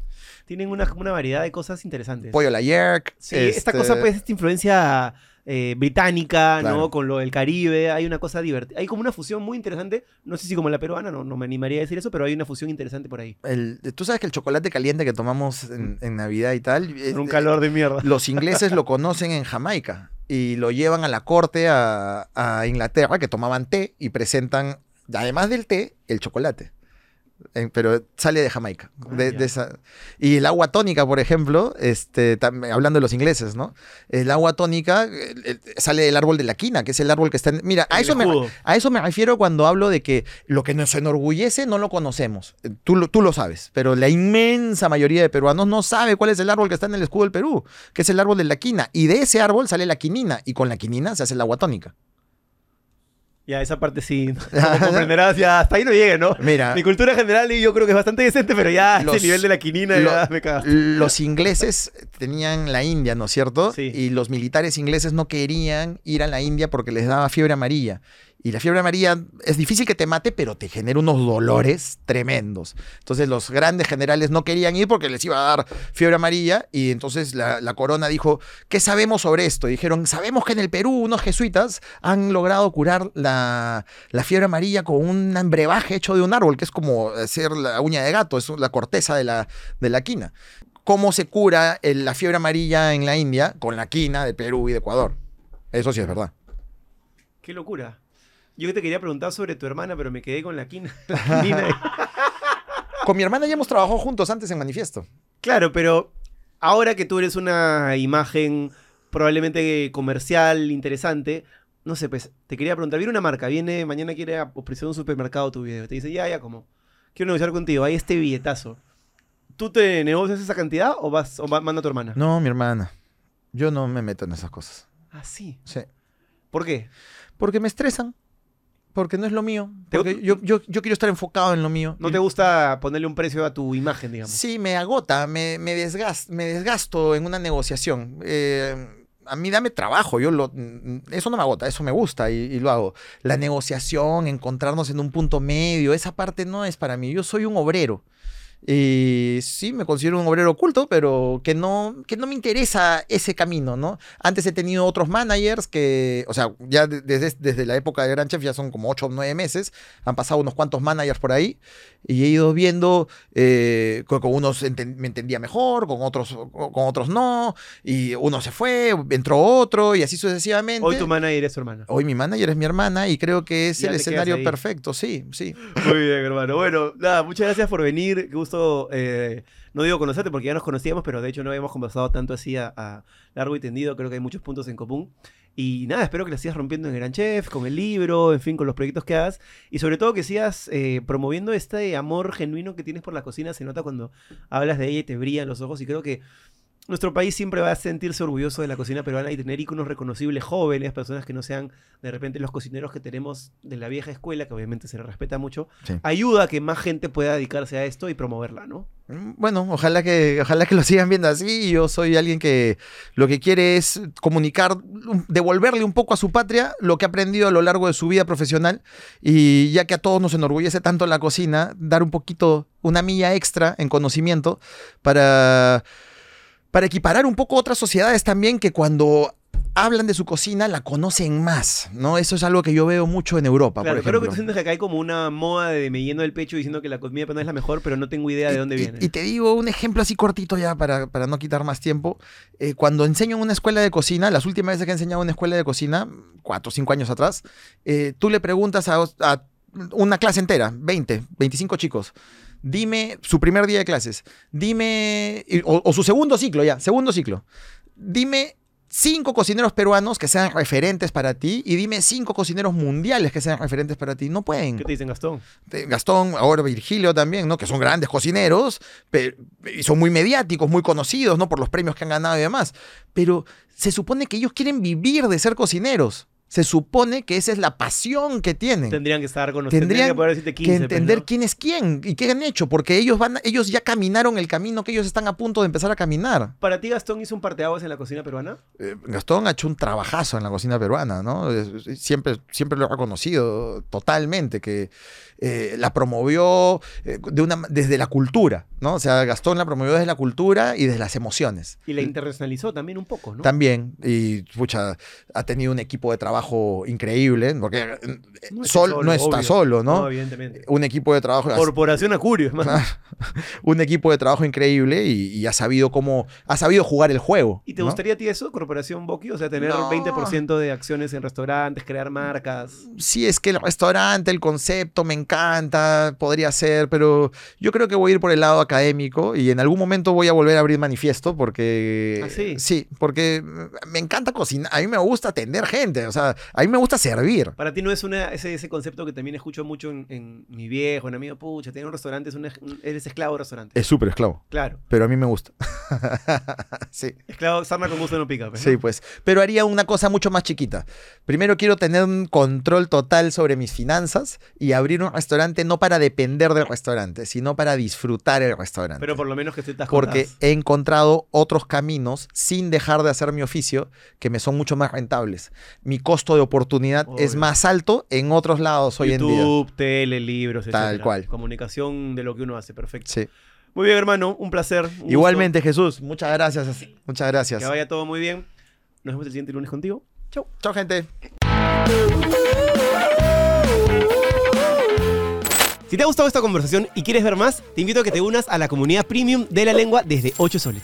Tienen una, una variedad de cosas interesantes. Pollo a la yerk. Sí, esta cosa, este, pues, esta influencia eh, británica, ¿no? Con lo del Caribe, hay una cosa divertida. Hay como una fusión muy interesante. No sé si como la peruana, no, no me animaría a decir eso, pero hay una fusión interesante por ahí. el- Tú sabes que el chocolate caliente que tomamos en, en Navidad y tal. un eh, calor de mierda. Los ingleses lo conocen en Jamaica y lo llevan a la corte a, Inglaterra, que tomaban té y presentan, además del té, el chocolate. Pero sale de Jamaica. de- Ah, ya. de esa- Y el agua tónica, por ejemplo, este, tam- hablando de los ingleses, ¿no? El agua tónica sale del árbol de la quina, que es el árbol que está en... Mira, a eso, me, escudo. a eso me refiero cuando hablo de que lo que nos enorgullece no lo conocemos. Tú, lo- tú lo sabes, pero la inmensa mayoría de peruanos no sabe cuál es el árbol que está en el escudo del Perú, que es el árbol de la quina. Y de ese árbol sale la quinina, y con la quinina se hace el agua tónica. Ya, esa parte sí. Como comprenderás, ya hasta ahí no llegue, ¿no? Mira, Mi cultura general yo creo que es bastante decente, pero ya Los- este nivel de la quinina lo- ya me cagas. los ingleses tenían la India, ¿no es cierto? Sí. Y los militares ingleses no querían ir a la India porque les daba fiebre amarilla. Y la fiebre amarilla es difícil que te mate, pero te genera unos dolores tremendos. Entonces los grandes generales no querían ir porque les iba a dar fiebre amarilla. Y entonces la, corona dijo, ¿qué sabemos sobre esto? Y dijeron, sabemos que en el Perú unos jesuitas han logrado curar la, fiebre amarilla con un brebaje hecho de un árbol, que es como hacer la uña de gato, es la corteza de la, de la quina. ¿Cómo se cura la fiebre amarilla en la India? Con la quina de Perú y de Ecuador. Eso sí es verdad. Qué locura. Yo te quería preguntar sobre tu hermana, pero me quedé con la quina. La. Con mi hermana ya hemos trabajado juntos antes en Manifiesto. Claro, pero ahora que tú eres una imagen probablemente comercial, interesante, no sé, pues te quería preguntar, viene una marca, viene, mañana quiere ofrecer un supermercado tu video, te dice, ya, ya, como, quiero negociar contigo, hay este billetazo. ¿Tú te negocias esa cantidad o vas o va- manda a tu hermana? No, mi hermana. Yo no me meto en esas cosas. Ah, sí. Sí. ¿Por qué? Porque me estresan. Porque no es lo mío. ¿Te- Porque yo, yo, yo quiero estar enfocado en lo mío. ¿No te gusta ponerle un precio a tu imagen, digamos? Sí, me agota, me, me, desgas- me desgasto en una negociación. Eh, a mí dame trabajo, yo lo, eso no me agota, eso me gusta y, y lo hago. La negociación, encontrarnos en un punto medio, esa parte no es para mí. Yo soy un obrero. Y sí, me considero un obrero oculto, pero que no, que no me interesa ese camino, ¿no? Antes he tenido otros managers que, o sea, ya de- desde, desde la época de Gran Chef ya son como 8 o 9 meses, han pasado unos cuantos managers por ahí y he ido viendo, eh, con, con unos enten- me entendía mejor, con otros, con otros no, y uno se fue, entró otro y así sucesivamente. Hoy tu manager es tu hermana. Hoy mi manager es mi hermana y creo que es Ya el escenario perfecto, sí, sí. Muy bien, hermano. Bueno, nada, muchas gracias por venir. Qué gusto, eh, no digo conocerte porque ya nos conocíamos, pero de hecho no habíamos conversado tanto así a, largo y tendido. Creo que hay muchos puntos en común. Y nada, espero que la sigas rompiendo en Gran Chef, con el libro, en fin, con los proyectos que hagas. Y sobre todo que sigas eh, promoviendo este amor genuino que tienes por la cocina. Se nota cuando hablas de ella y te brillan los ojos. Y creo que nuestro país siempre va a sentirse orgulloso de la cocina peruana y tener íconos reconocibles jóvenes, personas que no sean de repente los cocineros que tenemos de la vieja escuela, que obviamente se les respeta mucho, Sí. ayuda a que más gente pueda dedicarse a esto y promoverla, ¿no? Mm, Bueno, ojalá que, ojalá que lo sigan viendo así. Yo soy alguien que lo que quiere es comunicar, un- devolverle un poco a su patria lo que ha aprendido a lo largo de su vida profesional. Y ya que a todos nos enorgullece tanto la cocina, dar un poquito, una milla extra en conocimiento para, para equiparar un poco otras sociedades también que cuando hablan de su cocina la conocen más, ¿no? Eso es algo que yo veo mucho en Europa, Claro, por creo que tú sientes que acá hay como una moda de me lleno el pecho diciendo que la comida peruana es la mejor, pero no tengo idea de dónde Y- viene. Y, te digo un ejemplo así cortito ya para, para no quitar más tiempo. Eh, cuando enseño en una escuela de cocina, las últimas veces que he enseñado en una escuela de cocina, cuatro o cinco años atrás, eh, tú le preguntas a, a una clase entera, 20, 25 chicos, dime su primer día de clases, dime, o, o su segundo ciclo ya, segundo ciclo, dime cinco cocineros peruanos que sean referentes para ti y dime cinco cocineros mundiales que sean referentes para ti. No pueden. ¿Qué te dicen, Gastón? Gastón, ahora Virgilio también, ¿no? Que son grandes cocineros y son muy mediáticos, muy conocidos, ¿no? Por los premios que han ganado y demás. Pero se supone que ellos quieren vivir de ser cocineros. Se supone que esa es la pasión que tienen. Tendrían que estar con nosotros. Tendrían Tendrían que poder decirte 15. que pues, entender ¿no? quién es quién y qué han hecho, porque ellos van, ellos ya caminaron el camino que ellos están a punto de empezar a caminar. ¿Para ti Gastón hizo un parteaguas en la cocina peruana? Eh, Gastón ha hecho un trabajazo en la cocina peruana, ¿no? Siempre, siempre lo ha reconocido totalmente, que eh, la promovió eh, de una, desde la cultura, ¿no? O sea, Gastón la promovió desde la cultura y desde las emociones. Y la internacionalizó también un poco, ¿no? También, y pucha, ha tenido un equipo de trabajo increíble, porque eh, No sol- solo, no está obvio. solo, ¿no? evidentemente. Un equipo de trabajo. Corporación Acurio, un equipo de trabajo increíble y, y ha sabido cómo, ha sabibido jugar el juego. ¿Y te ¿no? gustaría a ti eso, Corporación Boqui? O sea, tener No. 20% de acciones en restaurantes, crear marcas. sí es que el restaurante, el concepto me encanta, podría ser, pero yo creo que voy a ir por el lado académico y en algún momento voy a volver a abrir manifiesto porque ¿Ah, sí? porque me encanta cocinar, a mí me gusta atender gente, o sea, a mí me gusta servir. Para ti no es una, ese, ese concepto que también escucho mucho en, en mi viejo, en amigo, pucha, tener un restaurante, es un, eres esclavo de restaurante. Es súper esclavo, Claro. pero a mí me gusta. sí. Esclavo, sarna con gusto no pica. pues, ¿no? Sí, pues. Pero haría una cosa mucho más chiquita. Primero quiero tener un control total sobre mis finanzas y abrir un restaurante no para depender del restaurante, sino para disfrutar el restaurante. Pero por lo menos que estés porque he encontrado otros caminos sin dejar de hacer mi oficio que me son mucho más rentables. Mi costo de oportunidad es Obvio. más alto en otros lados hoy en día. YouTube, tele, libros, Tal etcétera. cual. Comunicación de lo que uno hace, perfecto. Sí. Muy bien, hermano, un placer. un gusto. Igualmente, Jesús. Muchas gracias. Muchas gracias. Que vaya todo muy bien. Nos vemos el siguiente lunes contigo. Chau. Chao, gente. Si te ha gustado esta conversación y quieres ver más, te invito a que te unas a la comunidad premium de la lengua desde 8 soles.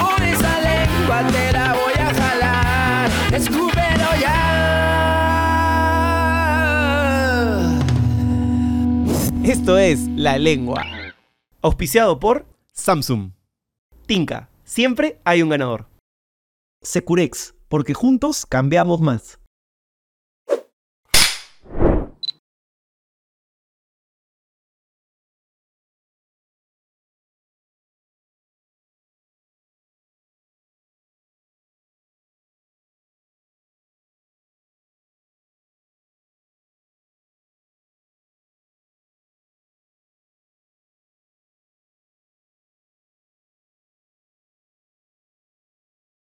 Con esa lengua te la voy a jalar. Escúpelo ya. Esto es La Lengua. Auspiciado por Samsung. Tinka. Siempre hay un ganador. Securex, porque juntos cambiamos más.